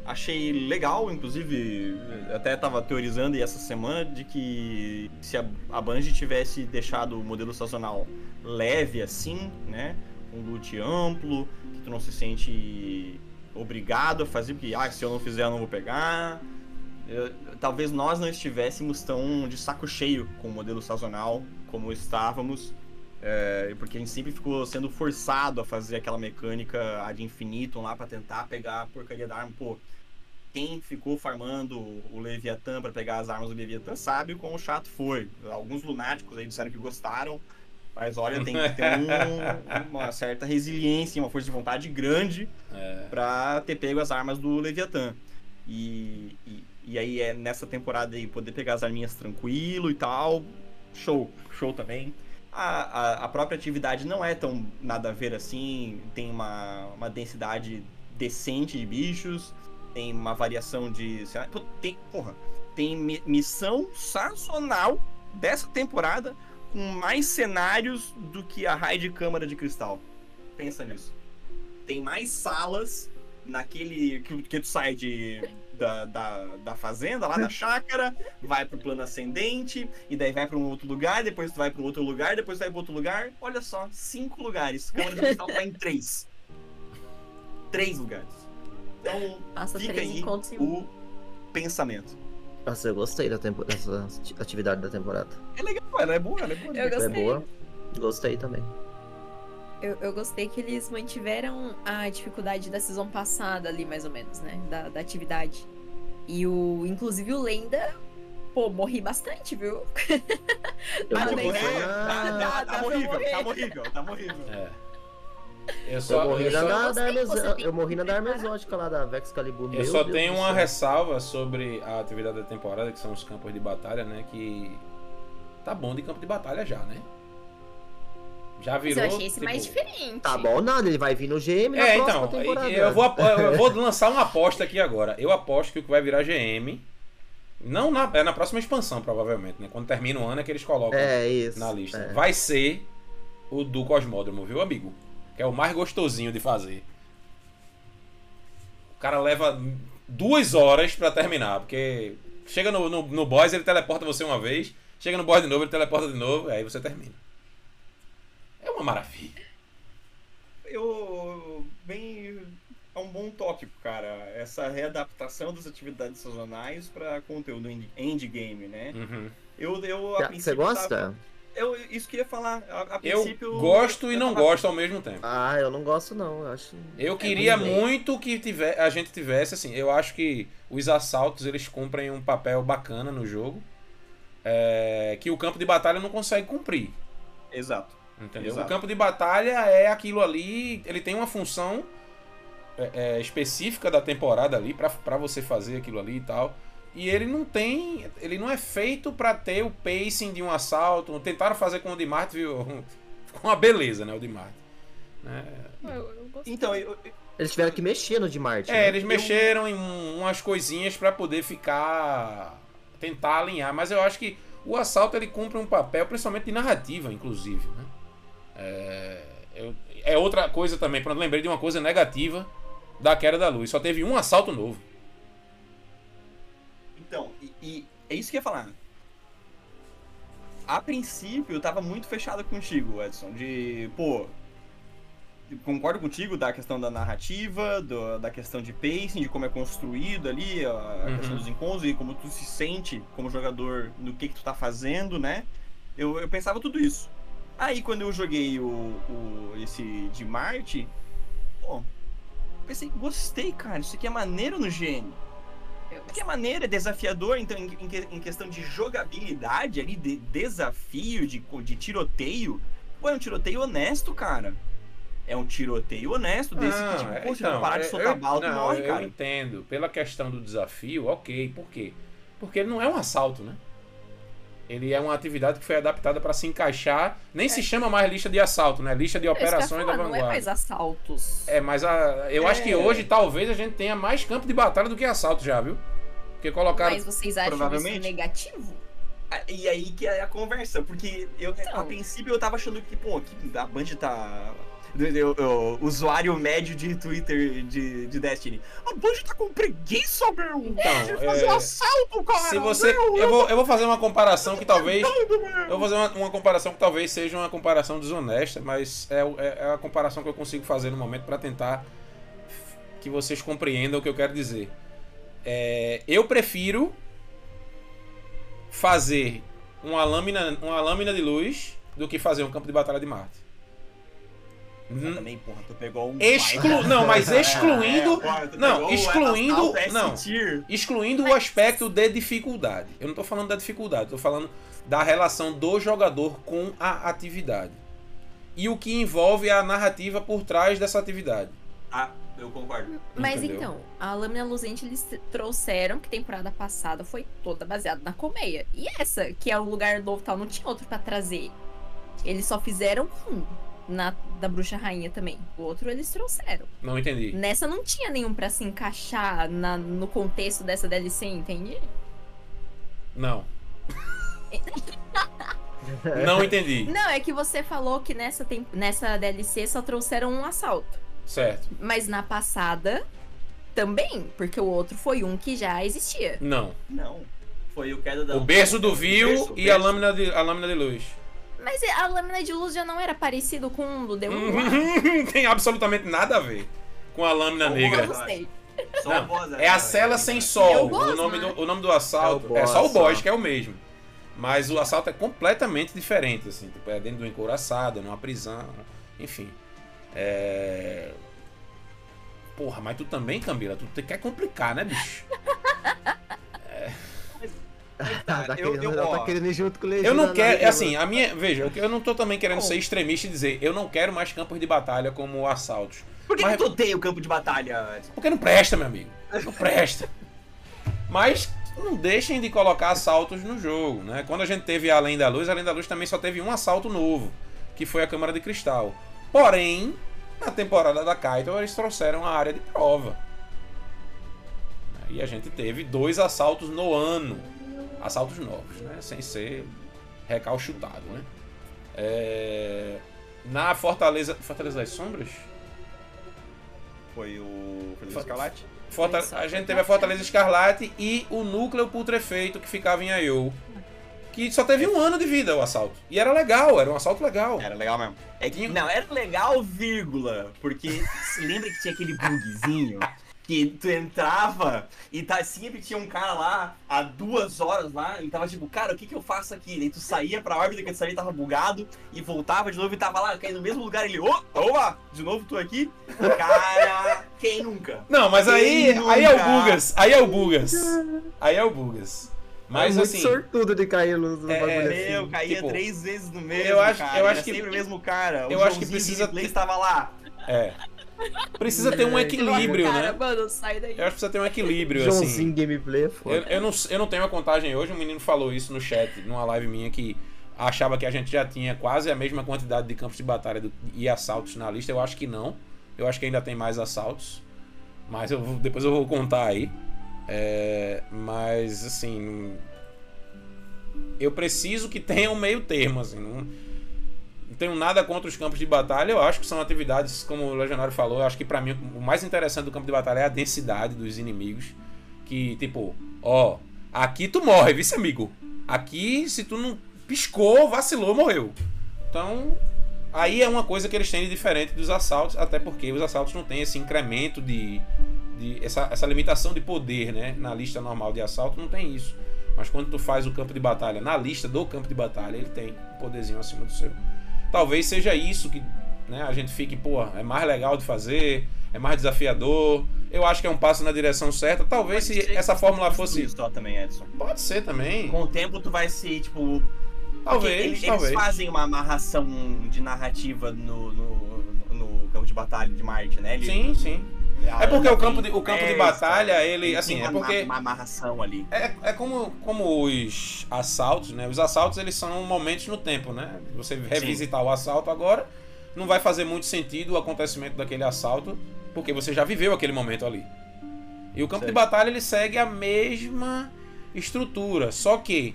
S2: achei legal, inclusive, até estava teorizando essa semana de que se a, a Bungie tivesse deixado o modelo sazonal leve assim, né? Um loot amplo, que tu não se sente obrigado a fazer, porque ah, se eu não fizer eu não vou pegar. Eu, talvez nós não estivéssemos tão de saco cheio com o modelo sazonal como estávamos, é, porque a gente sempre ficou sendo forçado a fazer aquela mecânica ad infinitum lá para tentar pegar a porcaria da arma. Pô, quem ficou farmando o Leviatã para pegar as armas do Leviatã sabe o quão chato foi. Alguns lunáticos aí disseram que gostaram, mas olha, tem que ter um, uma certa resiliência, uma força de vontade grande é. para ter pego as armas do Leviatã. E, e, e, aí é nessa temporada aí poder pegar as arminhas tranquilo e tal. Show, show também. A, a, a própria atividade não é tão nada a ver assim, tem uma, uma densidade decente de bichos tem uma variação de. Tem, porra, tem missão sazonal dessa temporada com mais cenários do que a raid de Câmara de Cristal. Pensa nisso. Tem mais salas naquele. que, que tu sai de. Da, da, da, fazenda, lá da chácara, vai pro plano ascendente, e daí vai para um outro lugar, depois tu vai para um outro lugar, depois tu vai para outro lugar. Olha só, cinco lugares. Câmara de Cristal tá em três. Três lugares. Então, Passa fica aí o pensamento.
S3: Nossa, eu gostei da tempo... dessa atividade da temporada.
S2: É legal, ela é boa, ela é boa.
S4: Eu gostei.
S3: É boa. Gostei também.
S4: Eu, eu, gostei que eles mantiveram a dificuldade da season passada ali, mais ou menos, né? Da, da atividade. E o. Inclusive o Lenda. Pô, morri bastante, viu?
S2: Eu tá, morri. Tá, tá, tá, horrível, tá horrível, tá horrível. É.
S3: Eu, só, eu morri eu na, da, eu morri na da exótica lá da Vex Calibur.
S1: Eu só Deus tenho uma ressalva sobre a atividade da temporada, que são os campos de batalha, né? Que tá bom de campo de batalha já, né? Já virou.
S4: Mas eu achei esse tipo... mais diferente.
S3: Tá bom, nada, ele vai vir no GM na é, então, temporada.
S1: Eu vou, eu vou lançar uma aposta aqui agora. Eu aposto que o que vai virar GM. Não na, é na próxima expansão, provavelmente, né? Quando termina o ano é que eles colocam
S3: é, isso,
S1: na lista.
S3: É.
S1: Vai ser o do Cosmódromo, viu, amigo? Que é o mais gostosinho de fazer. O cara leva duas horas para terminar, porque chega no, no, no boss, ele teleporta você uma vez, chega no boss de novo, ele teleporta de novo, aí você termina. É uma maravilha.
S2: Eu. Bem. É um bom tópico, cara. Essa readaptação das atividades sazonais para conteúdo endgame, né?
S1: Uhum.
S2: Eu, eu,
S3: a Você gosta?
S2: Tava eu, isso que ia falar. A, a
S1: eu gosto e não gosto ao mesmo tempo.
S3: Ah, eu não gosto não. Eu, acho...
S1: eu queria é muito que tiver, a gente tivesse assim. Eu acho que os assaltos eles cumprem um papel bacana no jogo. É, que o campo de batalha não consegue cumprir.
S2: Exato.
S1: Entendeu?
S2: Exato.
S1: O campo de batalha é aquilo ali. Ele tem uma função é, é, específica da temporada ali para você fazer aquilo ali e tal. E ele não tem. Ele não é feito para ter o pacing de um assalto. Tentaram fazer com o de Marte, viu? Ficou uma beleza, né? O de Marte. É...
S2: Então, eu,
S3: eles tiveram que mexer no de Marte.
S1: É, né? eles mexeram em umas coisinhas para poder ficar. tentar alinhar. Mas eu acho que o assalto ele cumpre um papel, principalmente de narrativa, inclusive. Né? É, eu, é outra coisa também, quando lembrei de uma coisa negativa da queda da luz. Só teve um assalto novo.
S2: E é isso que eu ia falar. A princípio, eu tava muito fechado contigo, Edson. De, pô, concordo contigo da questão da narrativa, do- da questão de pacing, de como é construído ali, a
S1: Uhum.
S2: questão dos encontros e como tu se sente como jogador no que, que tu tá fazendo, né? Eu, eu pensava tudo isso. Aí quando eu joguei o, o- esse de Marte, pô, pensei, gostei, cara, isso aqui é maneiro no gênio.
S4: Eu-
S2: Porque é maneiro, é desafiador, então em, em que- em questão de jogabilidade ali, de desafio, de, de tiroteio, pô, é um tiroteio honesto, cara. É um tiroteio honesto desse que, tipo, pô, se tu parar de
S1: é-
S2: soltar
S1: eu,
S2: bala, tu
S1: não,
S2: morre,
S1: eu
S2: cara.
S1: entendo. Pela questão do desafio, ok. Por quê? Porque ele não é um assalto, né? Ele é uma atividade que foi adaptada para se encaixar. Nem se chama mais lista de assalto, né? Lista de
S4: É isso eu
S1: operações da
S4: falar, Não é
S1: vanguarda.
S4: mais assaltos.
S1: É, mas a, eu acho que
S2: É.
S1: hoje talvez a gente tenha mais campo de batalha do que assalto já, viu? Porque colocaram.
S4: Mas vocês acham isso
S2: provavelmente.
S4: negativo?
S2: Ah, E aí que é a conversa, porque eu,
S4: Então.
S2: a princípio eu tava achando que, pô, que a Band tá. eu- eu- usuário médio de Twitter de, de Destiny. A Band tá com preguiça, meu!
S1: Então,
S2: de fazer
S1: é,
S2: assalto, cara!
S1: Se você.
S2: meu,
S1: Eu vou, eu vou fazer uma comparação que talvez.
S2: doido!
S1: Eu vou fazer uma, uma comparação que talvez seja uma comparação desonesta, mas é, é, é a comparação que eu consigo fazer no momento para tentar que vocês compreendam o que eu quero dizer. É, eu prefiro fazer uma lâmina, uma lâmina de luz do que fazer um campo de batalha de Marte.
S2: Mas Também, porra, tu pegou um.
S1: Exclu... Não, mas excluindo.
S2: É, porra,
S1: não, excluindo- não. Excluindo o aspecto de dificuldade. Eu não tô falando da dificuldade, tô falando da relação do jogador com a atividade. E o que envolve a narrativa por trás dessa atividade.
S2: Ah, eu concordo.
S4: Mas
S1: Entendeu?
S4: então, a lâmina luzente eles trouxeram que temporada passada foi toda baseada na colmeia. E essa, que é o lugar novo tal, não tinha outro pra trazer. Eles só fizeram um na da bruxa rainha também. O outro eles trouxeram.
S1: Não entendi.
S4: Nessa não tinha nenhum pra se encaixar na- no contexto dessa DLC, entende?
S1: Não. Não entendi.
S4: Não, é que você falou que nessa, tem- nessa DLC só trouxeram um assalto.
S1: Certo.
S4: Mas na passada também, porque o outro foi um que já existia.
S1: Não.
S2: Não. Foi o queda da.
S1: O berço do vil
S2: berço,
S1: e a
S2: berço.
S1: lâmina, de, a lâmina de luz.
S4: Mas a lâmina de luz já não era parecido com um do D1 lá?
S1: Não tem absolutamente nada a ver com a lâmina negra.
S4: Eu não
S1: É a
S2: né?
S1: cela sem
S4: É
S1: sol.
S4: o boss,
S1: o, nome
S4: né?
S1: do, o nome do assalto
S3: É
S1: é,
S3: o
S1: só o
S3: boss, só.
S1: que é o mesmo. Mas o assalto é completamente diferente, assim. Tipo, é dentro do encouraçado, é numa prisão, enfim. É... Porra, mas tu também, Camila, tu quer complicar, né, bicho?
S2: Tá,
S3: tá,
S2: eu-
S3: querendo,
S2: eu- ó,
S3: tá querendo ir junto com o Legenda.
S1: Eu não quero,
S3: liga,
S1: assim, a minha, veja, eu não tô também querendo
S2: Não.
S1: ser extremista e dizer, eu não quero mais campos de batalha como assaltos.
S2: Por que,
S1: Mas-
S2: que tu odeia o campo de batalha?
S1: Porque não presta, meu amigo. Não presta. Mas não deixem de colocar assaltos no jogo, né? Quando a gente teve a Além da Luz, a Além da Luz também só teve um assalto novo, que foi a Câmara de Cristal. Porém, na temporada da Kaito, eles trouxeram a área de prova. E a gente teve dois assaltos no ano. Assaltos novos, né? Sem ser recalchutado, né? É, Na Fortaleza... Fortaleza das Sombras?
S2: Foi o. Foi o
S1: Fa-
S2: Escarlate?
S1: Forta-. A gente teve a Fortaleza Escarlate e o núcleo putrefeito que ficava em Aiou. Que só teve um ano de vida o assalto. E era legal, era um assalto legal.
S2: Era legal mesmo. É que, não, era legal, vírgula. Porque se lembra que tinha aquele bugzinho que tu entrava e tá, sempre tinha um cara lá há duas horas lá e tava tipo, cara, o que que eu faço aqui? Daí tu saía pra órbita que tu saía tava bugado e voltava de novo e tava lá, caindo no mesmo lugar ele, ô, opa, de novo tu aqui? Cara, quem nunca?
S1: Não, mas aí,
S2: Quem
S1: aí é o
S2: nunca?
S1: Bugas. Aí é o Bugas. Aí é o Bugas. Mas
S3: é muito
S1: assim,
S3: sortudo de cair no, no
S1: É,
S3: bagulho
S2: Meu,
S3: assim.
S2: caía
S1: tipo,
S2: três vezes no mesmo,
S1: eu acho-
S2: cara.
S1: eu
S2: era
S1: acho que-
S2: sempre o mesmo cara. O
S1: eu acho que precisa ter-
S2: estava lá.
S1: é. Precisa ter um
S3: É,
S1: equilíbrio,
S4: Cara,
S1: né?
S4: mano, sai daí.
S1: Eu acho que precisa ter um equilíbrio,
S3: Joãozinho
S1: assim.
S3: gameplay é foda.
S1: Eu, eu não, eu não tenho a contagem hoje, um menino falou isso no chat, numa live minha, que achava que a gente já tinha quase a mesma quantidade de campos de batalha do- e assaltos na lista. Eu acho que não. Eu acho que ainda tem mais assaltos. Mas eu depois eu vou contar aí. É, mas, assim. Eu preciso que tenha um meio termo, assim. Não, não tenho nada contra os campos de batalha. Eu acho que são atividades, como o Legionário falou, eu acho que pra mim o mais interessante do campo de batalha é a densidade dos inimigos. Que, tipo, ó, aqui tu morre, vice amigo. Aqui, se tu não piscou, vacilou, morreu. Então, Aí é uma coisa que eles têm de diferente dos assaltos, até porque os assaltos não têm esse incremento de. de essa, essa limitação de poder, né? Na lista normal de assalto não tem isso. Mas quando tu faz o campo de batalha na lista do campo de batalha, ele tem um poderzinho acima do seu. Talvez seja isso que né, a gente fique, pô, é mais legal de fazer, é mais desafiador. Eu acho que é um passo na direção certa. Talvez
S2: Pode
S1: se essa fórmula fosse.
S2: isso também, Edson.
S1: Pode ser também.
S2: Com o tempo tu vai se, tipo.
S1: Talvez,
S2: eles,
S1: talvez.
S2: eles fazem uma amarração de narrativa no, no, no campo de batalha de Marte, né? Eles-
S1: Sim, sim. É porque
S2: Ana
S1: o campo de- o campo de batalha, ele, assim, é porque-
S2: Uma amarração ali.
S1: É, é como, como os assaltos, né? Os assaltos eles são momentos no tempo, né? Você revisitar o assalto agora, não vai fazer muito sentido o acontecimento daquele assalto, porque você já viveu aquele momento ali. E o campo de batalha ele segue a mesma estrutura, só que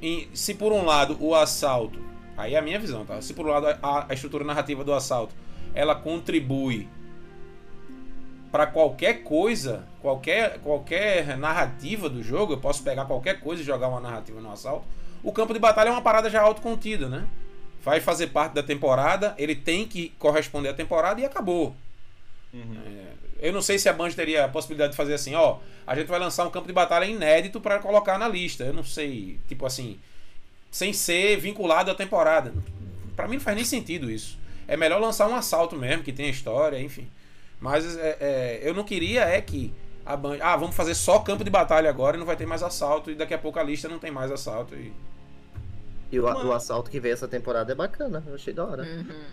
S1: em- se por um lado o assalto, aí é a minha visão, tá? Se por um lado a, a estrutura narrativa do assalto ela contribui para qualquer coisa, qualquer, qualquer narrativa do jogo, eu posso pegar qualquer coisa e jogar uma narrativa no assalto. O campo de batalha é uma parada já autocontida, né? Vai fazer parte da temporada, ele tem que corresponder à temporada e acabou.
S2: Uhum.
S1: Eu não sei se a Band teria a possibilidade de fazer assim, ó, a gente vai lançar um campo de batalha inédito para colocar na lista. Eu não sei, tipo assim, sem ser vinculado à temporada. Pra mim não faz nem sentido isso. É melhor lançar um assalto mesmo, que tem história, enfim. Mas é, é, eu não queria é que a Band, ah, vamos fazer só campo de batalha agora e não vai ter mais assalto e daqui a pouco a lista não tem mais assalto e
S3: E o, o assalto que veio essa temporada é bacana, eu achei da hora.
S4: Uhum.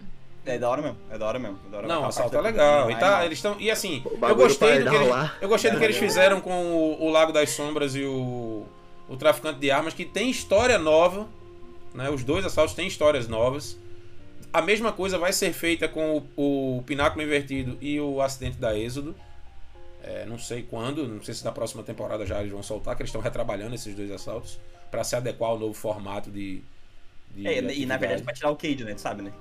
S2: É da hora mesmo, é da hora mesmo. é da hora
S1: Não, o assalto é legal. E, tá, eles estão. E assim, eu gostei do que eles, eu gostei do que eles fizeram com o, o Lago das Sombras e o, o Traficante de Armas, que tem história nova. Né? Os dois assaltos têm histórias novas. A mesma coisa vai ser feita com o, o Pináculo Invertido e o Acidente da Êxodo. É, não sei quando, não sei se na próxima temporada já eles vão soltar, que eles estão retrabalhando esses dois assaltos para se adequar ao novo formato de. de
S2: É, e na verdade pra tirar o Cade, né? Tu sabe, né?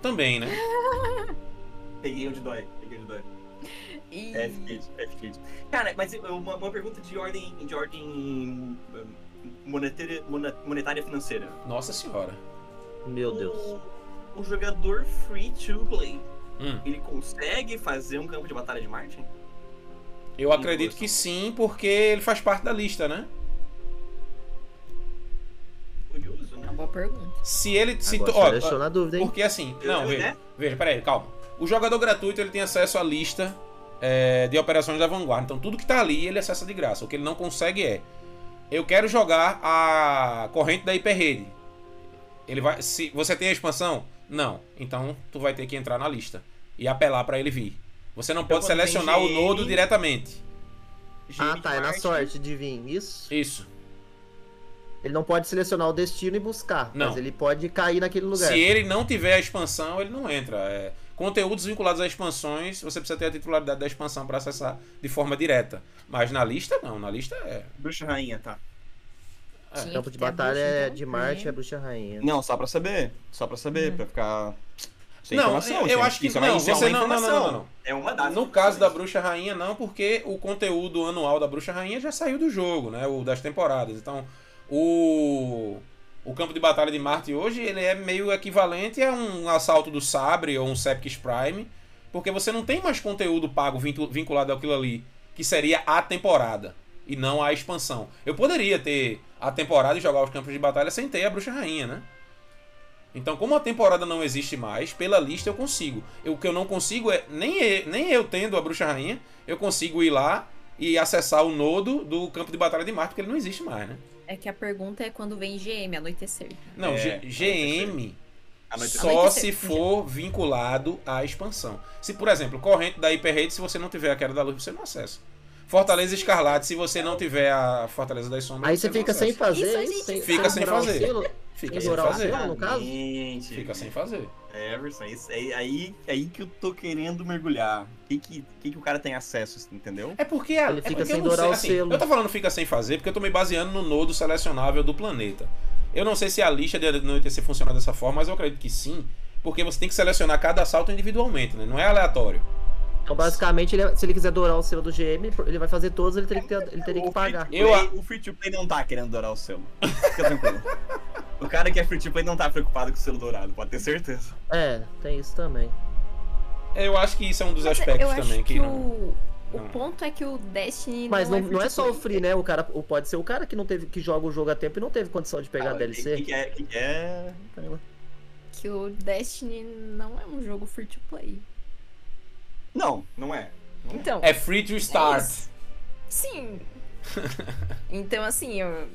S1: Também, né?
S2: Peguei onde dói, peguei onde dói.
S4: E...
S2: É F-Cade, F-Cade. Cara, mas uma, uma pergunta de ordem, de ordem hum, monetária, monetária financeira.
S1: Nossa senhora.
S3: Meu Deus.
S2: O jogador free to play,
S1: Hum.
S2: ele consegue fazer um campo de batalha de Marte?
S1: Eu acredito que sim, porque ele faz parte da lista, né?
S2: Curioso,
S4: Uma
S2: né?
S4: boa pergunta.
S1: Se ele. Se
S3: Agora
S1: tu- ó,
S3: deixou na dúvida, hein?
S1: porque assim. Não,
S2: Eu-
S1: veja.
S2: né?
S1: Veja, peraí, calma. O jogador gratuito ele tem acesso à lista é, de operações da vanguarda. Então tudo que tá ali ele acessa de graça. O que ele não consegue é. Eu quero jogar a corrente da hiperrede. Ele vai. Se você tem a expansão? Não. Então tu vai ter que entrar na lista e apelar pra ele vir. Você não pode
S2: quando tem
S1: selecionar o nodo diretamente.
S3: Ah, tá, é na sorte de vir. Isso.
S1: Isso.
S3: Ele não pode selecionar o destino e buscar,
S1: Não.
S3: mas ele pode cair naquele lugar.
S1: Se ele não tiver a expansão, ele não entra. É, conteúdos vinculados a expansões, você precisa ter a titularidade da expansão para acessar de forma direta. Mas na lista, não. Na lista é.
S2: Bruxa Rainha, tá.
S1: É.
S3: Campo de batalha
S4: bruxa,
S3: é
S4: então,
S3: de Marte é bruxa rainha.
S2: Não, só pra saber. Só pra saber,
S4: Uhum.
S2: pra ficar. Sem
S1: Não,
S2: informação.
S1: eu
S2: isso é-
S1: acho que
S2: isso é
S1: não,
S2: é
S1: você
S2: uma
S1: não- não, não,
S2: informação.
S1: não, não, não.
S2: É uma das
S1: No caso da. Bruxa Rainha, não, porque o conteúdo anual da Bruxa Rainha já saiu do jogo, né? O das temporadas. Então, o. O campo de batalha de Marte hoje, ele é meio equivalente a um assalto do Sabre ou um Sepkis Prime, porque você não tem mais conteúdo pago vincu- vinculado àquilo ali, que seria a temporada, e não a expansão. Eu poderia ter a temporada e jogar os campos de batalha sem ter a Bruxa Rainha, né? Então, como a temporada não existe mais, pela lista eu consigo. Eu- O que eu não consigo é, nem eu, nem eu tendo a Bruxa Rainha, eu consigo ir lá e acessar o nodo do campo de batalha de Marte, porque ele não existe mais, né?
S4: É que a pergunta é quando vem GM, anoitecer.
S1: Não,
S2: É,
S1: GM
S2: Anoitecer.
S1: só
S4: Anoitecer.
S1: se for vinculado à expansão. Se, por exemplo, corrente da Hyperrede, se você não tiver a queda da luz, você não acessa. Fortaleza Escarlate, se você não tiver a Fortaleza das Sombras,
S3: Aí você fica sem fazer,
S4: Isso
S3: sem,
S1: Fica sem fazer.
S3: selo.
S1: Fica
S3: sem
S1: fazer.
S3: selo, no caso?
S2: Exatamente.
S1: Fica sem fazer.
S2: É, Everson, isso é aí, é aí que eu tô querendo mergulhar. O que que, que que o cara tem acesso, entendeu?
S1: É porque a,
S3: Ele
S1: é
S3: fica
S1: porque
S3: sem dourar
S1: sei,
S3: o
S1: assim,
S3: selo.
S1: Eu tô falando fica sem fazer porque eu tô me baseando no nodo selecionável do planeta. Eu não sei se a lista de anoitecer funciona dessa forma, mas eu acredito que sim, porque você tem que selecionar cada assalto individualmente, né? Não é aleatório.
S3: Então, basicamente, ele- se ele quiser dourar o selo do GM, ele vai fazer todos, ele teria que, ter- ele teria que pagar.
S2: free to
S1: Eu
S2: play-
S1: a-
S2: O free to play não tá querendo dourar o selo. Fica tranquilo. O cara que é free to play não tá preocupado com o selo dourado, pode ter certeza.
S3: É, tem isso também.
S1: Eu acho que isso é um dos
S4: Mas
S1: aspectos
S4: eu acho
S1: também que,
S4: que
S1: não.
S4: o, o
S1: não.
S4: ponto é que o Destiny
S3: Mas não,
S4: não,
S3: não é só o
S4: free
S3: né? O cara o- pode ser o cara que não teve que joga o jogo a tempo e não teve condição de pegar
S2: Ah,
S3: DLC.
S2: Que, que é, que é...
S4: que o Destiny não é um jogo free to play.
S2: Não, não é.
S4: Então,
S1: É free to start.
S4: isso. sim. então assim, eu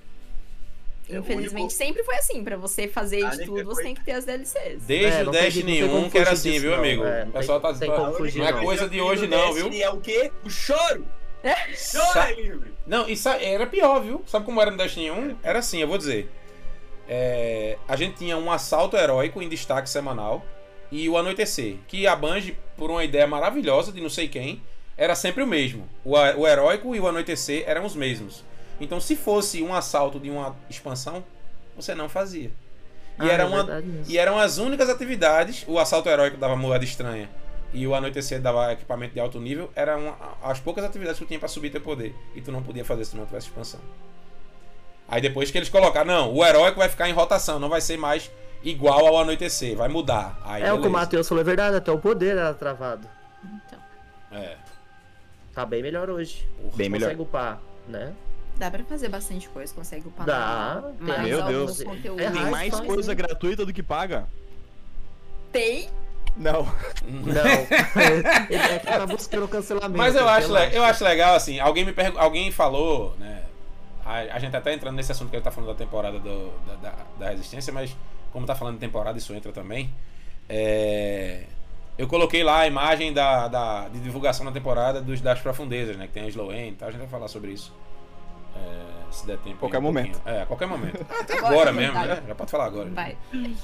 S2: É,
S4: infelizmente
S2: único-
S4: sempre foi assim, pra você fazer
S2: A
S4: isso
S2: única
S4: tudo, você tem que ter as DLCs.
S1: Desde
S3: É,
S1: o
S3: não
S1: Destiny
S3: não tem
S1: 1
S3: como
S1: que era assim, viu,
S3: não.
S1: amigo?
S3: É,
S1: o
S3: não
S1: pessoal tá
S3: tem fugir,
S1: Não é
S3: não.
S1: coisa de hoje não, viu?
S2: Destiny é o quê? O choro! Choro
S1: Sa-
S2: é livre!
S1: Não, isso era pior, viu? Sabe como era no Destiny 1? Era assim, eu vou dizer. É, a gente tinha um assalto heróico em destaque semanal e o anoitecer, que a Bungie, por uma ideia maravilhosa de não sei quem, era sempre o mesmo. O, o heróico e o anoitecer eram os mesmos. Então, se fosse um assalto de uma expansão, você não fazia. E,
S3: Ah,
S1: era
S3: é
S1: uma, e eram as únicas atividades. O assalto heróico dava moeda estranha e o anoitecer dava equipamento de alto nível. Eram as poucas atividades que tu tinha pra subir teu poder. E tu não podia fazer se tu não tivesse expansão. Aí depois que eles colocaram, não, o heróico vai ficar em rotação, não vai ser mais igual ao anoitecer, vai mudar. Aí,
S3: É o que o
S1: beleza.
S3: Matheus falou, é verdade, até o poder era travado.
S4: Então,
S1: É.
S3: Tá bem melhor hoje.
S2: Bem melhor.
S3: Consegue upar, né?
S4: dá pra fazer bastante coisa, consegue upar
S3: Dá, tem-
S4: mas
S5: Meu Deus.
S4: conteúdos-
S3: É
S5: Tem mais coisa
S3: né?
S5: gratuita do que paga?
S4: Tem,
S5: Não.
S3: Não. Ele é que tá buscando cancelamento.
S1: Mas eu acho, le- eu acho legal, assim, alguém me pergu- alguém falou, né? A, a gente até entrando nesse assunto que ele tá falando da temporada do- da, da, da Resistência, mas como tá falando de temporada, isso entra também. É, eu coloquei lá a imagem da, da, de divulgação da temporada dos, das profundezas, né? Que tem a Slow End e tal, a gente vai falar sobre isso. É, se der tempo.
S5: Qualquer
S1: um
S5: momento.
S1: pouquinho. É, a qualquer momento. Até
S4: Agora,
S1: mesmo,
S4: vontade.
S1: né? Já pode falar agora.
S4: vai.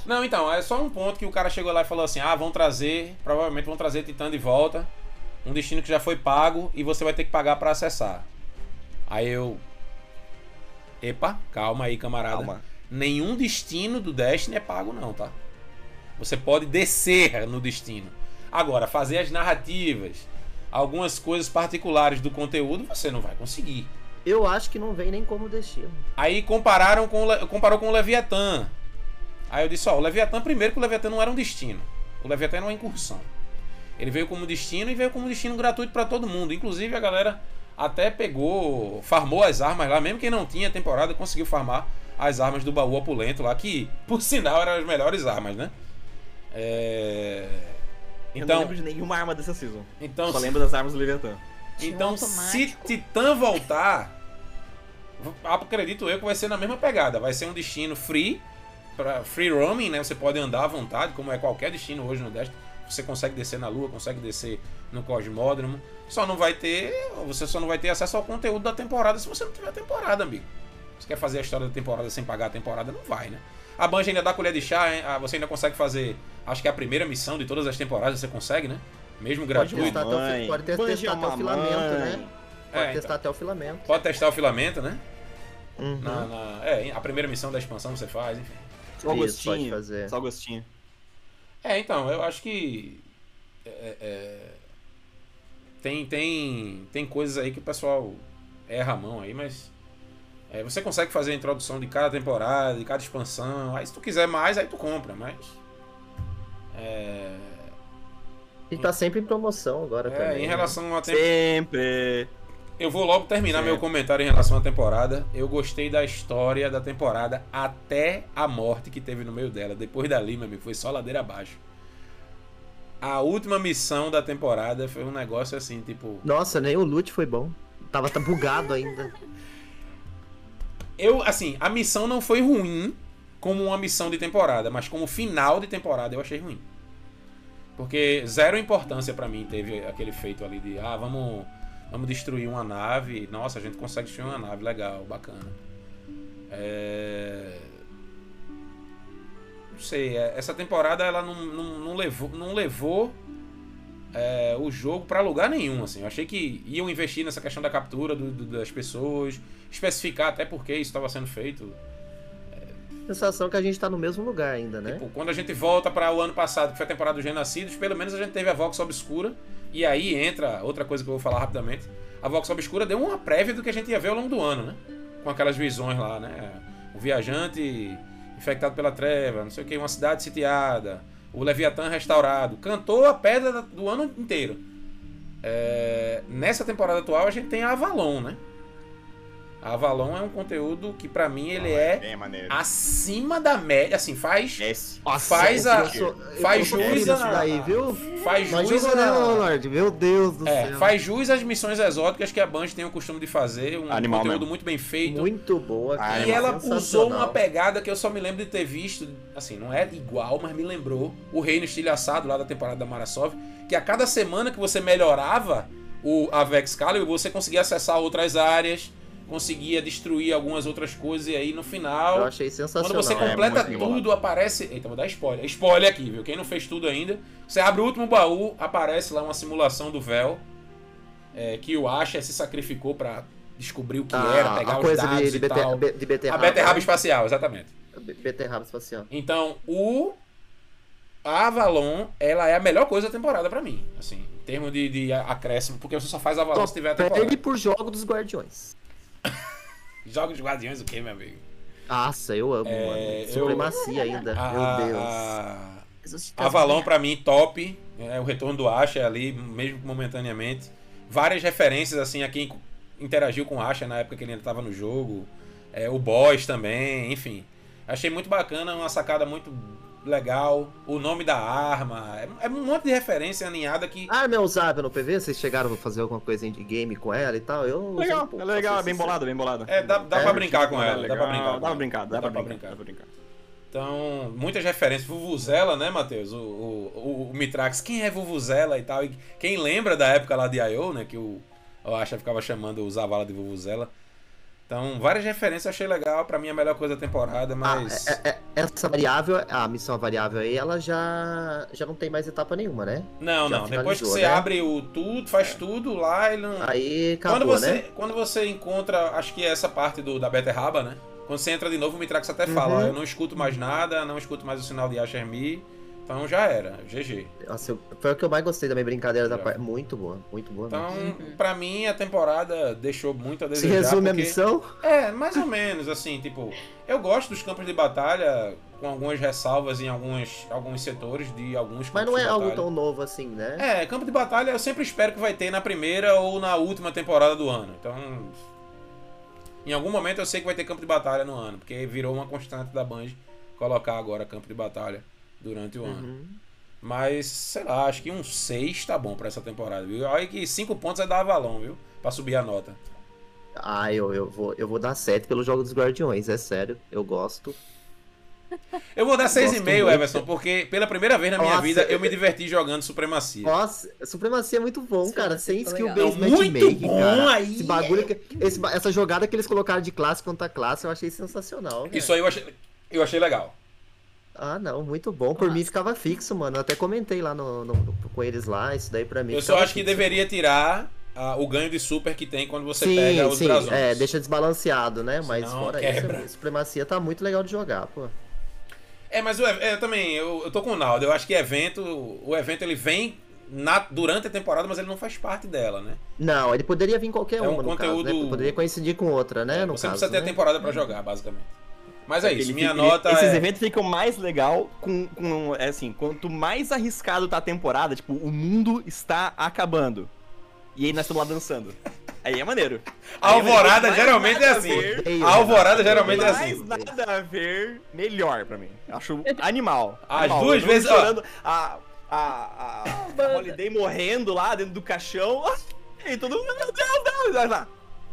S1: Não, então, é só um ponto que o cara chegou lá e falou assim: ah, vão trazer, provavelmente vão trazer Titã de volta, um destino que já foi pago e você vai ter que pagar pra acessar. Aí eu. Epa, calma aí, camarada.
S5: Calma.
S1: Nenhum destino do Destiny é pago, não, tá? Você pode descer no destino. Agora, fazer as narrativas, algumas coisas particulares do conteúdo, você não vai conseguir.
S3: Eu acho que não vem nem como destino.
S1: Aí compararam com comparou com o Leviatã. Aí eu disse, ó, o Leviatã primeiro que o Leviatã não era um destino. O Leviatã era uma incursão. Ele veio como destino e veio como destino gratuito pra todo mundo. Inclusive a galera até pegou, farmou as armas lá, mesmo quem não tinha temporada conseguiu farmar as armas do baú opulento lá, que por sinal eram as melhores armas, né? É...
S2: Eu não
S1: Então,
S2: lembro de nenhuma arma dessa season.
S1: então
S2: Só lembro das armas do
S4: um
S1: então, se. Titã voltar, acredito eu que vai ser na mesma pegada. Vai ser um destino free, para free roaming, né? Você pode andar à vontade, como é qualquer destino hoje no Destiny. Você consegue descer na Lua, consegue descer no Cosmódromo. Só não vai ter, você só não vai ter acesso ao conteúdo da temporada se você não tiver temporada, amigo. Você quer fazer a história da temporada sem pagar a temporada, não vai, né? A Bungie ainda dá colher de chá, hein? Ah, você ainda consegue fazer, acho que é a primeira missão de todas as temporadas você consegue, né? Mesmo
S3: Pode
S1: gratuito.
S3: testar até o, pode testar
S5: é
S3: até o
S5: uma
S3: filamento, né? Pode
S1: É,
S3: testar
S1: então.
S3: até o filamento.
S1: Pode testar o filamento, né?
S3: Uhum.
S1: Na, na- é, a primeira missão da expansão você faz, enfim.
S2: Só gostinho.
S3: pode fazer.
S2: Só gostinho.
S1: É, então, eu acho que. é, é, tem, tem, tem coisas aí que o pessoal erra a mão aí, mas. É, você consegue fazer a introdução de cada temporada, de cada expansão. Aí se tu quiser mais, aí tu compra, mas. É,
S3: E tá sempre em promoção agora
S1: é,
S3: também.
S1: em
S3: né?
S1: relação a tempo.
S2: Sempre.
S1: Eu vou logo terminar
S2: Certo.
S1: meu comentário em relação à temporada. Eu gostei da história da temporada até a morte que teve no meio dela. Depois dali, meu amigo, foi só ladeira abaixo. A última missão da temporada foi um negócio assim, tipo.
S3: Nossa, nem o loot foi bom. Tava tá bugado ainda.
S1: Eu, assim, a missão não foi ruim como uma missão de temporada, mas como final de temporada eu achei ruim. Porque zero importância pra mim teve aquele feito ali de, ah, vamos, vamos destruir uma nave. Nossa, a gente consegue destruir uma nave, legal, bacana. É... Não sei, é- essa temporada ela não, não, não levou, não levou é, o jogo pra lugar nenhum, assim. Eu achei que iam investir nessa questão da captura do- do- das pessoas, especificar até por que isso estava sendo feito.
S3: Sensação que a gente tá no mesmo lugar ainda, né?
S1: Tipo, quando a gente volta para o ano passado, que foi a temporada dos Renascidos, pelo menos a gente teve a Vox Obscura. E aí entra outra coisa que eu vou falar rapidamente. A Vox Obscura deu uma prévia do que a gente ia ver ao longo do ano, né? Com aquelas visões lá, né? O viajante infectado pela treva, não sei o que, uma cidade sitiada, o Leviatã restaurado. Cantou a pedra do ano inteiro. É, nessa temporada atual a gente tem a Avalon, né? A Avalon é um conteúdo que pra mim ele
S2: Ah,
S1: é
S2: bem maneiro.
S1: acima da média, assim, faz
S2: Esse.
S1: faz a-
S3: sou-
S1: faz jus
S3: daí, viu?
S1: faz jus a,
S3: Lord? Meu Deus do
S1: é,
S3: céu.
S1: faz jus às missões exóticas que a Band tem o costume de fazer, um
S2: Animal
S1: conteúdo
S2: mesmo.
S1: muito bem feito.
S3: Muito boa, cara.
S1: E ela usou uma pegada que eu só me lembro de ter visto, assim, não é igual, mas me lembrou o Reino Estilhaçado lá da temporada da Marasov, que a cada semana que você melhorava o a Vex Calibur, você conseguia acessar outras áreas, conseguia destruir algumas outras coisas e aí no
S3: Eu
S1: final,
S3: achei sensacional.
S1: quando você
S2: é
S1: completa
S2: enrolado.
S1: tudo, aparece, eita, vou dar spoiler. Spoiler aqui, viu? Quem não fez tudo ainda, você abre o último baú, aparece lá uma simulação do véu é, que o Asher se sacrificou pra descobrir o que
S3: Ah,
S1: era, pegar
S3: a
S1: os
S3: coisa
S1: dados
S3: de, de,
S1: e tal.
S3: de beterraba.
S1: A beterraba espacial, exatamente.
S3: Be- Beterraba espacial.
S1: Então, o a Avalon, ela é a melhor coisa da temporada pra mim, assim, em termos de, de acréscimo, porque você só faz Avalon se tiver a temporada.
S3: Perde por jogo dos Guardiões.
S1: Jogos de Guardiões o quê, meu amigo?
S3: Nossa, eu amo,
S1: É,
S3: mano.
S1: eu-
S3: Supremacia ainda.
S1: A,
S3: Meu Deus.
S1: a-
S4: Jesus te
S1: Avalon pra mim top, é o retorno do Asha ali, mesmo momentaneamente. Várias referências assim a quem interagiu com o Asha na época que ele ainda estava no jogo. É, o Boss também, enfim. Achei muito bacana, uma sacada muito legal. O nome da arma, é, é um monte de referência aninhada que
S3: A arma é usável no PV? Vocês chegaram a fazer alguma coisa de game com ela e tal? Eu
S2: Legal,
S3: um pouco,
S2: é legal,
S3: pra
S2: é bem bolado, bem bolado.
S1: é, dá, dá
S3: É,
S1: pra brincar com ela, dá pra brincar.
S2: Dá pra brincar, dá pra brincar, dá pra brincar.
S1: Então, muitas referências. Vuvuzela, né, Matheus? O, o, o, o Mitrax, quem é Vuvuzela e tal? E quem lembra da época lá de I.O., né? Que o, o Asha ficava chamando o Zavala de Vuvuzela. Então, várias referências eu achei legal. Pra mim, a melhor coisa da temporada, mas.
S3: Ah, é- é- essa variável, a missão variável aí, ela já, já não tem mais etapa nenhuma, né?
S1: não,
S3: já
S1: não. Depois que você
S3: né?
S1: abre o tudo, faz tudo lá, ele não.
S3: Aí acabou,
S1: quando, você,
S3: né?
S1: quando você encontra, acho que é essa parte do, da beterraba, né? Quando você entra de novo, o Mitrax até fala:
S3: Uhum.
S1: ó, eu não escuto mais nada, não escuto mais o sinal de Asher Me. Então já era, GG.
S3: Nossa, foi o que eu mais gostei da minha brincadeira da parte. Muito boa, muito boa.
S1: Então,
S3: mesmo.
S1: pra mim, a temporada deixou muito a
S3: Se
S1: desejar.
S3: resume a
S1: porque-
S3: missão?
S1: É, mais ou menos, assim, tipo, eu gosto dos campos de batalha, com algumas ressalvas em alguns, alguns setores de alguns campos
S3: Mas não é
S1: de
S3: algo tão novo assim, né?
S1: É, campo de batalha eu sempre espero que vai ter na primeira ou na última temporada do ano. Então, em algum momento eu sei que vai ter campo de batalha no ano, porque virou uma constante da Band colocar agora campo de batalha durante o ano.
S3: Uhum.
S1: Mas, sei lá, acho que um 6 tá bom pra essa temporada, viu? Olha que 5 pontos é da Avalon, viu? Pra subir a nota.
S3: Ah, eu, eu, vou, eu vou dar 7 pelo jogo dos Guardiões, é sério. Eu gosto.
S1: Eu vou dar
S3: Gosto
S1: 6,5,
S3: muito.
S1: Everson, porque pela primeira vez na minha
S3: Nossa,
S1: vida eu me diverti jogando Supremacia.
S3: Nossa, Supremacia é muito bom, cara. Sem skill
S4: foi
S3: based
S1: legal. Muito
S3: matchmaking,
S1: bom,
S3: cara.
S1: aí
S3: Esse bagulho
S1: é-
S3: que, esse essa jogada que eles colocaram de classe contra classe, eu achei sensacional.
S1: Isso aí eu achei, eu achei legal.
S3: Ah, não, muito bom. Por mim ficava fixo, mano. Eu até comentei lá no, no- no- com eles lá, isso daí pra mim.
S1: Eu só acho que
S3: fixo.
S1: deveria tirar ah, o ganho de super que tem quando você
S3: sim,
S1: pega os
S3: sim,
S1: brasões.
S3: é, deixa desbalanceado, né? Mas
S1: Senão
S3: fora
S1: quebra.
S3: isso, a Supremacia tá muito legal de jogar, pô.
S1: É, mas o, ev- é, eu também, eu, eu tô com o Naldo. Eu acho que evento, o evento ele vem na- durante a temporada, mas ele não faz parte dela, né?
S3: Não, ele poderia vir qualquer
S1: É um
S3: uma, no caso,
S1: conteúdo-
S3: né? Poderia coincidir com outra, né? No
S1: você
S3: caso,
S1: precisa ter
S3: né?
S1: a temporada pra jogar, basicamente. Mas é isso,
S2: Ele
S1: minha
S2: fica-
S1: nota
S2: ele- Esses
S1: é...
S2: eventos ficam mais legal com, com. É assim, quanto mais arriscado tá a temporada, tipo, o mundo está acabando. E aí nós estamos lá dançando. Aí é maneiro.
S1: A alvorada
S2: Mais
S1: geralmente é assim. A alvorada geralmente é
S2: mais
S1: assim.
S2: nada a ver, melhor pra mim. Acho animal.
S1: As
S2: animal.
S1: duas
S2: Eu não
S1: vezes, ó.
S2: chorando, a, a, a, a Holiday morrendo lá dentro do caixão. E todo mundo, meu Deus, Deus, Deus, lá.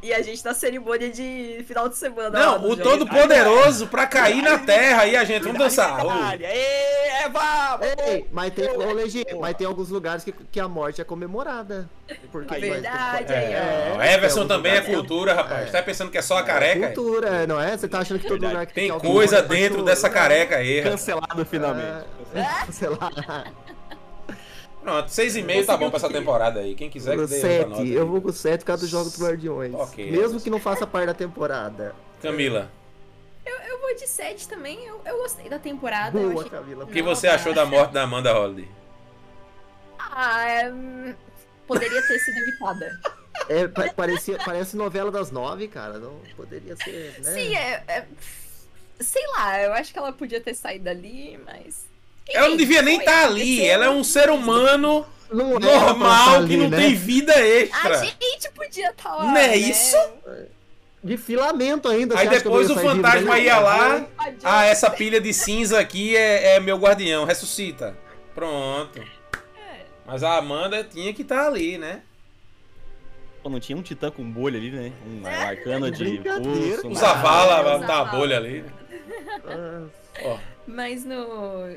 S4: E a gente na cerimônia de final de semana.
S1: Não, o
S4: jogo.
S1: todo poderoso pra cair na terra e a gente, vamos dançar.
S2: Ê, Eva!
S3: Ei, mas tem, ô, Legi, mas tem alguns lugares que, que a morte é comemorada. Porque
S2: Aí,
S4: Verdade,
S1: É,
S4: aí, ó.
S1: ó, Everson
S3: tem
S1: também é cultura, rapaz.
S3: É.
S1: Tá pensando que é só a
S3: É
S1: careca?
S3: cultura, não é? Você tá achando que todo
S2: Verdade.
S3: lugar que
S1: Tem
S3: alguém
S1: coisa
S3: é
S1: dentro dessa careca aí.
S2: Cancelado finalmente.
S3: É, lá.
S1: Pronto, 6,5 tá bom pra essa temporada aí. Quem quiser que dê outra nota.
S3: 7, eu vou com 7 por causa do jogo dos Guardiões.
S1: Ok,
S3: Mesmo que não faça parte da temporada.
S1: Camila,
S4: Eu vou de 7 também. Eu, eu gostei da temporada. eu
S3: Boa,
S4: achei...
S3: Camila.
S1: o que você achou da morte da Amanda Holiday?
S4: Ah, é, poderia ter sido evitada.
S3: É, pa- parecia, parece novela das nove, cara. Não poderia ser, né?
S4: Sim, é, é- Sei lá, eu acho que ela podia ter saído dali, mas.
S1: Ela não devia nem estar ali.
S4: aconteceu.
S1: Ela é um ser humano
S3: Não tá
S1: normal
S3: ali,
S1: que não
S3: né?
S1: tem vida
S4: A
S1: extra.
S4: gente podia estar lá.
S1: Não é
S4: né?
S1: isso?
S3: De filamento ainda.
S1: Aí depois o fantasma ia lá. Ah, essa pilha de cinza aqui é, é meu guardião. Ressuscita. Pronto.
S4: É.
S1: Mas a Amanda tinha que estar ali, né?
S2: Pô, não tinha um titã com bolha ali, né? Um arcano de pulso.
S1: Avala,
S4: os
S1: dá a bolha ali.
S3: Ah,
S1: Ó,
S4: Mas no.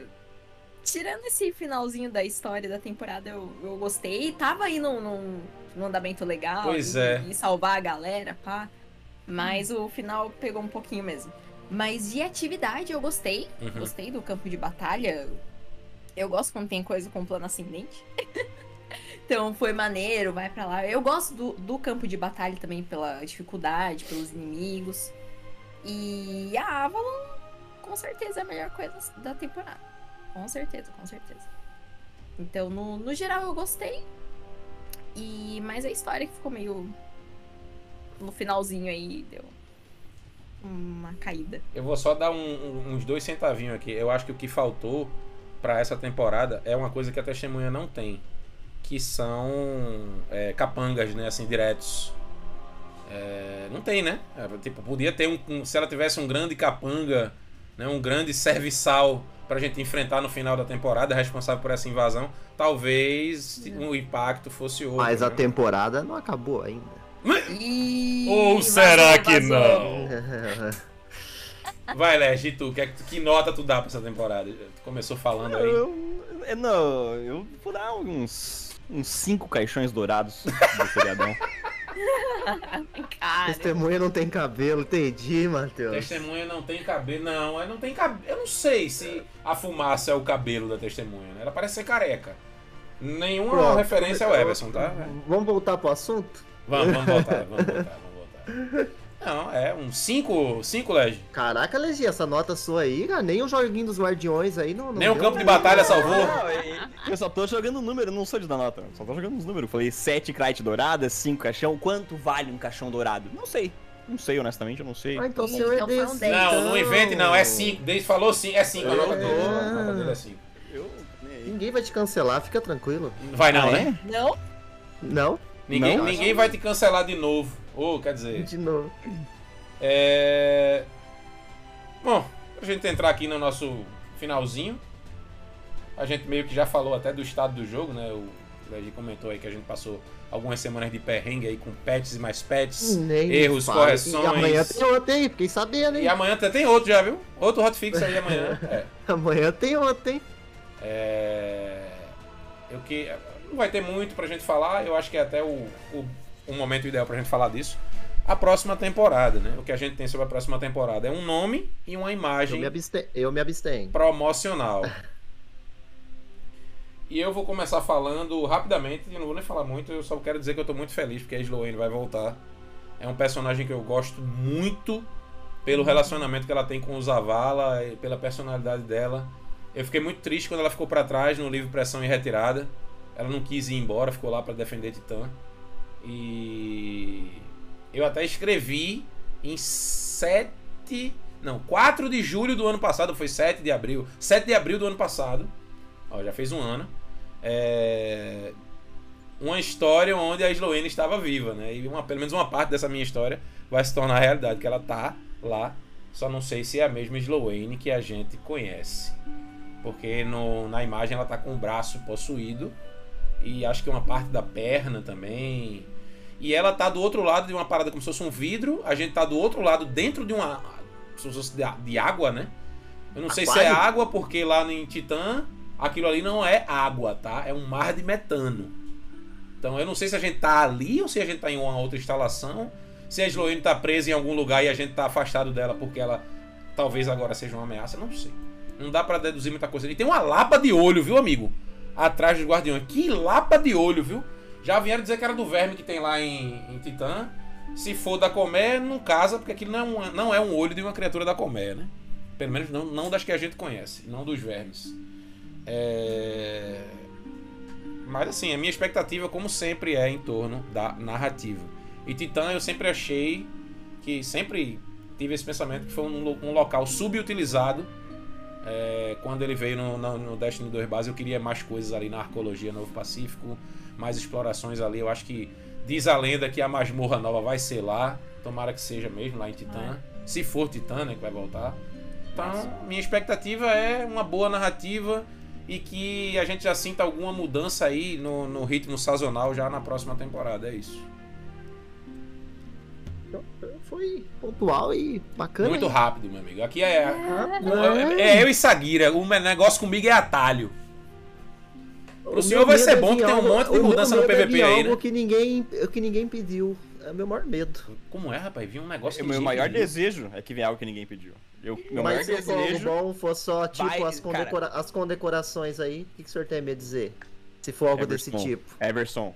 S4: Tirando esse finalzinho da história da temporada, eu, eu gostei. Tava aí num, num, num andamento legal.
S1: Pois
S4: e,
S1: é.
S4: E salvar a galera, pá. Mas o final pegou um pouquinho mesmo. Mas de atividade eu gostei.
S1: Uhum.
S4: Gostei do campo de batalha. Eu gosto quando tem coisa com plano ascendente. então foi maneiro, vai pra lá. Eu gosto do, do campo de batalha também pela dificuldade, pelos inimigos. E a Avalon, com certeza, é a melhor coisa da temporada. Com certeza, com certeza. Então, no, no geral, eu gostei. E mas a história que ficou meio. No finalzinho aí, deu uma caída.
S1: eu vou só dar um- uns dois centavinhos aqui. Eu acho que o que faltou pra essa temporada é uma coisa que a testemunha não tem. Que são é, capangas, né? Assim, diretos. É, não tem, né? É, tipo, podia ter um, um- Se ela tivesse um grande capanga, né, um grande serviçal pra gente enfrentar no final da temporada, responsável por essa invasão, talvez o impacto fosse outro.
S3: Mas a
S1: né?
S3: temporada não acabou ainda.
S1: Ou será que não? Vai, Legi, tu, que, é que- que nota tu dá pra essa temporada? Tu começou falando aí.
S2: Eu, eu- não, eu vou dar uns, uns cinco caixões dourados do feriadão.
S4: Cara,
S3: Testemunha não tem cabelo, entendi, Matheus.
S1: Testemunha não tem cabelo. Não, ela não tem cabelo. Eu não sei se a fumaça é o cabelo da testemunha, né? Ela parece ser careca. Nenhuma
S3: Pronto.
S1: referência ao Everson, tá?
S3: Vamos voltar pro assunto?
S1: Vamos, vamos voltar, vamos voltar, vamos voltar. Não, é um 5, 5 Legi.
S3: Caraca, Legi, essa nota sua aí, cara, nem o joguinho dos guardiões aí não. não
S1: Nem o campo de batalha salvou.
S2: Não, eu só tô jogando número, não sou de dar nota. Só tô jogando os números. Falei 7 crate douradas, 5 caixão. Quanto vale um caixão dourado? Não sei. Não sei, honestamente, eu não sei.
S3: Ah, então
S4: Ih,
S3: seu é
S4: então
S3: desse.
S1: Não, não
S3: então.
S1: invente não, é 5. Desde falou sim, é 5 a nota dele. A nota dele é 5.
S2: Eu.
S3: Ninguém vai te cancelar, fica tranquilo.
S1: Vai não,
S2: Ah,
S1: né?
S4: não?
S3: Não?
S1: Ninguém,
S2: Não?
S1: ninguém vai te cancelar de novo. Ou, quer dizer.
S3: De novo.
S1: É... Bom, pra gente entrar aqui no nosso finalzinho. A gente meio que já falou até do estado do jogo, né? O Legi comentou aí que a gente passou algumas semanas de perrengue aí com patches e mais patches.
S3: Nem
S1: Erros, correções.
S3: E amanhã tem outro aí, fiquei sabendo, hein?
S1: E amanhã tem outro já, viu? Outro hotfix aí amanhã. É.
S3: Amanhã tem outro, hein?
S1: É... Eu que... Não vai ter muito pra gente falar, eu acho que é até o, o, o momento ideal pra gente falar disso. A próxima temporada, né? O que a gente tem sobre a próxima temporada é um nome e uma
S3: Eu
S1: imagem
S3: me, abste... eu me abstenho.
S1: promocional. E eu vou começar falando rapidamente, eu não vou nem falar muito, eu só quero dizer que eu tô muito feliz porque a Sloane vai voltar. É um personagem que eu gosto muito pelo relacionamento que ela tem com o Zavala e pela personalidade dela. Eu fiquei muito triste quando ela ficou pra trás no livro Pressão e Retirada. Ela não quis ir embora, ficou lá pra defender Titã. E eu até escrevi em 7, não, 4 de julho do ano passado, foi 7 de abril. 7 de abril do ano passado. Ó, já fez um ano. É, uma história onde a Sloane estava viva, né? E uma, pelo menos uma parte dessa minha história vai se tornar realidade, que ela tá lá. Só não sei se é a mesma Sloane que a gente conhece. Porque no, na imagem ela tá com o braço possuído. E acho que uma parte da perna também. E ela tá do outro lado de uma parada como se fosse um vidro. A gente tá do outro lado dentro de uma. Se fosse de, de água, né? Eu não sei se é
S3: Aquário?
S1: água, porque lá em Titã aquilo ali não é água, tá? É um mar de metano. Então eu não sei se a gente tá ali ou se a gente tá em uma outra instalação. Se a Sloane tá presa em algum lugar e a gente tá afastado dela porque ela talvez agora seja uma ameaça, não sei. Não dá pra deduzir muita coisa. E tem uma lapa de olho, viu, amigo? Atrás dos guardiões. Que lapa de olho, viu? Já vieram dizer que era do verme que tem lá em, em Titã. Se for da colmeia, não casa, porque aquilo não é, um, não é um olho de uma criatura da colmeia, né? Pelo menos não, não das que a gente conhece, não dos vermes. É... Mas assim, a minha expectativa, como sempre, é em torno da narrativa. E Titã eu sempre achei que sempre tive esse pensamento que foi um, um local subutilizado. É, quando ele veio no, no, no Destiny 2 base, eu queria mais coisas ali na Arcologia Novo Pacífico, mais explorações ali. Eu acho que diz a lenda que a masmorra nova vai ser lá. Tomara que seja mesmo lá em Titã. Se for Titã, né, que vai voltar. Então, minha expectativa é uma boa narrativa e que a gente já sinta alguma mudança aí no, no ritmo sazonal já na próxima temporada. É isso.
S3: Foi pontual e bacana.
S1: Muito
S3: hein?
S1: rápido, meu amigo. Aqui é,
S3: É.
S1: é eu e Sagira. O negócio comigo é atalho. Pro
S3: O
S1: senhor
S3: meu
S1: vai ser
S3: é
S1: bom que tem um monte de
S3: o meu
S1: mudança no
S3: é
S1: PVP
S3: vir
S1: aí,
S3: algo
S1: né?
S3: que ninguém, que ninguém pediu. É o meu maior medo.
S1: Como é, rapaz? Vi um negócio
S2: O
S1: que
S2: meu
S1: ninguém
S2: maior
S1: pediu.
S2: desejo é que venha algo que ninguém pediu. Eu, meu
S3: Mas se
S2: maior
S3: o algo
S2: desejo.
S3: bom for só, tipo,
S2: Vai,
S3: as, condecora- as condecorações aí, o que, que o senhor tem a me dizer? Se for algo desse
S2: Everson,
S3: tipo.
S2: Everson,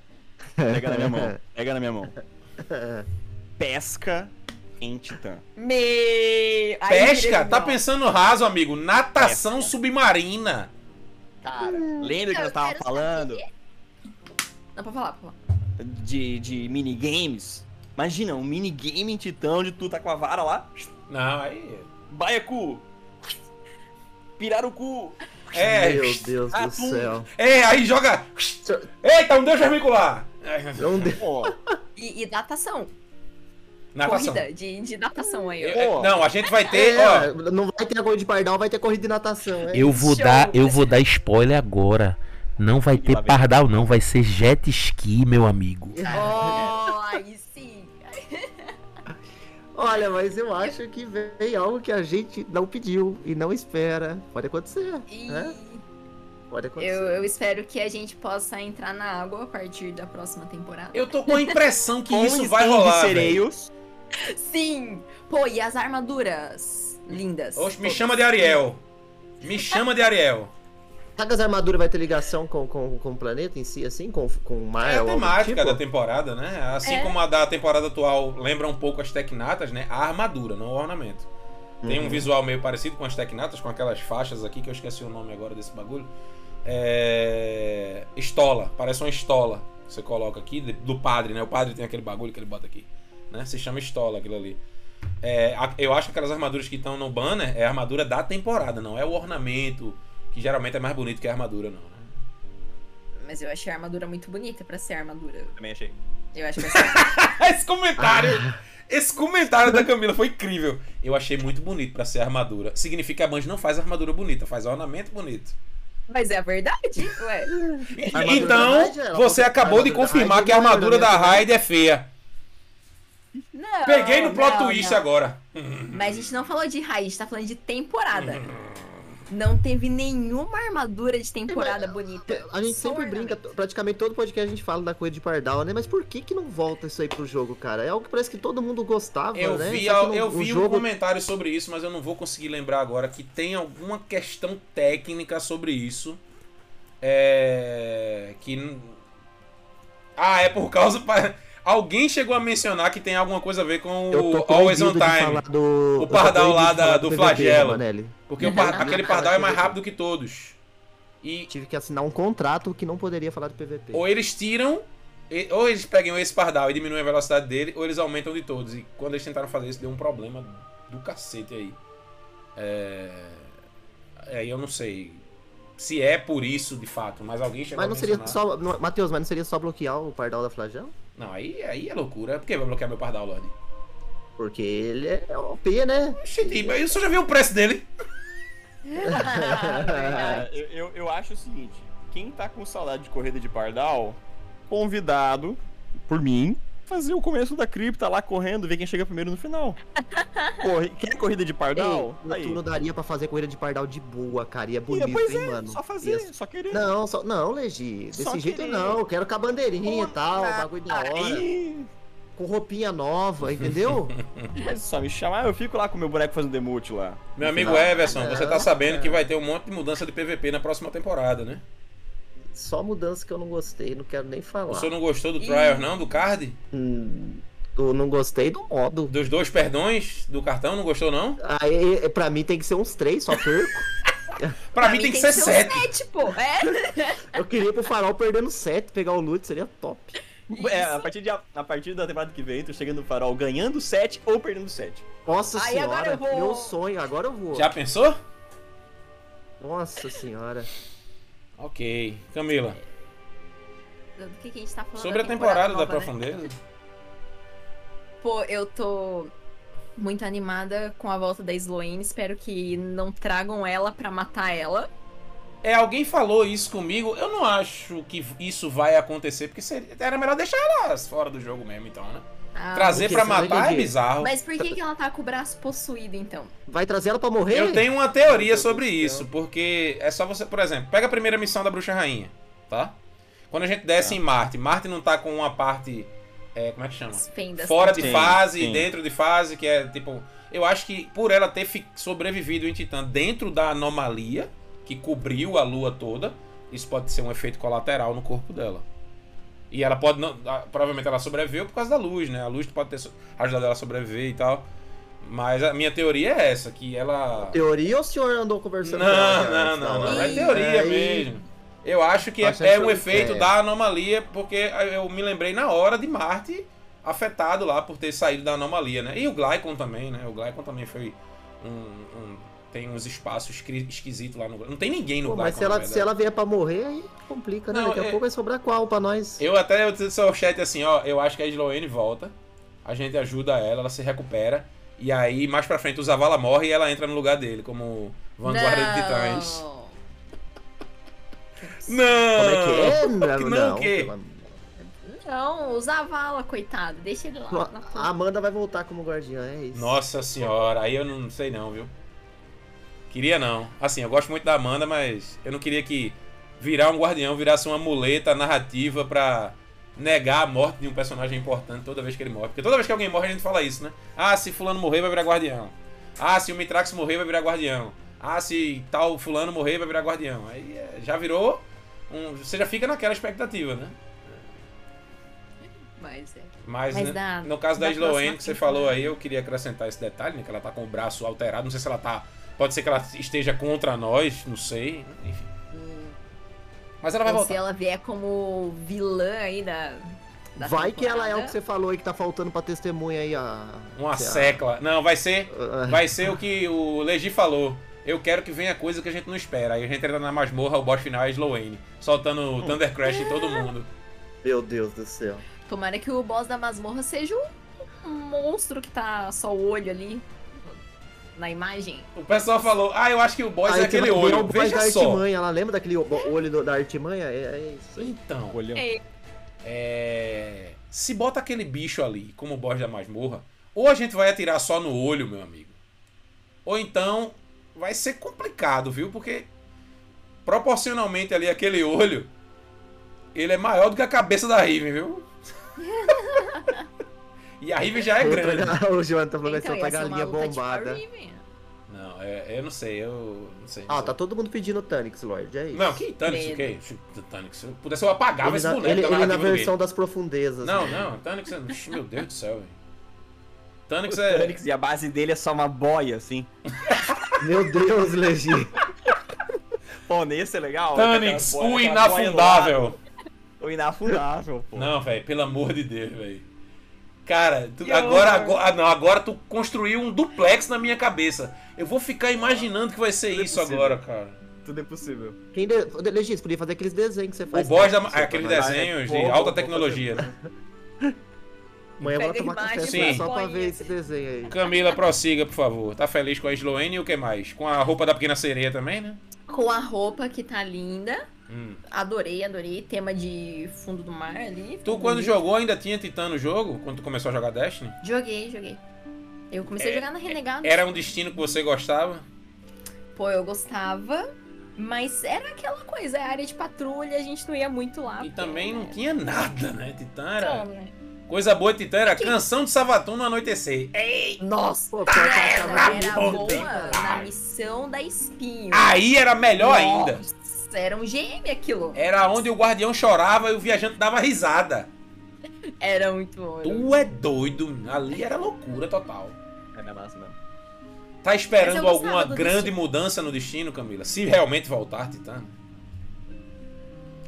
S2: pega na minha mão. Pega na minha mão. Pesca em Titã.
S4: Me...
S1: Pesca? Tá pensando raso, amigo. Natação
S2: Pesca.
S1: submarina.
S2: Cara, lembra que
S4: Eu
S2: nós tava falando
S4: saber. Não, pode falar, pode falar.
S2: de, de minigames? Imagina, um minigame em Titã onde tu tá com a vara lá.
S1: Não, aí.
S2: Baiacu! Pirarucu!
S1: É.
S3: Meu Deus do céu.
S1: É, aí joga. Eita, um deus vermicular.
S3: Não deu.
S2: Pô,
S4: E, e natação.
S1: Natação.
S4: Corrida de, de natação aí.
S1: Eu- não, a gente vai ter, ó.
S3: É, não vai ter agora de pardal, vai ter corrida de natação. É.
S5: Eu vou
S4: Show.
S5: dar, eu vou dar spoiler agora. Não vai ter
S2: lá vem.
S5: pardal, não, vai ser jet ski, meu amigo.
S4: Oh, aí sim.
S3: Olha, mas eu acho que veio algo que a gente não pediu e não espera. Pode acontecer,
S4: E
S3: né? Pode acontecer.
S4: eu, eu espero que a gente possa entrar na água a partir da próxima temporada.
S1: Eu tô com a impressão que isso vai rolar.
S2: sereios.
S4: Sim! Pô, e as armaduras lindas.
S1: Oxe, me
S4: Todas.
S1: chama de Ariel. Me chama de Ariel.
S3: Será que as armaduras vai ter ligação com, com, com o planeta em si, assim? Com, com o mar
S1: É a temática
S3: tipo?
S1: da temporada, né? Assim
S4: É.
S1: como a da temporada atual lembra um pouco as Tecnatas, né? A armadura, não o ornamento. Tem um
S3: Uhum.
S1: visual meio parecido com as Tecnatas, com aquelas faixas aqui, que eu esqueci o nome agora desse bagulho. É... Estola, parece uma estola. Você coloca aqui, do padre, né? O padre tem aquele bagulho que ele bota aqui. Né? Se chama estola aquilo ali. É, a- eu acho que aquelas armaduras que estão no banner é a armadura da temporada, não é o ornamento, que geralmente é mais bonito que a armadura, não. Né?
S4: Mas eu achei a armadura muito bonita pra ser armadura.
S2: Também achei.
S4: Eu acho que ser.
S1: Esse comentário, esse comentário da Camila foi incrível. Eu achei muito bonito pra ser armadura. Significa que a Bungie não faz armadura bonita, faz ornamento bonito.
S4: Mas é a verdade, ué.
S1: Então,
S3: Raid,
S1: você acabou de confirmar
S3: Raid
S1: que a
S3: é
S1: armadura da
S3: ornamento, né?
S1: Raid é feia.
S4: Não,
S1: Peguei no plot
S4: não,
S1: twist
S4: não.
S1: agora.
S4: Mas a gente não falou de raiz, a gente tá falando de temporada. Não teve nenhuma armadura de temporada bonita.
S3: A gente sempre brinca, praticamente todo podcast a gente fala da coisa de Pardal, né? Mas por que que não volta isso aí pro jogo, cara? É algo que parece que todo mundo gostava,
S1: Eu
S3: né?
S1: vi, eu vi um
S3: jogo...
S1: comentário sobre isso, mas eu não vou conseguir lembrar agora que tem alguma questão técnica sobre isso. É. Que. Ah, é por causa. pa- Alguém chegou a mencionar que tem alguma coisa a ver com o Always on Time.
S3: do...
S1: O pardal lá da- do
S3: PVP,
S1: flagelo.
S3: Manelli.
S1: Porque o par- aquele pardal é mais rápido que todos. E
S3: Tive que assinar um contrato que não poderia falar do PVP.
S1: ou eles tiram. Ou eles pegam esse pardal e diminuem a velocidade dele, ou eles aumentam de todos. E quando eles tentaram fazer isso, deu um problema do cacete aí. É. Aí eu não sei se é por isso de fato, mas alguém chegou
S3: Mas não
S1: a
S3: seria
S1: mencionar.
S3: só... não- Matheus, mas não seria só bloquear o pardal da flagelo?
S1: Não, aí, aí é loucura. Por que vai bloquear meu pardal, Lorde?
S3: Porque ele é OP, né?
S1: Mas eu só já vi o preço dele.
S2: Ah, eu, eu, eu acho o seguinte: quem tá com saudade de corrida de pardal, convidado por mim, fazer o começo da cripta lá correndo, ver quem chega primeiro no final. Corre... Quer corrida de pardal?
S3: Ei,
S2: Aí.
S3: turno daria pra fazer corrida de pardal de boa, cara. E é
S2: E
S3: bonito,
S2: depois
S3: hein,
S2: é,
S3: mano?
S2: só fazer,
S3: Ia-
S2: só querer.
S3: Não, só, não, Legi. Desse
S2: Só
S3: jeito
S2: querer.
S3: não. Eu quero com a bandeirinha e tal, bagulho da hora.
S2: Aí,
S3: Com roupinha nova, entendeu?
S2: mas só me chamar, eu fico lá com meu boneco fazendo demute lá.
S1: Meu amigo
S3: Não,
S1: Everson, você tá
S3: não,
S1: sabendo
S3: cara.
S1: que vai ter um monte de mudança de PVP na próxima temporada, né?
S3: Só mudança que eu não gostei, não quero nem
S1: O
S3: falar.
S1: senhor não gostou do Trial, não? Do card?
S3: Hum, eu não gostei do modo.
S1: Dos dois perdões do cartão, não gostou, não?
S3: Aí, pra mim tem que ser uns três, só perco.
S1: Pra, mim tem que ser
S4: um
S1: sete.
S4: sete, pô. É.
S3: eu queria ir pro farol perdendo sete, pegar o loot, seria top.
S2: É, a partir, de, a partir da temporada que vem, tu chega no farol ganhando 7 ou perdendo 7.
S3: Nossa
S4: Aí, agora
S3: senhora,
S4: eu vou-
S3: meu sonho, agora eu vou.
S1: Já pensou?
S3: Nossa senhora.
S1: Ok. Camila,
S4: Do que, que a gente tá falando?
S1: sobre a
S4: da
S1: temporada da
S4: nova, né?
S1: Profundeza.
S4: Pô, eu tô muito animada com a volta da Sloane. Espero que não tragam ela pra matar ela.
S1: É, alguém falou isso comigo. Eu não acho que isso vai acontecer, porque seria- era melhor deixar elas fora do jogo mesmo, então, né?
S4: Ah,
S1: Trazer pra matar é bizarro.
S4: Mas por que, que ela tá com o braço possuído, então?
S3: Vai trazer ela pra morrer?
S1: Eu tenho uma teoria sobre isso, porque é só você, por exemplo, pega a primeira missão da Bruxa Rainha, tá? Quando a gente desce em Marte, Marte não tá com uma parte. é, como é que chama?
S4: Fendas.
S1: Fora de
S2: Sim,
S1: fase,
S2: sim.
S1: dentro de fase, que é tipo. Eu acho que por ela ter sobrevivido em Titã dentro da anomalia que cobriu a lua toda, isso pode ser um efeito colateral no corpo dela. E ela pode não. Provavelmente ela sobreviveu por causa da luz, né? A luz pode ter ajudado ela a sobreviver e tal. Mas a minha teoria é essa, que ela.
S3: Teoria ou o senhor andou conversando
S1: Não,
S3: com ela?
S1: não, não, não.
S3: live?
S1: É teoria
S3: Aí-
S1: mesmo. Eu acho que é, é um
S3: que-
S1: efeito
S3: é.
S1: da anomalia, porque eu me lembrei na hora de Marte afetado lá por ter saído da anomalia, né? E o Glycon também, né? O Glycon também foi um. um- tem uns espaços esqui- esquisitos lá no. Não tem ninguém no
S3: Pô, mas se ela, se ela vier pra morrer, aí complica, né?
S1: Não,
S3: Daqui a
S1: é-
S3: pouco vai sobrar qual pra nós?
S1: Eu até eu disse ao chat assim, ó, eu acho que a Sloane volta, a gente ajuda ela, ela se recupera, e aí mais pra frente o Zavala morre e ela entra no lugar dele, como vanguarda de titãs.
S4: Não.
S1: Não!
S3: Como é que é? Não,
S1: que não,
S3: não,
S1: o quê?
S3: pelo-
S4: Não, o Zavala, coitado. Deixa ele lá.
S3: A Amanda vai voltar como guardiã, é isso.
S1: Nossa senhora, aí eu não sei não, viu? Queria não. Assim, eu gosto muito da Amanda, mas eu não queria que virar um guardião virasse uma muleta narrativa pra negar a morte de um personagem importante toda vez que ele morre. Porque toda vez que alguém morre a gente fala isso, né? Ah, se fulano morrer vai virar guardião. Ah, se o Mitrax morrer vai virar guardião. Ah, se tal fulano morrer vai virar guardião. Aí é, já virou um... Você já fica naquela expectativa, né?
S4: Mas é.
S1: Mas,
S4: Mas
S1: né,
S4: da-
S1: no caso da,
S4: da
S1: Sloane que você falou aí, eu queria acrescentar esse detalhe, né? Que ela tá com o braço alterado. Não sei se ela tá. Pode ser que ela esteja contra nós, não sei. Enfim. Mas ela vai
S4: Então, se
S1: voltar.
S4: ela vier como vilã aí da. da
S3: Vai que ela é o
S4: temporada,
S3: que você falou aí que tá faltando pra testemunha aí, a.
S1: Uma secla. Não, vai ser.
S3: Ah,
S1: Vai ser o que o Legi falou. Eu quero que venha coisa que a gente não espera. Aí a gente entra na masmorra, o boss final é Sloane. Soltando o Thunder Crash em todo mundo.
S3: Meu Deus do céu.
S4: Tomara que o boss da masmorra seja um, um monstro que tá só o olho ali na imagem.
S1: O pessoal falou, ah, eu acho que o boss
S3: Aí
S1: é aquele olho.
S3: o boss da
S1: Veja só.
S3: artimanha, ela lembra daquele o- olho do- da artimanha? É, é isso.
S1: Então,
S2: Olhão.
S4: É.
S1: É... Se bota aquele bicho ali como boss da masmorra, ou a gente vai atirar só no olho, meu amigo. Ou então vai ser complicado, viu? Porque proporcionalmente ali aquele olho, ele é maior do que a cabeça da Riven, viu? e a Riven já é grande.
S3: O João tá falando
S4: Então,
S3: que
S4: uma
S3: galinha
S4: tipo
S3: bombada.
S4: Riven.
S1: Não, é- eu não sei, eu não sei. não
S3: Ah,
S1: sei.
S3: tá todo mundo pedindo Tanix, Lord, é isso.
S1: Não, que Tanix, o quê? Tanix. Se eu pudesse, eu apagava
S3: ele
S1: esse
S3: na,
S1: boneco
S3: ele, ele na versão das profundezas.
S1: Não,
S3: né?
S1: não, Tanix é... Meu Deus do céu, velho. Tanix é...
S2: Fênix e a base dele é só uma boia, assim.
S3: Meu Deus, Legi.
S2: Pô, nesse é legal.
S1: Tanix,
S2: Aquela boia-
S1: o inafundável.
S2: O inafundável, pô.
S1: Não, velho, pelo amor de Deus, velho. Cara, tu- agora, agora, ah, não, agora tu construiu um duplex na minha cabeça. Eu vou ficar imaginando que vai ser
S2: Tudo é
S1: isso
S2: possível.
S1: agora, cara.
S2: Tudo é possível.
S3: Quem de... Legi, você podia fazer aqueles desenhos que você
S1: O
S3: faz.
S1: boss da.
S3: Você
S1: Aquele desenho de alta
S2: vou
S1: tecnologia, né?
S3: Amanhã eu vou tomar café
S1: Sim.
S3: só pra ver esse desenho aí.
S1: Camila, prossiga, por favor. Tá feliz com a Sloane e o que mais? Com a roupa da pequena sereia também, né?
S4: Com a roupa que tá linda.
S1: Hum.
S4: Adorei, adorei. Tema de fundo do mar ali.
S1: Tu, quando jogou, ainda tinha Titã no jogo? Quando tu começou a jogar Destiny?
S4: Joguei, joguei. Eu comecei
S1: É,
S4: a jogar na Renegado.
S1: Era um destino que você gostava?
S4: Pô, eu gostava. Mas era aquela coisa, é área de patrulha, a gente não ia muito lá.
S1: E
S4: porque,
S1: também não
S4: né?
S1: tinha nada, né? Titã era.
S4: Então, né?
S1: Coisa boa de Titã era canção de Savatun no anoitecer. Ei!
S4: Nossa,
S3: Pô,
S4: era boa na missão da espinho.
S1: Aí era melhor ainda.
S4: Era um GM aquilo.
S1: Era onde o guardião chorava e o viajante dava risada.
S4: Era muito bom.
S1: Tu é doido. Ali era loucura total.
S2: Era massa mesmo.
S1: Tá esperando alguma grande
S4: destino.
S1: mudança no destino, Camila? Se realmente voltar, Titã.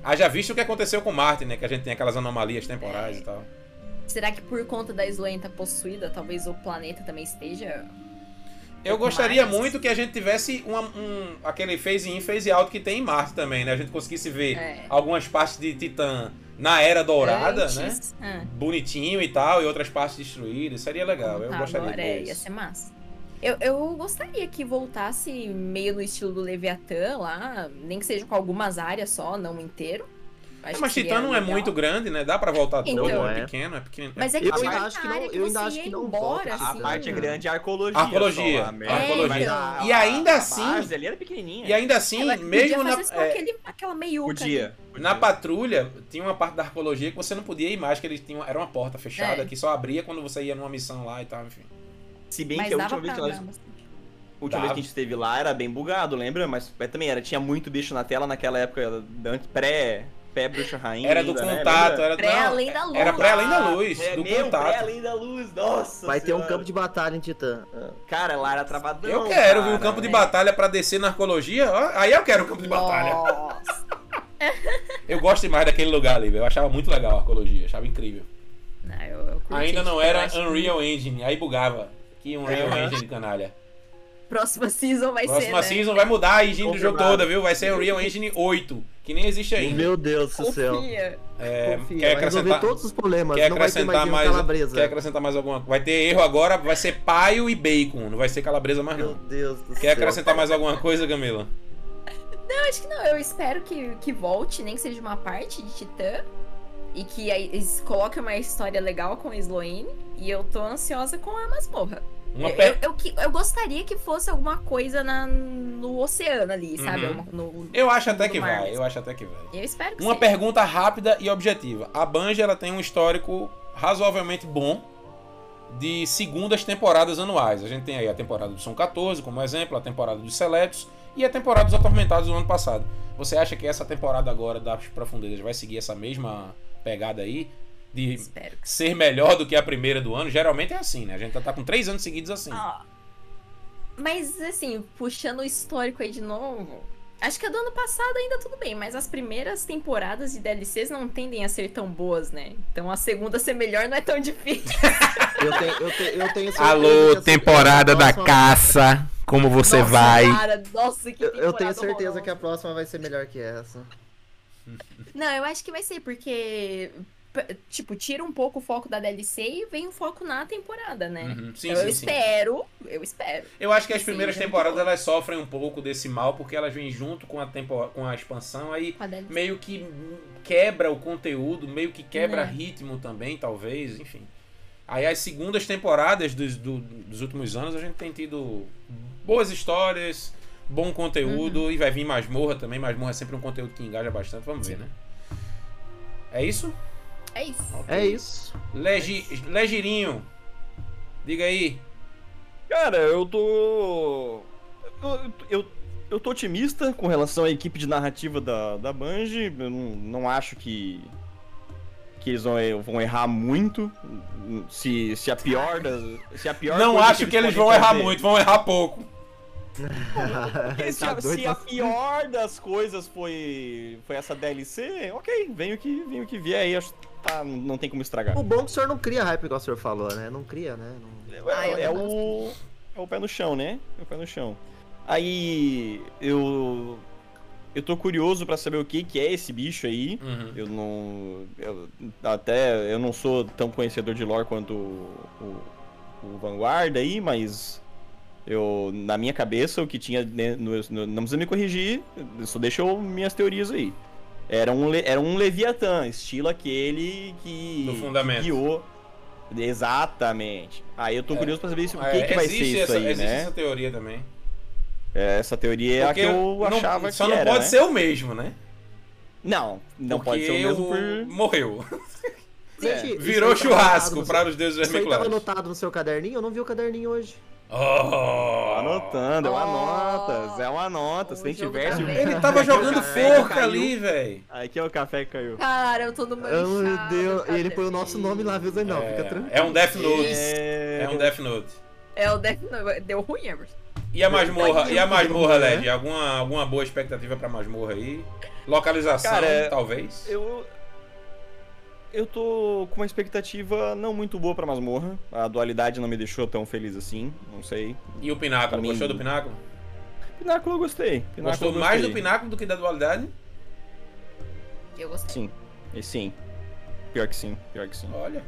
S1: Haja visto o que aconteceu com Marte, né? Que a gente tem aquelas anomalias temporais e tal.
S4: Será que por conta da Sloane tá possuída, talvez o planeta também esteja.
S1: Eu gostaria muito que a gente tivesse uma- um, aquele phase in, phase out que tem em Marte também, né? A gente conseguisse ver
S4: É.
S1: algumas partes de Titã na Era Dourada, né?
S4: Ah,
S1: Bonitinho e tal, e outras partes destruídas. Seria legal, eu
S4: tá,
S1: gostaria
S4: agora
S1: de
S4: é, ia ser massa. Eu, eu gostaria que voltasse meio no estilo do Leviatã lá, nem que seja com algumas áreas só, não inteiro. Acho
S1: É, mas Titã não é
S4: legal.
S1: muito grande, né? Dá pra voltar
S4: Então.
S1: todo, é
S3: é.
S1: pequeno, é pequeno.
S4: Mas é que
S3: Eu ainda acho que não- eu ainda acho que não
S4: embora,
S3: volta,
S2: A
S4: assim.
S2: parte
S3: Sim.
S2: grande é a arcologia.
S1: Arqueologia.
S2: só a-
S1: E ainda
S2: a
S1: assim-
S2: base ali era pequenininha.
S1: E ainda assim,
S4: Ela
S1: mesmo
S4: podia
S1: na, é,
S4: aquele, aquela meiuca.
S2: Podia.
S1: na patrulha, tinha uma parte da arqueologia que você não podia ir mais, que eles tinham, era uma porta fechada
S4: É.
S1: que só abria quando você ia numa missão lá e tal, enfim.
S2: Se bem
S4: Mas
S2: que a última vez que nós. A última vez
S1: Dava.
S2: que a gente esteve lá era bem bugado, lembra? Mas, mas também era, tinha muito bicho na tela naquela época, antes- pré, pré bruxa rainha.
S1: Era do
S2: né?
S1: contato, era
S4: Pré
S1: não,
S4: além da luz.
S1: Era pré além da luz,
S2: É,
S1: do
S2: meu,
S1: contato.
S2: pré além da luz, nossa
S3: Vai ter um
S2: senhora.
S3: campo de batalha em Titã.
S2: Cara, lá era travadão,
S1: Eu quero ver um
S2: cara.
S1: campo de
S4: É.
S1: batalha pra descer na arqueologia. ó, aí eu quero um campo de batalha.
S4: Nossa.
S1: Eu gosto demais daquele lugar ali, velho. Eu achava muito legal a arqueologia, achava incrível.
S4: Não, eu, eu
S1: Ainda não era
S4: acho que
S1: Unreal Engine, aí bugava. Que Unreal
S2: Aham.
S1: Engine, canalha.
S4: Próxima season vai
S1: Próxima
S4: ser. né?
S1: season vai mudar a engine do jogo toda, viu? Vai ser Unreal Engine 8, que nem existe ainda.
S3: Meu Deus do céu.
S4: Confia.
S1: É,
S3: Confia,
S1: quer
S3: vai resolver
S1: acrescentar,
S3: todos os problemas.
S1: quer
S3: não vai ter
S1: acrescentar
S3: mais,
S1: mais, quer acrescentar mais alguma Vai ter erro agora, vai ser paio e bacon, não vai ser calabresa mais
S3: Meu
S1: não.
S3: Deus do
S1: Quer
S3: céu.
S1: acrescentar mais alguma coisa, Camila?
S4: Eu acho que não, eu espero que, que volte, nem que seja uma parte de Titã. E que eles coloquem uma história legal com a Sloane. E eu tô ansiosa com a masmorra.
S1: Uma
S4: eu,
S1: per-
S4: eu, eu que- eu gostaria que fosse alguma coisa na, no oceano ali, sabe?
S1: Uhum.
S4: No-
S1: Eu acho até
S4: no
S1: que
S4: mar
S1: vai,
S4: mesmo.
S1: eu acho até que vai.
S4: Eu espero que
S1: Uma
S4: seja.
S1: pergunta rápida e objetiva. A Bungie ela tem um histórico razoavelmente bom de segundas temporadas anuais. A gente tem aí a temporada do São 14 como exemplo, a temporada dos Seletos e a temporada dos Atormentados do ano passado. Você acha que essa temporada agora das Profundezas vai seguir essa mesma pegada aí? De ser melhor do que a primeira do ano? Geralmente é assim, né? A gente já tá com três anos seguidos assim.
S4: Ah, Mas assim, puxando o histórico aí de novo. Acho que a do ano passado ainda tudo bem, mas as primeiras temporadas de DLCs não tendem a ser tão boas, né? Então a segunda ser melhor não é tão difícil.
S3: Eu tenho, eu tenho, eu tenho
S5: Alô,
S3: essa-
S5: temporada da
S3: próxima-
S5: caça. Como você
S4: Nossa,
S5: vai?
S4: Cara, nossa, que
S3: Eu, eu tenho
S4: temporada
S3: certeza
S4: horrorosa.
S3: que a próxima vai ser melhor que essa.
S4: Não, eu acho que vai ser, porque. Tipo, tira um pouco o foco da DLC e vem o foco na temporada, né?
S1: Uhum. Sim,
S4: então eu
S1: sim, sim.
S4: espero, eu espero.
S1: Eu acho que as
S4: Sim,
S1: primeiras
S4: já
S1: temporadas elas sofrem um pouco desse mal porque elas vêm junto com a, tempo... com a expansão aí
S4: a
S1: meio que quebra o conteúdo, meio que quebra
S4: Né.
S1: ritmo também, talvez, enfim. Aí as segundas temporadas dos, do- dos últimos anos a gente tem tido boas histórias, bom conteúdo
S4: Uhum.
S1: e vai vir Masmorra também. Masmorra é sempre um conteúdo que engaja bastante, vamos ver, né? É isso?
S4: É isso.
S3: É isso.
S1: Legi... Legirinho, diga aí.
S2: Cara, eu tô. Eu, eu, eu tô otimista com relação à equipe de narrativa da, da Bungie. Eu não, não acho que. Que eles vão, vão errar muito. Se, se a pior das. Se a pior
S1: Não acho que eles
S2: podem
S1: vão errar
S2: fazer-
S1: muito, vão errar pouco.
S2: Porque
S3: Tá
S2: a,
S3: doido
S2: se a pior das coisas foi, foi essa DLC, ok, vem o que, vem o que vier aí, acho que tá, não tem como estragar.
S3: O bom é que o senhor não cria hype, igual o senhor falou, né? Não cria, né? Não-
S2: É,
S4: Ah, eu
S2: é o, é o pé no chão, né? É o pé no chão. Aí eu eu tô curioso pra saber o que que é esse bicho aí.
S1: Uhum.
S2: Eu não eu- até eu não sou tão conhecedor de lore quanto o, o, o Vanguard aí, mas eu na minha cabeça o que tinha né, no, no- não precisa me corrigir, só deixa eu minhas teorias aí. Era um, era um Leviatã, estilo aquele que,
S1: Do fundamento.
S2: que guiou. Exatamente. Aí eu tô
S1: É.
S2: curioso pra saber isso, o que,
S1: É,
S2: que vai
S1: existe
S2: ser isso
S1: essa,
S2: aí,
S1: existe
S2: né?
S1: essa teoria também.
S2: É, Essa teoria é a que eu
S1: não-
S2: achava
S1: só
S2: que
S1: não
S2: era,
S1: pode
S2: né?
S1: ser o mesmo, né?
S2: Não, não
S1: Porque
S2: pode ser o mesmo por...
S1: Morreu.
S3: Gente, isso
S1: Virou
S3: aí tava
S1: churrasco para os deuses
S3: no Isso aí tava
S1: vermiculares.
S3: anotado no seu caderninho? Eu não vi o caderninho hoje.
S1: Oh.
S2: Anotando, é uma
S4: Oh.
S2: nota, é uma nota. Se nem
S4: jogo
S2: tivesse.
S1: Ele tava jogando
S2: Café
S1: forca ali, velho.
S2: Aqui é o café que caiu.
S4: Cara, eu tô no meu
S3: Oh, meu
S4: inchado,
S3: Deus. E ele põe o nosso nome lá, viu, Zé? Não, fica tranquilo.
S1: É um Death Note. É
S2: É...
S1: um Death Note.
S4: É o Death Note. Deu ruim, Emerson.
S1: E a masmorra, e a masmorra,
S3: né?
S1: LED? Alguma, alguma boa expectativa pra masmorra aí? Localização,
S2: Cara,
S1: talvez?
S2: Eu. Eu tô com uma expectativa não muito boa pra masmorra. A dualidade não me deixou tão feliz assim. Não sei.
S1: E o Pináculo?
S2: Mim-
S1: Gostou do Pináculo?
S2: Pináculo eu gostei. Pináculo
S1: Gostou
S2: eu
S1: mais do
S2: gostei.
S1: Pináculo do que da dualidade?
S4: Eu gostei.
S2: Sim. E sim. Pior que sim. Pior que sim.
S1: Olha.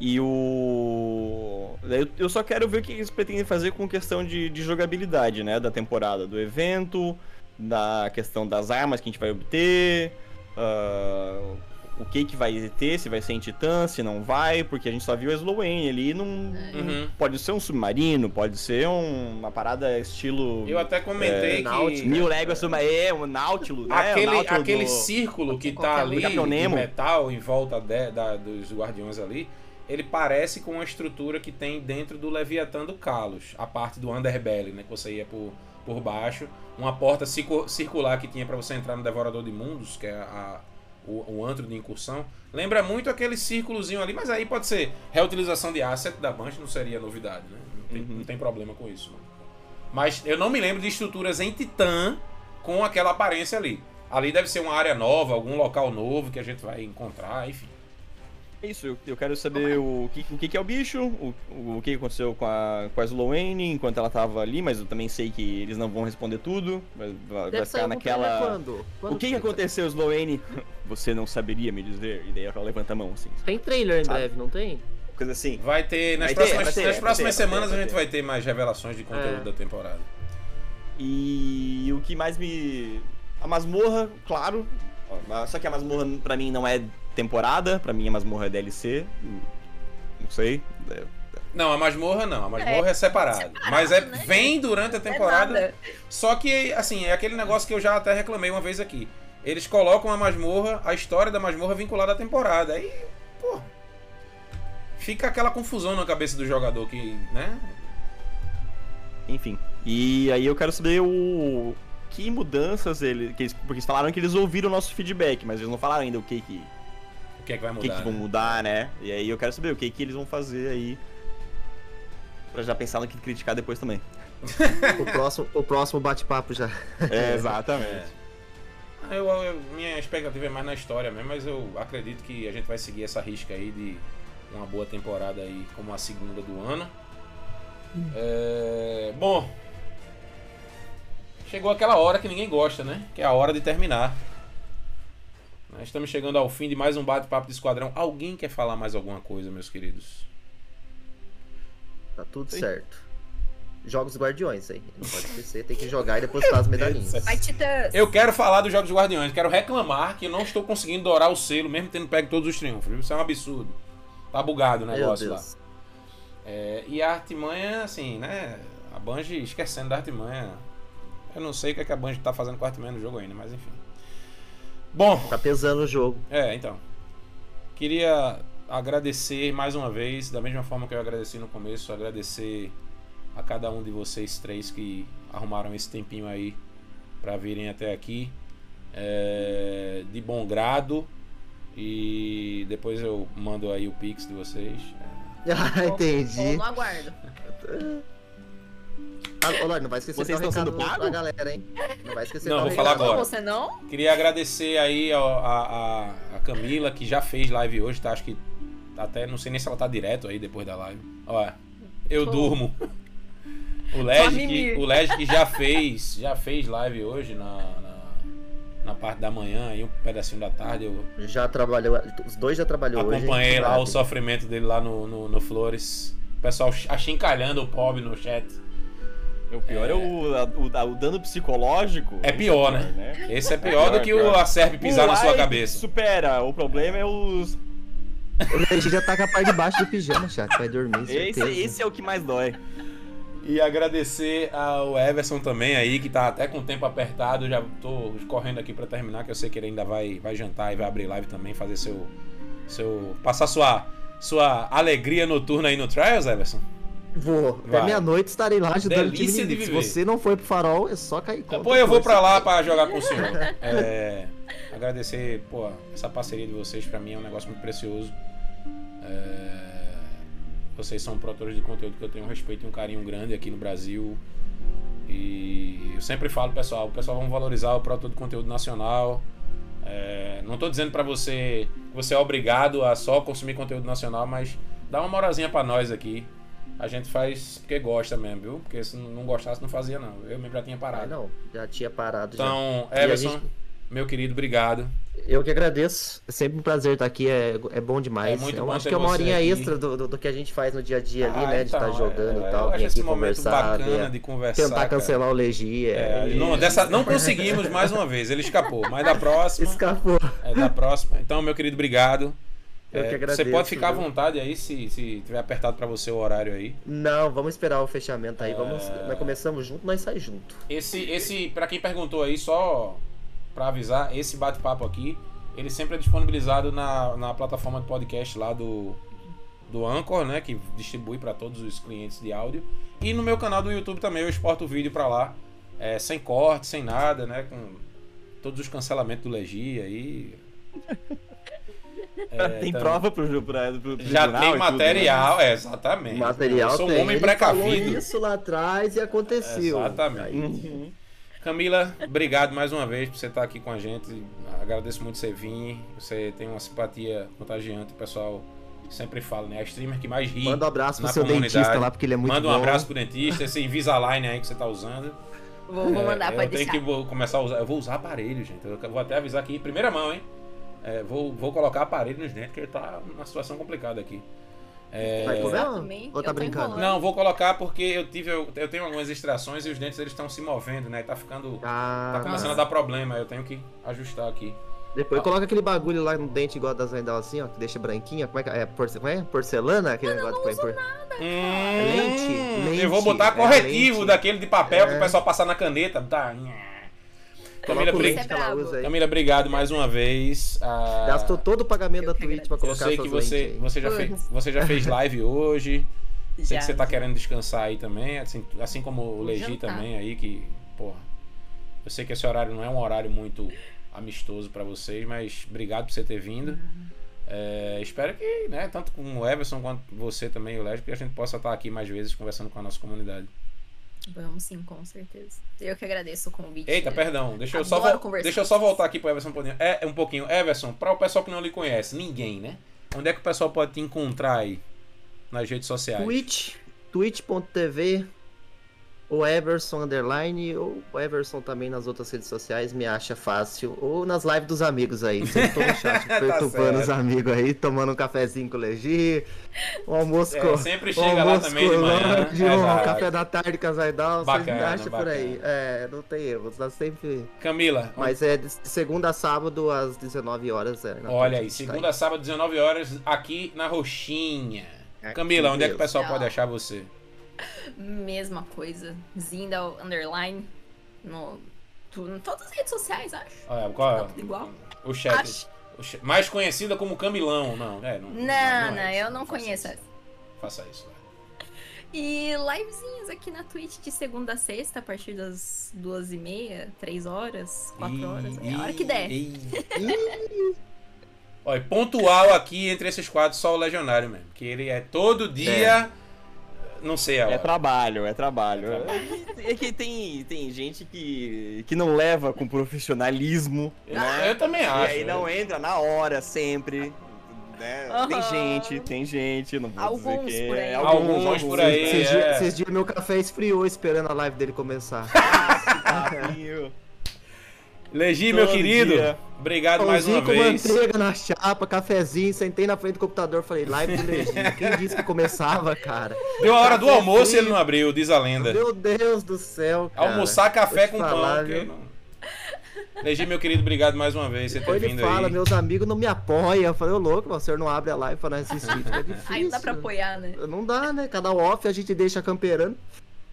S2: E o. Eu, só quero ver o que eles pretendem fazer com questão de, de jogabilidade, né? Da temporada, do evento, da questão das armas que a gente vai obter, ah, o que que vai ter, se vai ser em Titã, se não vai, porque a gente só viu a Slowane ali, não,
S1: Uhum.
S2: pode ser um submarino, pode ser um- uma parada estilo.
S1: Eu até comentei
S3: É,
S1: que...
S3: Náutica.
S2: Mil léguas é, um Nautilus, né?
S1: Aquele,
S2: o Nautilus
S1: aquele
S2: do-
S1: círculo que tá ali de
S2: Nemo.
S1: metal em volta de- da- dos guardiões ali, ele parece com a estrutura que tem dentro do Leviatã do Kalos, a parte do Underbelly, né, que você ia por, por baixo, uma porta circu- circular que tinha pra você entrar no Devorador de Mundos, que é a- o, o antro de incursão. Lembra muito aquele círculozinho ali, mas aí pode ser reutilização de asset da Banshee, não seria novidade, né? Não tem,
S2: Uhum.
S1: não tem problema com isso. não. Mas eu não me lembro de estruturas em Titã com aquela aparência ali. Ali deve ser uma área nova, algum local novo que a gente vai encontrar, enfim.
S2: É Isso, eu, eu quero saber o que, o que que é o bicho, o, o que aconteceu com a, com a Sloane enquanto ela tava ali, mas eu também sei que eles não vão responder tudo. Vai, vai,
S3: Deve
S2: ficar naquela.
S3: quando? Quando
S2: O que, que aconteceu, Sloane? Você não saberia me dizer? E daí ela levanta a mão, assim.
S3: Tem trailer em
S2: Sabe?
S3: breve, não tem?
S2: Coisa assim.
S1: Vai ter. Nas
S2: Vai ter,
S1: próximas,
S2: ter,
S1: nas
S2: vai
S1: próximas
S2: ter,
S1: semanas
S2: ter,
S1: a gente
S2: ter.
S1: vai ter mais revelações de conteúdo
S3: É.
S1: da temporada.
S2: E o que mais me. A masmorra, claro. Só que a masmorra pra mim não é temporada, pra mim a masmorra é DLC. Não sei. É,
S1: Não, a masmorra não. A masmorra é, separado.
S4: separado,
S1: Mas é,
S4: né?
S1: vem durante a
S4: é
S1: temporada.
S4: nada.
S1: Só que, assim, é aquele negócio que eu já até reclamei uma vez aqui. Eles colocam a masmorra, a história da masmorra vinculada à temporada. Aí, pô. Fica aquela confusão na cabeça do jogador que, né?
S2: Enfim. E aí eu quero saber o. Que mudanças ele. Que eles, porque eles falaram que eles ouviram o nosso feedback, mas eles não falaram ainda o que que,
S1: que é que vai
S2: o
S1: mudar.
S2: que, que vão
S1: né?
S2: mudar, né? E aí eu quero saber o que que eles vão fazer aí. Pra já pensar no que criticar depois também.
S3: O próximo, o próximo bate-papo já.
S2: É, exatamente.
S1: Ah, Eu, eu- minha expectativa é mais na história mesmo, mas eu acredito que a gente vai seguir essa risca aí de uma boa temporada aí como a segunda do ano. É, bom, chegou aquela hora que ninguém gosta, né? Que é a hora de terminar. Nós estamos chegando ao fim de mais um bate-papo de esquadrão. Alguém quer falar mais alguma coisa, meus queridos?
S3: Tá tudo
S2: Sim.
S3: certo. Jogos Guardiões aí. Não pode esquecer, tem que jogar e depositar as medalhinhas.
S1: Eu quero falar dos Jogos Guardiões, quero reclamar que eu não estou conseguindo dourar o selo, mesmo tendo pego todos os triunfos. Isso é um absurdo. Tá bugado o negócio lá. É, e a artimanha, assim, né? A Bungie esquecendo da artimanha. Eu não sei o que, é que a Bungie tá fazendo com a artimanha no jogo ainda, mas enfim. Bom,
S3: Tá pesando o jogo.
S1: é, então. Queria agradecer mais uma vez, da mesma forma que eu agradeci no começo, agradecer a cada um de vocês três que arrumaram esse tempinho aí pra virem até aqui. É, de bom grado. E depois eu mando aí o pix de vocês.
S3: Ah, entendi.
S4: no aguardo.
S3: Ah, não vai esquecer
S2: Vocês estão sendo
S3: recado
S2: pago?
S3: pra galera, hein? Não vai esquecer
S1: Não, vou falar
S3: recado.
S1: agora.
S4: Você não?
S1: Queria agradecer aí a, a, a Camila, que já fez live hoje, tá? Acho que até não sei nem se ela tá direto aí depois da live. Ó, eu
S4: Tô.
S1: durmo. O Led, que, o Led que já fez, já fez live hoje na, na, na parte da manhã, aí um pedacinho da tarde. Eu
S3: Já trabalhou, os dois já trabalhou hoje.
S1: acompanhei lá o sofrimento dele lá no, no, no Flores. O pessoal achincalhando o pobre no chat.
S2: O pior é, o, a- o, a- o dano psicológico.
S1: É pior, né? Esse é pior do que o
S2: pior.
S1: a Serp pisar
S2: O
S1: na sua cabeça.
S2: Supera. O problema é os.
S3: O Leite já tá com a parte de baixo do pijama, chat. Vai dormir,
S2: Esse, esse é o que mais dói.
S1: E agradecer ao Everson também aí, que tá até com o tempo apertado. Já tô correndo aqui pra terminar, que eu sei que ele ainda vai, vai jantar e vai abrir live também, fazer seu. seu passar sua, sua alegria noturna aí no Trials, Everson.
S3: Vou.
S1: Vai.
S3: Até meia-noite estarei lá ajudando o time
S1: Delícia de.
S3: Se você não foi pro farol, é só cair contra.
S1: Pô, eu vou pra lá pra jogar com o senhor. É, agradecer, pô, essa parceria de vocês pra mim é um negócio muito precioso. É, vocês são produtores de conteúdo que eu tenho um respeito e um carinho grande aqui no Brasil. E eu sempre falo, pessoal, o pessoal vamos valorizar o produto de conteúdo nacional. É, não tô dizendo pra você que você é obrigado a só consumir conteúdo nacional, mas dá uma moralzinha pra nós aqui. A gente faz porque gosta mesmo, viu? Porque se não gostasse, não fazia, não. Eu mesmo já tinha
S3: Ah,
S1: parado.
S3: não, já tinha parado. já.
S1: Então,
S3: a
S1: Everson,
S3: gente-
S1: meu querido, obrigado.
S3: Eu que agradeço. É sempre um prazer estar aqui, é, é bom demais.
S1: É muito
S3: eu
S1: bom
S3: acho que é uma horinha
S1: aqui.
S3: extra do, do, do que a gente faz no dia a dia ali,
S1: Ah,
S3: né? De
S1: então,
S3: estar jogando
S1: é,
S3: e tal.
S1: Eu acho esse momento bacana de conversar.
S3: tentar
S1: cara.
S3: cancelar o Legia.
S1: É,
S3: e-
S1: não, dessa, não conseguimos mais uma vez, ele escapou. Mas da próxima.
S3: Escapou.
S1: É, da próxima. Então, meu querido, obrigado.
S3: Eu
S1: É,
S3: que agradeço.
S1: você pode ficar à
S3: viu?
S1: vontade aí, se, se tiver apertado pra você o horário aí.
S3: Não, vamos esperar o fechamento aí. Vamos,
S1: É.
S3: Nós começamos junto, nós saímos junto.
S1: Esse, esse para quem perguntou aí, só pra avisar, esse bate-papo aqui, ele sempre é disponibilizado na, na plataforma de podcast lá do, do Anchor, né? Que distribui pra todos os clientes de áudio. E no meu canal do YouTube também eu exporto o vídeo pra lá, é, sem corte, sem nada, né? Com todos os cancelamentos do Legi aí. É,
S2: tem
S1: então-
S2: prova pro, pra, pro
S1: Já tem
S2: tudo,
S1: material, é, exatamente.
S3: Material
S1: Eu sou um
S3: tem.
S1: homem
S3: Ele falou
S1: precavido.
S3: isso lá atrás e aconteceu.
S1: Exatamente.
S3: Aí-
S2: né? Uhum.
S1: Camila, obrigado mais uma vez por você estar aqui com a gente. Agradeço muito você vir. Você tem uma simpatia contagiante, o pessoal sempre fala, né? A streamer que mais ri.
S3: Manda um abraço pro seu
S1: comunidade.
S3: dentista lá, porque ele é muito
S1: Manda um
S3: bom.
S1: abraço pro dentista, esse Invisalign aí que você tá usando.
S4: Vou, vou
S1: É,
S4: mandar,
S1: eu
S4: pode
S1: tenho
S4: deixar.
S1: que vou começar a usar. Eu vou usar aparelho, gente. Eu vou até avisar aqui, em primeira mão, hein? É, vou, vou colocar aparelho nos dentes, porque tá numa situação complicada aqui. É,
S3: Vai comer ou- tá
S4: eu
S3: brincando?
S1: Não, vou colocar porque eu tive eu, eu tenho algumas extrações e os dentes eles estão se movendo, né? Tá ficando
S3: Ah,
S1: tá começando a dar problema, eu tenho que ajustar aqui.
S3: Depois coloca aquele bagulho lá no dente igual das Vendal assim, ó, que deixa branquinha. Como é que é? Porce- como é? Porcelana? Aquele negócio que põe por...
S1: Hum,
S3: lente, lente,
S1: eu vou botar
S3: é,
S1: corretivo
S3: lente.
S1: daquele de papel que
S3: É.
S1: o pessoal passar na caneta. Tá. Camila,
S3: Coloca o
S1: bri-
S3: lente que ela
S4: brabo.
S3: usa aí.
S1: Camila, obrigado mais uma vez. Ah,
S3: Gastou todo o pagamento
S4: Eu
S3: da Twitch pra
S1: eu
S3: colocar
S1: sei que você, você, já fez, você já fez live hoje. Sei
S4: Já.
S1: que você tá querendo descansar aí também, assim, assim como o Legi também aí, que, porra. Eu sei que esse horário não é um horário muito amistoso pra vocês, mas obrigado por você ter vindo.
S4: Uhum.
S1: É, espero que, né, tanto com o Everson quanto você também, o Légio, que a gente possa estar aqui mais vezes conversando com a nossa comunidade.
S4: Vamos sim, com certeza. Eu que agradeço o convite.
S1: Eita, perdão, deixa eu, só, deixa eu só voltar aqui pro Everson um pouquinho. É, um pouquinho. Everson, para o pessoal que não lhe conhece, ninguém, né? Onde é que o pessoal pode te encontrar aí nas redes sociais?
S3: Twitch, twitch.tv, o Everson Underline, ou o Everson também nas outras redes sociais, me acha fácil. Ou nas lives dos amigos aí. Sempre tô no chat
S1: Tá
S3: perturbando os
S1: certo.
S3: amigos aí, tomando um cafezinho com o Legi, um almoço
S1: É,
S3: com.
S1: sempre
S3: um
S1: chega lá
S3: almoço
S1: também de manhã.
S3: lanche, um
S1: Exato.
S3: café da tarde com a Zaidal, vocês me
S1: Bacana,
S3: acham por aí. É, não tem erro, tá sempre.
S1: Camila,
S3: Mas é de segunda a sábado às 19 horas. É, na
S1: olha aí,
S3: tá
S1: segunda a sábado, 19 horas, aqui na Roxinha.
S3: Aqui
S1: Camila, onde é que o pessoal
S4: Tchau.
S1: pode achar você?
S4: Mesma coisa. Zindal Underline. No, tu- em todas as redes sociais, acho.
S1: Olha, qual
S4: Tá
S1: é
S4: tudo igual.
S1: o chat?
S4: Acho.
S1: o chat- Mais conhecida como Camilão, não, é, não.
S4: Não,
S1: é
S4: não,
S1: isso,
S4: eu não
S1: faça
S4: conheço
S1: isso.
S4: essa.
S1: Faça isso.
S4: E livezinhas aqui na Twitch de segunda a sexta, a partir das duas e meia, três horas, quatro
S1: Ih,
S4: horas. É a hora que der.
S1: ih. Olha, pontual aqui entre esses quadros só o Legionário mesmo. Que ele é todo dia. Não sei a hora.
S2: É trabalho, é trabalho.
S1: É trabalho.
S2: É que tem, tem gente que, que não leva com profissionalismo, né?
S1: Eu também
S2: E
S1: acho.
S2: aí não entra na hora sempre. Né? Tem
S4: Aham.
S2: gente, tem gente, não vou
S4: Alguns
S2: dizer que
S4: por
S2: é.
S4: aí.
S1: Alguns por aí.
S3: Esses
S1: é.
S3: dias, esses dias meu café esfriou esperando a live dele começar.
S2: Papinho.
S1: Legi, meu querido,
S2: dia.
S1: obrigado mais uma
S3: Pãozinho com
S1: vez.
S3: manteiga na chapa, cafezinho, sentei na frente do computador, falei, live do Legítima. Quem disse que começava, cara?
S1: Deu a hora do almoço e ele não abriu, diz a lenda.
S3: Meu Deus do céu, cara.
S1: Almoçar café com pão.
S3: falar, viu?
S1: não... Legi, meu querido, obrigado mais uma vez por você ter
S3: Depois ele
S1: vindo
S3: fala,
S1: aí.
S3: meus amigos não me apoiam. Eu falei, ô louco, o senhor não abre a live pra nós assistir, fica difícil.
S4: Aí não dá pra apoiar, né?
S3: Não dá, né? Cada off a gente deixa camperando.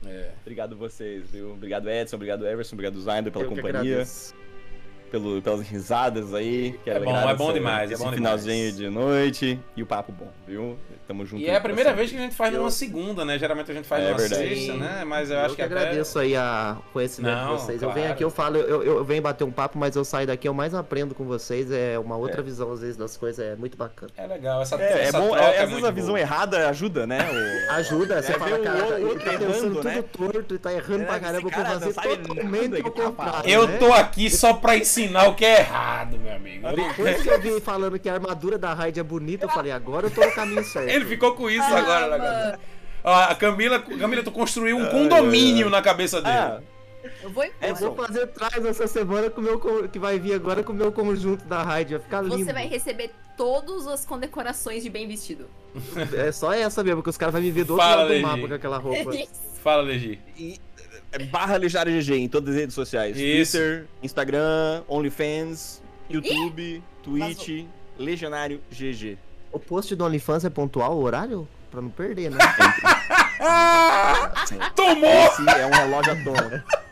S1: É.
S2: Obrigado vocês, viu? Obrigado Edson, obrigado Everson, obrigado Zainder pela
S3: Eu que
S2: companhia. Pelo, pelas risadas aí. Que
S1: É bom, é bom demais, é
S2: esse
S1: bom
S2: finalzinho
S1: demais.
S2: de noite e o papo bom, viu? Tamo junto.
S1: E é a primeira vez que a gente faz numa segunda, né? Geralmente a gente faz
S2: É
S1: numa
S2: verdade.
S1: sexta, né? Mas eu,
S3: Eu,
S1: acho que,
S3: que
S1: até...
S3: agradeço aí a o conhecimento
S1: Não,
S3: de vocês. Eu
S1: claro.
S3: venho aqui, eu falo, eu, eu, eu venho bater um papo, mas eu saio daqui, eu mais aprendo com vocês. É uma outra visão, às vezes, das coisas. É muito bacana.
S1: É legal, essa,
S2: É, é
S1: essa
S2: bom,
S1: troca
S2: é,
S1: é,
S2: às vezes
S1: muito
S2: a visão
S1: boa.
S2: errada ajuda, né? O-
S3: Ajuda, você
S2: É,
S3: fala, cara,
S2: outro
S3: ele tá
S2: errando,
S3: pensando
S2: né?
S3: tudo torto e tá errando
S2: É,
S3: pra caramba, eu
S2: não
S3: fazer totalmente
S2: que
S3: o
S2: tá
S3: contrário.
S1: Eu
S3: né?
S1: tô aqui só pra ensinar o que é errado, meu amigo.
S3: Depois que eu vi falando que a armadura da Raid é bonita, eu falei, agora eu tô no caminho certo.
S1: Ele ficou com isso
S4: Ah,
S1: agora, né,
S4: mano.
S1: cara? Ó, a Camila, Camila, tu construiu um condomínio na cabeça dele.
S2: Ah,
S4: Eu vou
S3: Eu
S4: embora.
S3: vou fazer trás essa semana com meu que vai vir agora com o meu conjunto da Raid, vai ficar lindo.
S4: Você vai receber todas as condecorações de bem vestido.
S3: É só essa mesmo, que os caras vão me ver do outro
S1: Fala,
S3: lado do
S1: Legi.
S3: mapa com aquela roupa.
S1: Fala, Legi.
S2: e- é barra Lejário GG em todas as redes sociais.
S1: Isso.
S2: Twitter, Instagram, OnlyFans, YouTube, Twitch, Legionário GG.
S3: O post do OnlyFans é pontual o horário? Pra não perder, né?
S1: Tomou!
S2: Esse é um relógio atômico.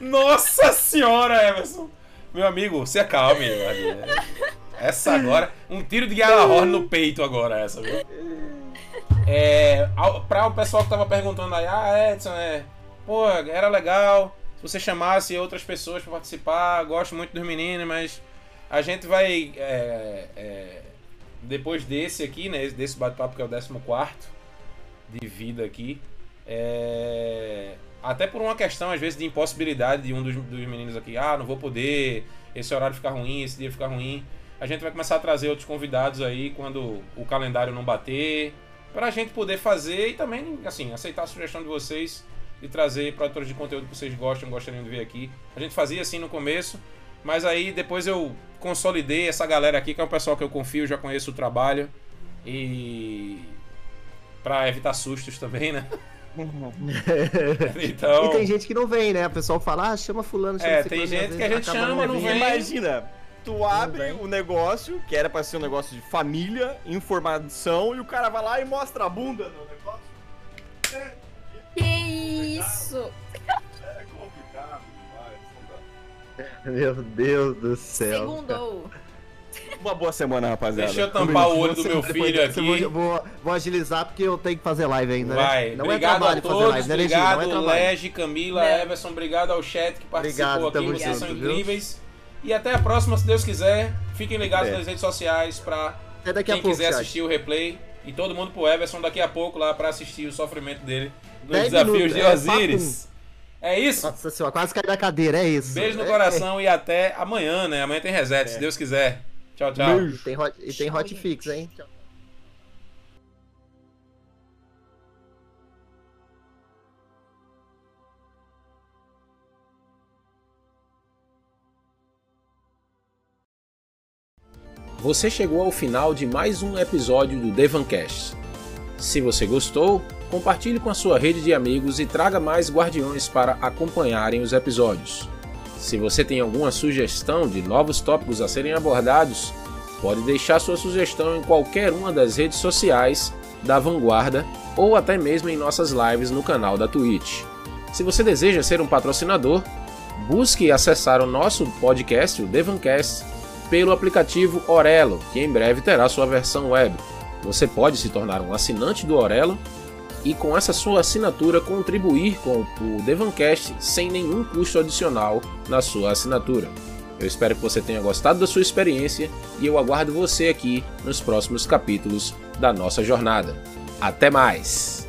S1: Nossa senhora, Emerson! Meu amigo, se acalme. amigo. Essa agora, um tiro de Galahorn no peito agora, essa, viu? É, pra o pessoal que tava perguntando aí, ah, Edson, é, pô, era legal se você chamasse outras pessoas pra participar, gosto muito dos meninos, mas a gente vai, é, é, depois desse aqui, né, desse bate-papo que é o 14 de vida aqui, é, até por uma questão, às vezes, de impossibilidade de um dos, dos meninos aqui, ah, não vou poder, esse horário ficar ruim, esse dia ficar ruim. A gente vai começar a trazer outros convidados aí quando o calendário não bater, pra gente poder fazer e também, assim, aceitar a sugestão de vocês de trazer produtores de conteúdo que vocês gostam, gostariam de ver aqui. A gente fazia assim no começo, mas aí depois eu consolidei essa galera aqui, que é um pessoal que eu confio, já conheço o trabalho. E. Pra evitar sustos também, né? Então.
S3: E tem gente que não vem, né? O pessoal fala, ah, chama fulano, chama
S1: É, tem gente que a gente chama, não vem.
S2: Imagina, tu abre o negócio, que era pra ser um negócio de família, informação, e o cara vai lá e mostra a bunda no negócio.
S4: Que isso?
S3: Meu Deus do céu.
S4: Segundou.
S2: Uma boa semana, rapaziada.
S1: Deixa eu tampar o olho do meu filho aqui.
S3: Vou, vou, agilizar porque eu tenho que fazer live ainda,
S1: Vai.
S3: né? Não
S1: obrigado
S3: é trabalho
S1: a
S3: fazer
S1: todos,
S3: live, né? Não
S1: obrigado,
S3: é trabalho.
S1: Lege, Camila,
S4: Não.
S1: Everson, obrigado ao chat que participou
S3: Obrigado,
S1: aqui, vocês são
S3: viu?
S1: incríveis. E até a próxima, se Deus quiser. Fiquem ligados
S2: É.
S1: nas redes sociais pra quem
S3: a pouco,
S1: quiser
S3: chat.
S1: assistir o replay. E todo mundo pro Everson daqui a pouco lá pra assistir o sofrimento dele nos desafios
S3: minutos,
S1: de
S3: é,
S1: Osiris. É isso?
S3: Nossa senhora, quase caí da cadeira, é isso.
S1: Beijo no
S3: É,
S1: coração e até amanhã, né? Amanhã tem reset, se Deus quiser. Tchau, tchau.
S3: é. E tem, hot, e tem
S4: Tchau,
S3: hotfix, hein?
S1: Você chegou ao final de mais um episódio do Devancast. Se você gostou, compartilhe com a sua rede de amigos e traga mais guardiões para acompanharem os episódios. Se você tem alguma sugestão de novos tópicos a serem abordados, pode deixar sua sugestão em qualquer uma das redes sociais da Vanguarda ou até mesmo em nossas lives no canal da Twitch. Se você deseja ser um patrocinador, busque acessar o nosso podcast, o Devancast, pelo aplicativo Orelo, que em breve terá sua versão web. Você pode se tornar um assinante do Orelo e com essa sua assinatura contribuir com o Devancast sem nenhum custo adicional na sua assinatura. Eu espero que você tenha gostado da sua experiência e eu aguardo você aqui nos próximos capítulos da nossa jornada. Até mais!